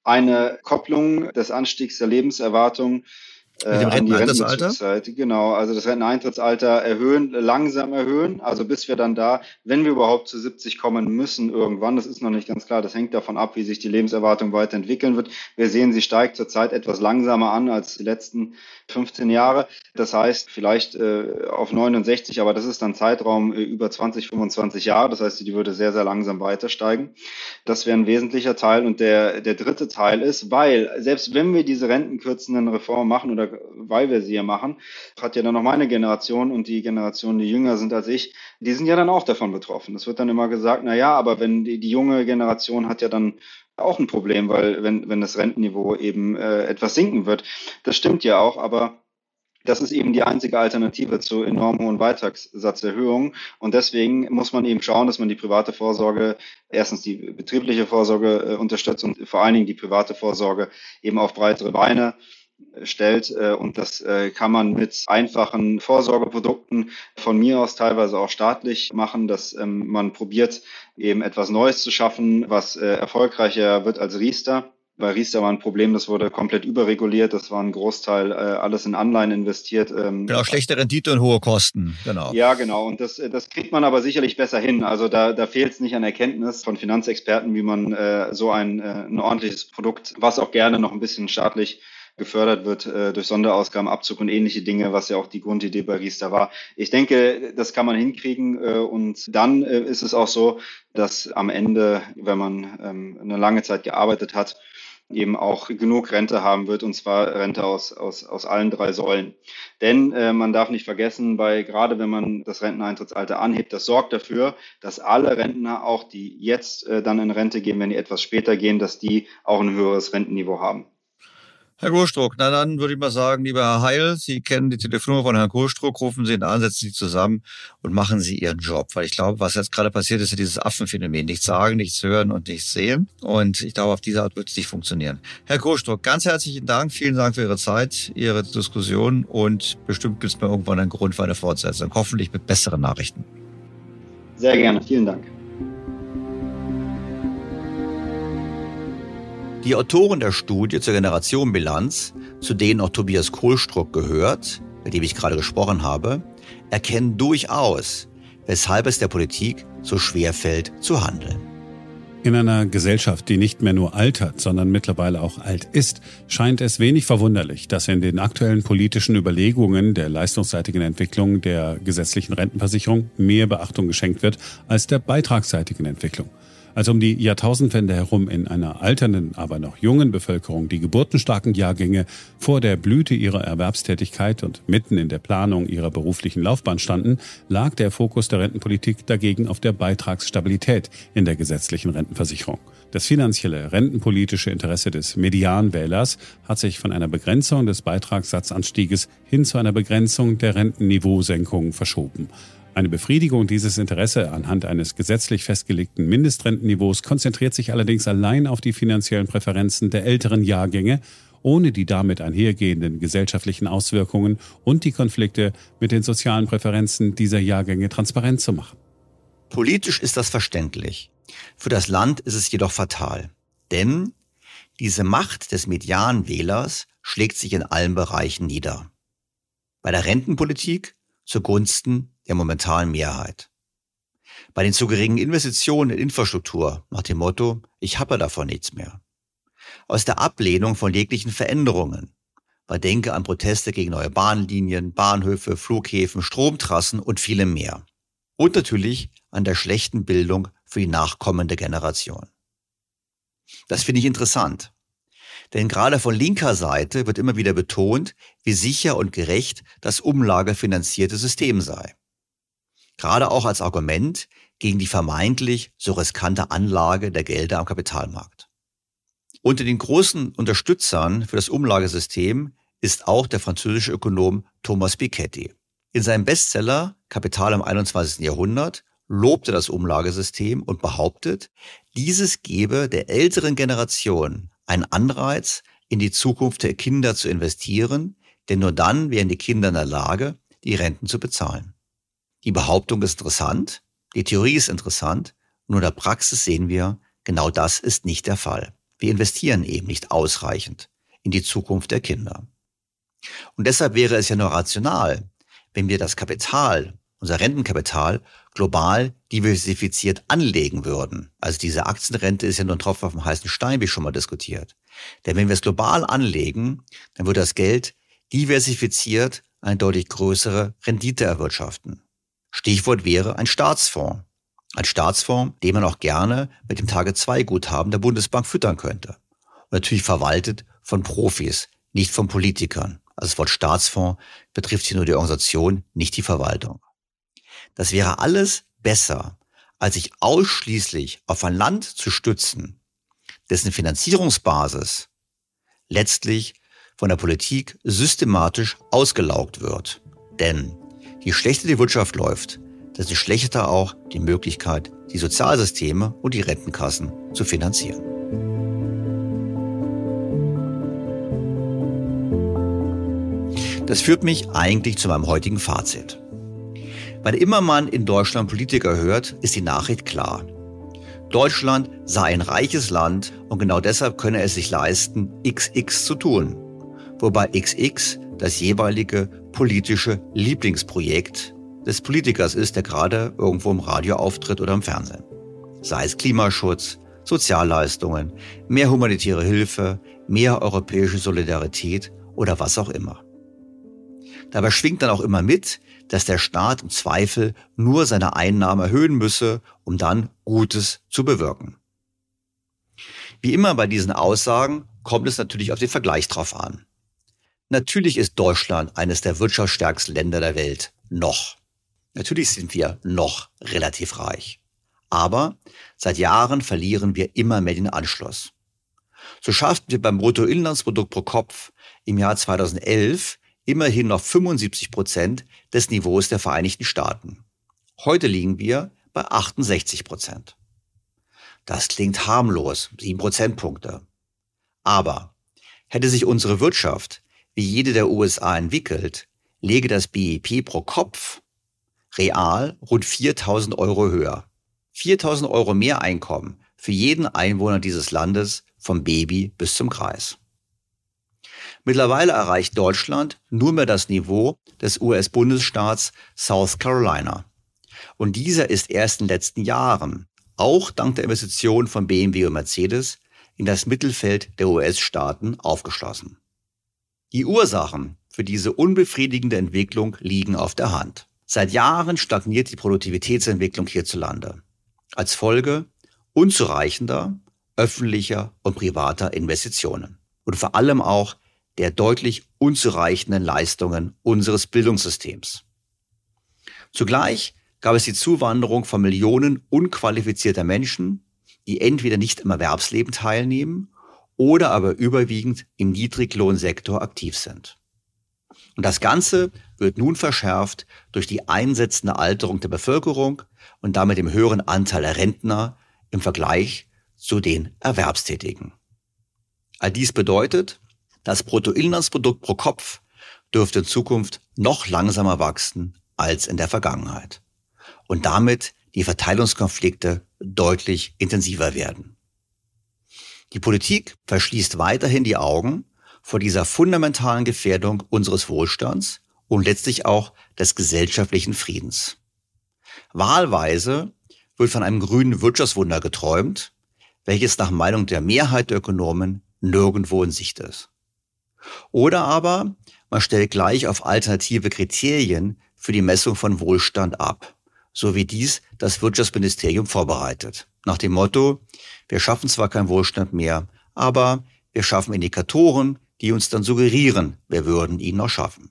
Eine Kopplung des Anstiegs der Lebenserwartung mit dem äh, Renteneintrittsalter? Genau, also das Renteneintrittsalter erhöhen, langsam erhöhen, also bis wir dann da, wenn wir überhaupt zu 70 kommen müssen irgendwann, das ist noch nicht ganz klar, das hängt davon ab, wie sich die Lebenserwartung weiterentwickeln wird. Wir sehen, sie steigt zurzeit etwas langsamer an als die letzten 15 Jahre. Das heißt, vielleicht äh, auf 69, aber das ist dann Zeitraum äh, über 20, 25 Jahre. Das heißt, die würde sehr, sehr langsam weiter steigen. Das wäre ein wesentlicher Teil. Und der, der dritte Teil ist, weil selbst wenn wir diese rentenkürzenden Reformen machen oder weil wir sie ja machen, hat ja dann noch meine Generation und die Generation, die jünger sind als ich, die sind ja dann auch davon betroffen. Es wird dann immer gesagt, na ja, aber wenn die, die junge Generation hat ja dann auch ein Problem, weil wenn, wenn das Rentenniveau eben äh, etwas sinken wird. Das stimmt ja auch, aber das ist eben die einzige Alternative zu enorm hohen Beitragssatzerhöhungen. Und deswegen muss man eben schauen, dass man die private Vorsorge, erstens die betriebliche Vorsorge äh, unterstützt und vor allen Dingen die private Vorsorge eben auf breitere Beine stellt. Äh, und das äh, kann man mit einfachen Vorsorgeprodukten von mir aus teilweise auch staatlich machen, dass ähm, man probiert, eben etwas Neues zu schaffen, was äh, erfolgreicher wird als Riester. Bei Riester war ein Problem, das wurde komplett überreguliert, das war ein Großteil äh, alles in Anleihen investiert. Ähm, genau, schlechte Rendite und hohe Kosten, genau. Ja, genau, und das, das kriegt man aber sicherlich besser hin. Also da, da fehlt es nicht an Erkenntnis von Finanzexperten, wie man äh, so ein, äh, ein ordentliches Produkt, was auch gerne noch ein bisschen staatlich gefördert wird äh, durch Sonderausgabenabzug und ähnliche Dinge, was ja auch die Grundidee bei Riester war. Ich denke, das kann man hinkriegen äh, und dann äh, ist es auch so, dass am Ende, wenn man ähm, eine lange Zeit gearbeitet hat, eben auch genug Rente haben wird, und zwar Rente aus, aus, aus allen drei Säulen. Denn äh, man darf nicht vergessen, bei gerade wenn man das Renteneintrittsalter anhebt, das sorgt dafür, dass alle Rentner, auch die jetzt äh, dann in Rente gehen, wenn die etwas später gehen, dass die auch ein höheres Rentenniveau haben. Herr Kohlstruck, na dann würde ich mal sagen, lieber Herr Heil, Sie kennen die Telefonnummer von Herrn Kohlstruck, rufen Sie ihn an, setzen Sie zusammen und machen Sie Ihren Job. Weil ich glaube, was jetzt gerade passiert, ist ja dieses Affenphänomen. Nichts sagen, nichts hören und nichts sehen. Und ich glaube, auf diese Art wird es nicht funktionieren. Herr Kohlstruck, ganz herzlichen Dank. Vielen Dank für Ihre Zeit, Ihre Diskussion und bestimmt gibt es mal irgendwann einen Grund für eine Fortsetzung. Hoffentlich mit besseren Nachrichten. Sehr gerne. Vielen Dank. Die Autoren der Studie zur Generationenbilanz, zu denen auch Tobias Kohlstruck gehört, mit dem ich gerade gesprochen habe, erkennen durchaus, weshalb es der Politik so schwer fällt zu handeln. In einer Gesellschaft, die nicht mehr nur altert, sondern mittlerweile auch alt ist, scheint es wenig verwunderlich, dass in den aktuellen politischen Überlegungen der leistungsseitigen Entwicklung der gesetzlichen Rentenversicherung mehr Beachtung geschenkt wird als der beitragsseitigen Entwicklung als um die Jahrtausendwende herum in einer alternden, aber noch jungen Bevölkerung die geburtenstarken Jahrgänge vor der Blüte ihrer Erwerbstätigkeit und mitten in der Planung ihrer beruflichen Laufbahn standen, lag der Fokus der Rentenpolitik dagegen auf der Beitragsstabilität in der gesetzlichen Rentenversicherung. Das finanzielle rentenpolitische Interesse des Medianwählers hat sich von einer Begrenzung des Beitragssatzanstieges hin zu einer Begrenzung der Rentenniveausenkung verschoben. Eine Befriedigung dieses Interesse anhand eines gesetzlich festgelegten Mindestrentenniveaus konzentriert sich allerdings allein auf die finanziellen Präferenzen der älteren Jahrgänge, ohne die damit einhergehenden gesellschaftlichen Auswirkungen und die Konflikte mit den sozialen Präferenzen dieser Jahrgänge transparent zu machen. Politisch ist das verständlich. Für das Land ist es jedoch fatal. Denn diese Macht des Medianwählers schlägt sich in allen Bereichen nieder. Bei der Rentenpolitik zugunsten der momentanen Mehrheit. Bei den zu geringen Investitionen in Infrastruktur nach dem Motto, ich habe davon nichts mehr. Aus der Ablehnung von jeglichen Veränderungen. Man denke an Proteste gegen neue Bahnlinien, Bahnhöfe, Flughäfen, Stromtrassen und vielem mehr. Und natürlich an der schlechten Bildung für die nachkommende Generation. Das finde ich interessant. Denn gerade von linker Seite wird immer wieder betont, wie sicher und gerecht das umlagefinanzierte System sei gerade auch als Argument gegen die vermeintlich so riskante Anlage der Gelder am Kapitalmarkt. Unter den großen Unterstützern für das Umlagesystem ist auch der französische Ökonom Thomas Piketty. In seinem Bestseller Kapital im 21. Jahrhundert lobte das Umlagesystem und behauptet, dieses gebe der älteren Generation einen Anreiz, in die Zukunft der Kinder zu investieren, denn nur dann wären die Kinder in der Lage, die Renten zu bezahlen. Die Behauptung ist interessant, die Theorie ist interessant, nur in der Praxis sehen wir, genau das ist nicht der Fall. Wir investieren eben nicht ausreichend in die Zukunft der Kinder. Und deshalb wäre es ja nur rational, wenn wir das Kapital, unser Rentenkapital, global diversifiziert anlegen würden. Also diese Aktienrente ist ja nur ein Tropfen auf dem heißen Stein, wie schon mal diskutiert. Denn wenn wir es global anlegen, dann wird das Geld diversifiziert eine deutlich größere Rendite erwirtschaften. Stichwort wäre ein Staatsfonds. Ein Staatsfonds, den man auch gerne mit dem Tage-2-Guthaben der Bundesbank füttern könnte. Und natürlich verwaltet von Profis, nicht von Politikern. Also das Wort Staatsfonds betrifft hier nur die Organisation, nicht die Verwaltung. Das wäre alles besser, als sich ausschließlich auf ein Land zu stützen, dessen Finanzierungsbasis letztlich von der Politik systematisch ausgelaugt wird. Denn Je schlechter die Wirtschaft läuft, desto schlechter auch die Möglichkeit, die Sozialsysteme und die Rentenkassen zu finanzieren. Das führt mich eigentlich zu meinem heutigen Fazit. Wann immer man in Deutschland Politiker hört, ist die Nachricht klar. Deutschland sei ein reiches Land und genau deshalb könne es sich leisten, XX zu tun. Wobei XX das jeweilige politische Lieblingsprojekt des Politikers ist, der gerade irgendwo im Radio auftritt oder im Fernsehen. Sei es Klimaschutz, Sozialleistungen, mehr humanitäre Hilfe, mehr europäische Solidarität oder was auch immer. Dabei schwingt dann auch immer mit, dass der Staat im Zweifel nur seine Einnahmen erhöhen müsse, um dann Gutes zu bewirken. Wie immer bei diesen Aussagen kommt es natürlich auf den Vergleich drauf an. Natürlich ist Deutschland eines der wirtschaftsstärksten Länder der Welt. Noch. Natürlich sind wir noch relativ reich. Aber seit Jahren verlieren wir immer mehr den Anschluss. So schafften wir beim Bruttoinlandsprodukt pro Kopf im Jahr 2011 immerhin noch 75 Prozent des Niveaus der Vereinigten Staaten. Heute liegen wir bei 68 Prozent. Das klingt harmlos, sieben Prozentpunkte. Aber hätte sich unsere Wirtschaft wie jede der USA entwickelt, lege das BIP pro Kopf real rund 4000 Euro höher. 4000 Euro mehr Einkommen für jeden Einwohner dieses Landes vom Baby bis zum Kreis. Mittlerweile erreicht Deutschland nur mehr das Niveau des US-Bundesstaats South Carolina. Und dieser ist erst in den letzten Jahren, auch dank der Investitionen von BMW und Mercedes, in das Mittelfeld der US-Staaten aufgeschlossen. Die Ursachen für diese unbefriedigende Entwicklung liegen auf der Hand. Seit Jahren stagniert die Produktivitätsentwicklung hierzulande. Als Folge unzureichender öffentlicher und privater Investitionen. Und vor allem auch der deutlich unzureichenden Leistungen unseres Bildungssystems. Zugleich gab es die Zuwanderung von Millionen unqualifizierter Menschen, die entweder nicht im Erwerbsleben teilnehmen oder aber überwiegend im Niedriglohnsektor aktiv sind. Und das Ganze wird nun verschärft durch die einsetzende Alterung der Bevölkerung und damit dem höheren Anteil der Rentner im Vergleich zu den Erwerbstätigen. All dies bedeutet, das Bruttoinlandsprodukt pro Kopf dürfte in Zukunft noch langsamer wachsen als in der Vergangenheit und damit die Verteilungskonflikte deutlich intensiver werden. Die Politik verschließt weiterhin die Augen vor dieser fundamentalen Gefährdung unseres Wohlstands und letztlich auch des gesellschaftlichen Friedens. Wahlweise wird von einem grünen Wirtschaftswunder geträumt, welches nach Meinung der Mehrheit der Ökonomen nirgendwo in Sicht ist. Oder aber man stellt gleich auf alternative Kriterien für die Messung von Wohlstand ab, so wie dies das Wirtschaftsministerium vorbereitet. Nach dem Motto, wir schaffen zwar keinen Wohlstand mehr, aber wir schaffen Indikatoren, die uns dann suggerieren, wir würden ihn noch schaffen.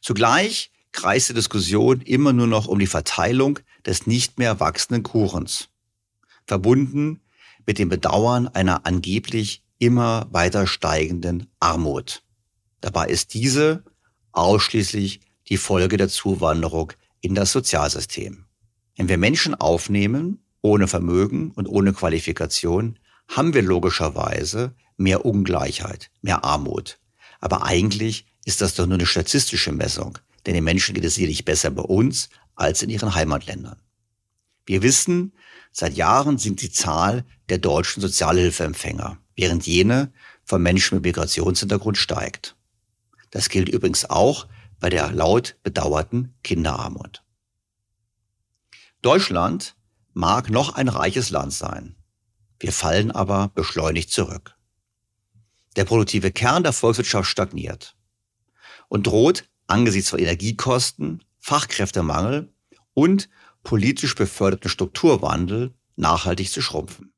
Zugleich kreist die Diskussion immer nur noch um die Verteilung des nicht mehr wachsenden Kuchens, verbunden mit dem Bedauern einer angeblich immer weiter steigenden Armut. Dabei ist diese ausschließlich die Folge der Zuwanderung in das Sozialsystem. Wenn wir Menschen aufnehmen, ohne Vermögen und ohne Qualifikation, haben wir logischerweise mehr Ungleichheit, mehr Armut. Aber eigentlich ist das doch nur eine statistische Messung, denn den Menschen geht es sicherlich besser bei uns als in ihren Heimatländern. Wir wissen, seit Jahren sinkt die Zahl der deutschen Sozialhilfeempfänger, während jene von Menschen mit Migrationshintergrund steigt. Das gilt übrigens auch bei der laut bedauerten Kinderarmut. Deutschland mag noch ein reiches Land sein. Wir fallen aber beschleunigt zurück. Der produktive Kern der Volkswirtschaft stagniert und droht angesichts von Energiekosten, Fachkräftemangel und politisch beförderten Strukturwandel nachhaltig zu schrumpfen.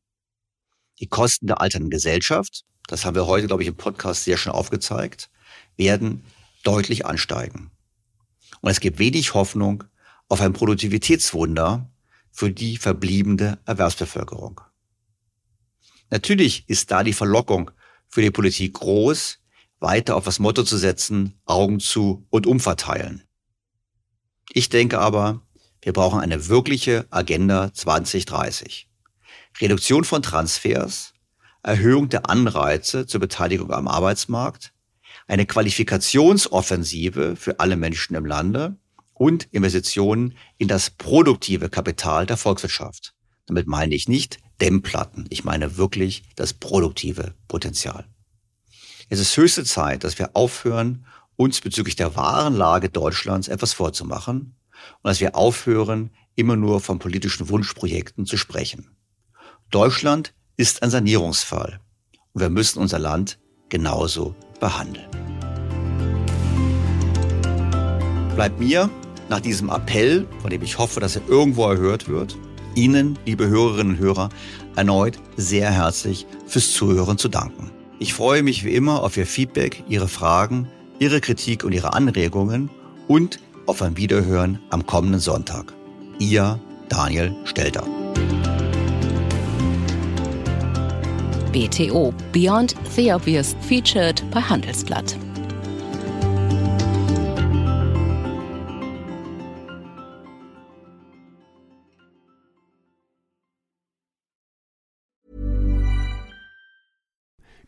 Die Kosten der alternden Gesellschaft, das haben wir heute, glaube ich, im Podcast sehr schön aufgezeigt, werden deutlich ansteigen. Und es gibt wenig Hoffnung auf ein Produktivitätswunder für die verbliebene Erwerbsbevölkerung. Natürlich ist da die Verlockung für die Politik groß, weiter auf das Motto zu setzen, Augen zu und umverteilen. Ich denke aber, wir brauchen eine wirkliche Agenda 2030. Reduktion von Transfers, Erhöhung der Anreize zur Beteiligung am Arbeitsmarkt, eine Qualifikationsoffensive für alle Menschen im Lande und Investitionen in das produktive Kapital der Volkswirtschaft. Damit meine ich nicht Dämmplatten, ich meine wirklich das produktive Potenzial. Es ist höchste Zeit, dass wir aufhören, uns bezüglich der wahren Lage Deutschlands etwas vorzumachen und dass wir aufhören, immer nur von politischen Wunschprojekten zu sprechen. Deutschland ist ein Sanierungsfall und wir müssen unser Land genauso behandeln. Bleibt mir nach diesem Appell, von dem ich hoffe, dass er irgendwo erhört wird, Ihnen, liebe Hörerinnen und Hörer, erneut sehr herzlich fürs Zuhören zu danken. Ich freue mich wie immer auf Ihr Feedback, Ihre Fragen, Ihre Kritik und Ihre Anregungen und auf ein Wiederhören am kommenden Sonntag. Ihr Daniel Stelter. BTO Beyond the Obvious featured bei Handelsblatt.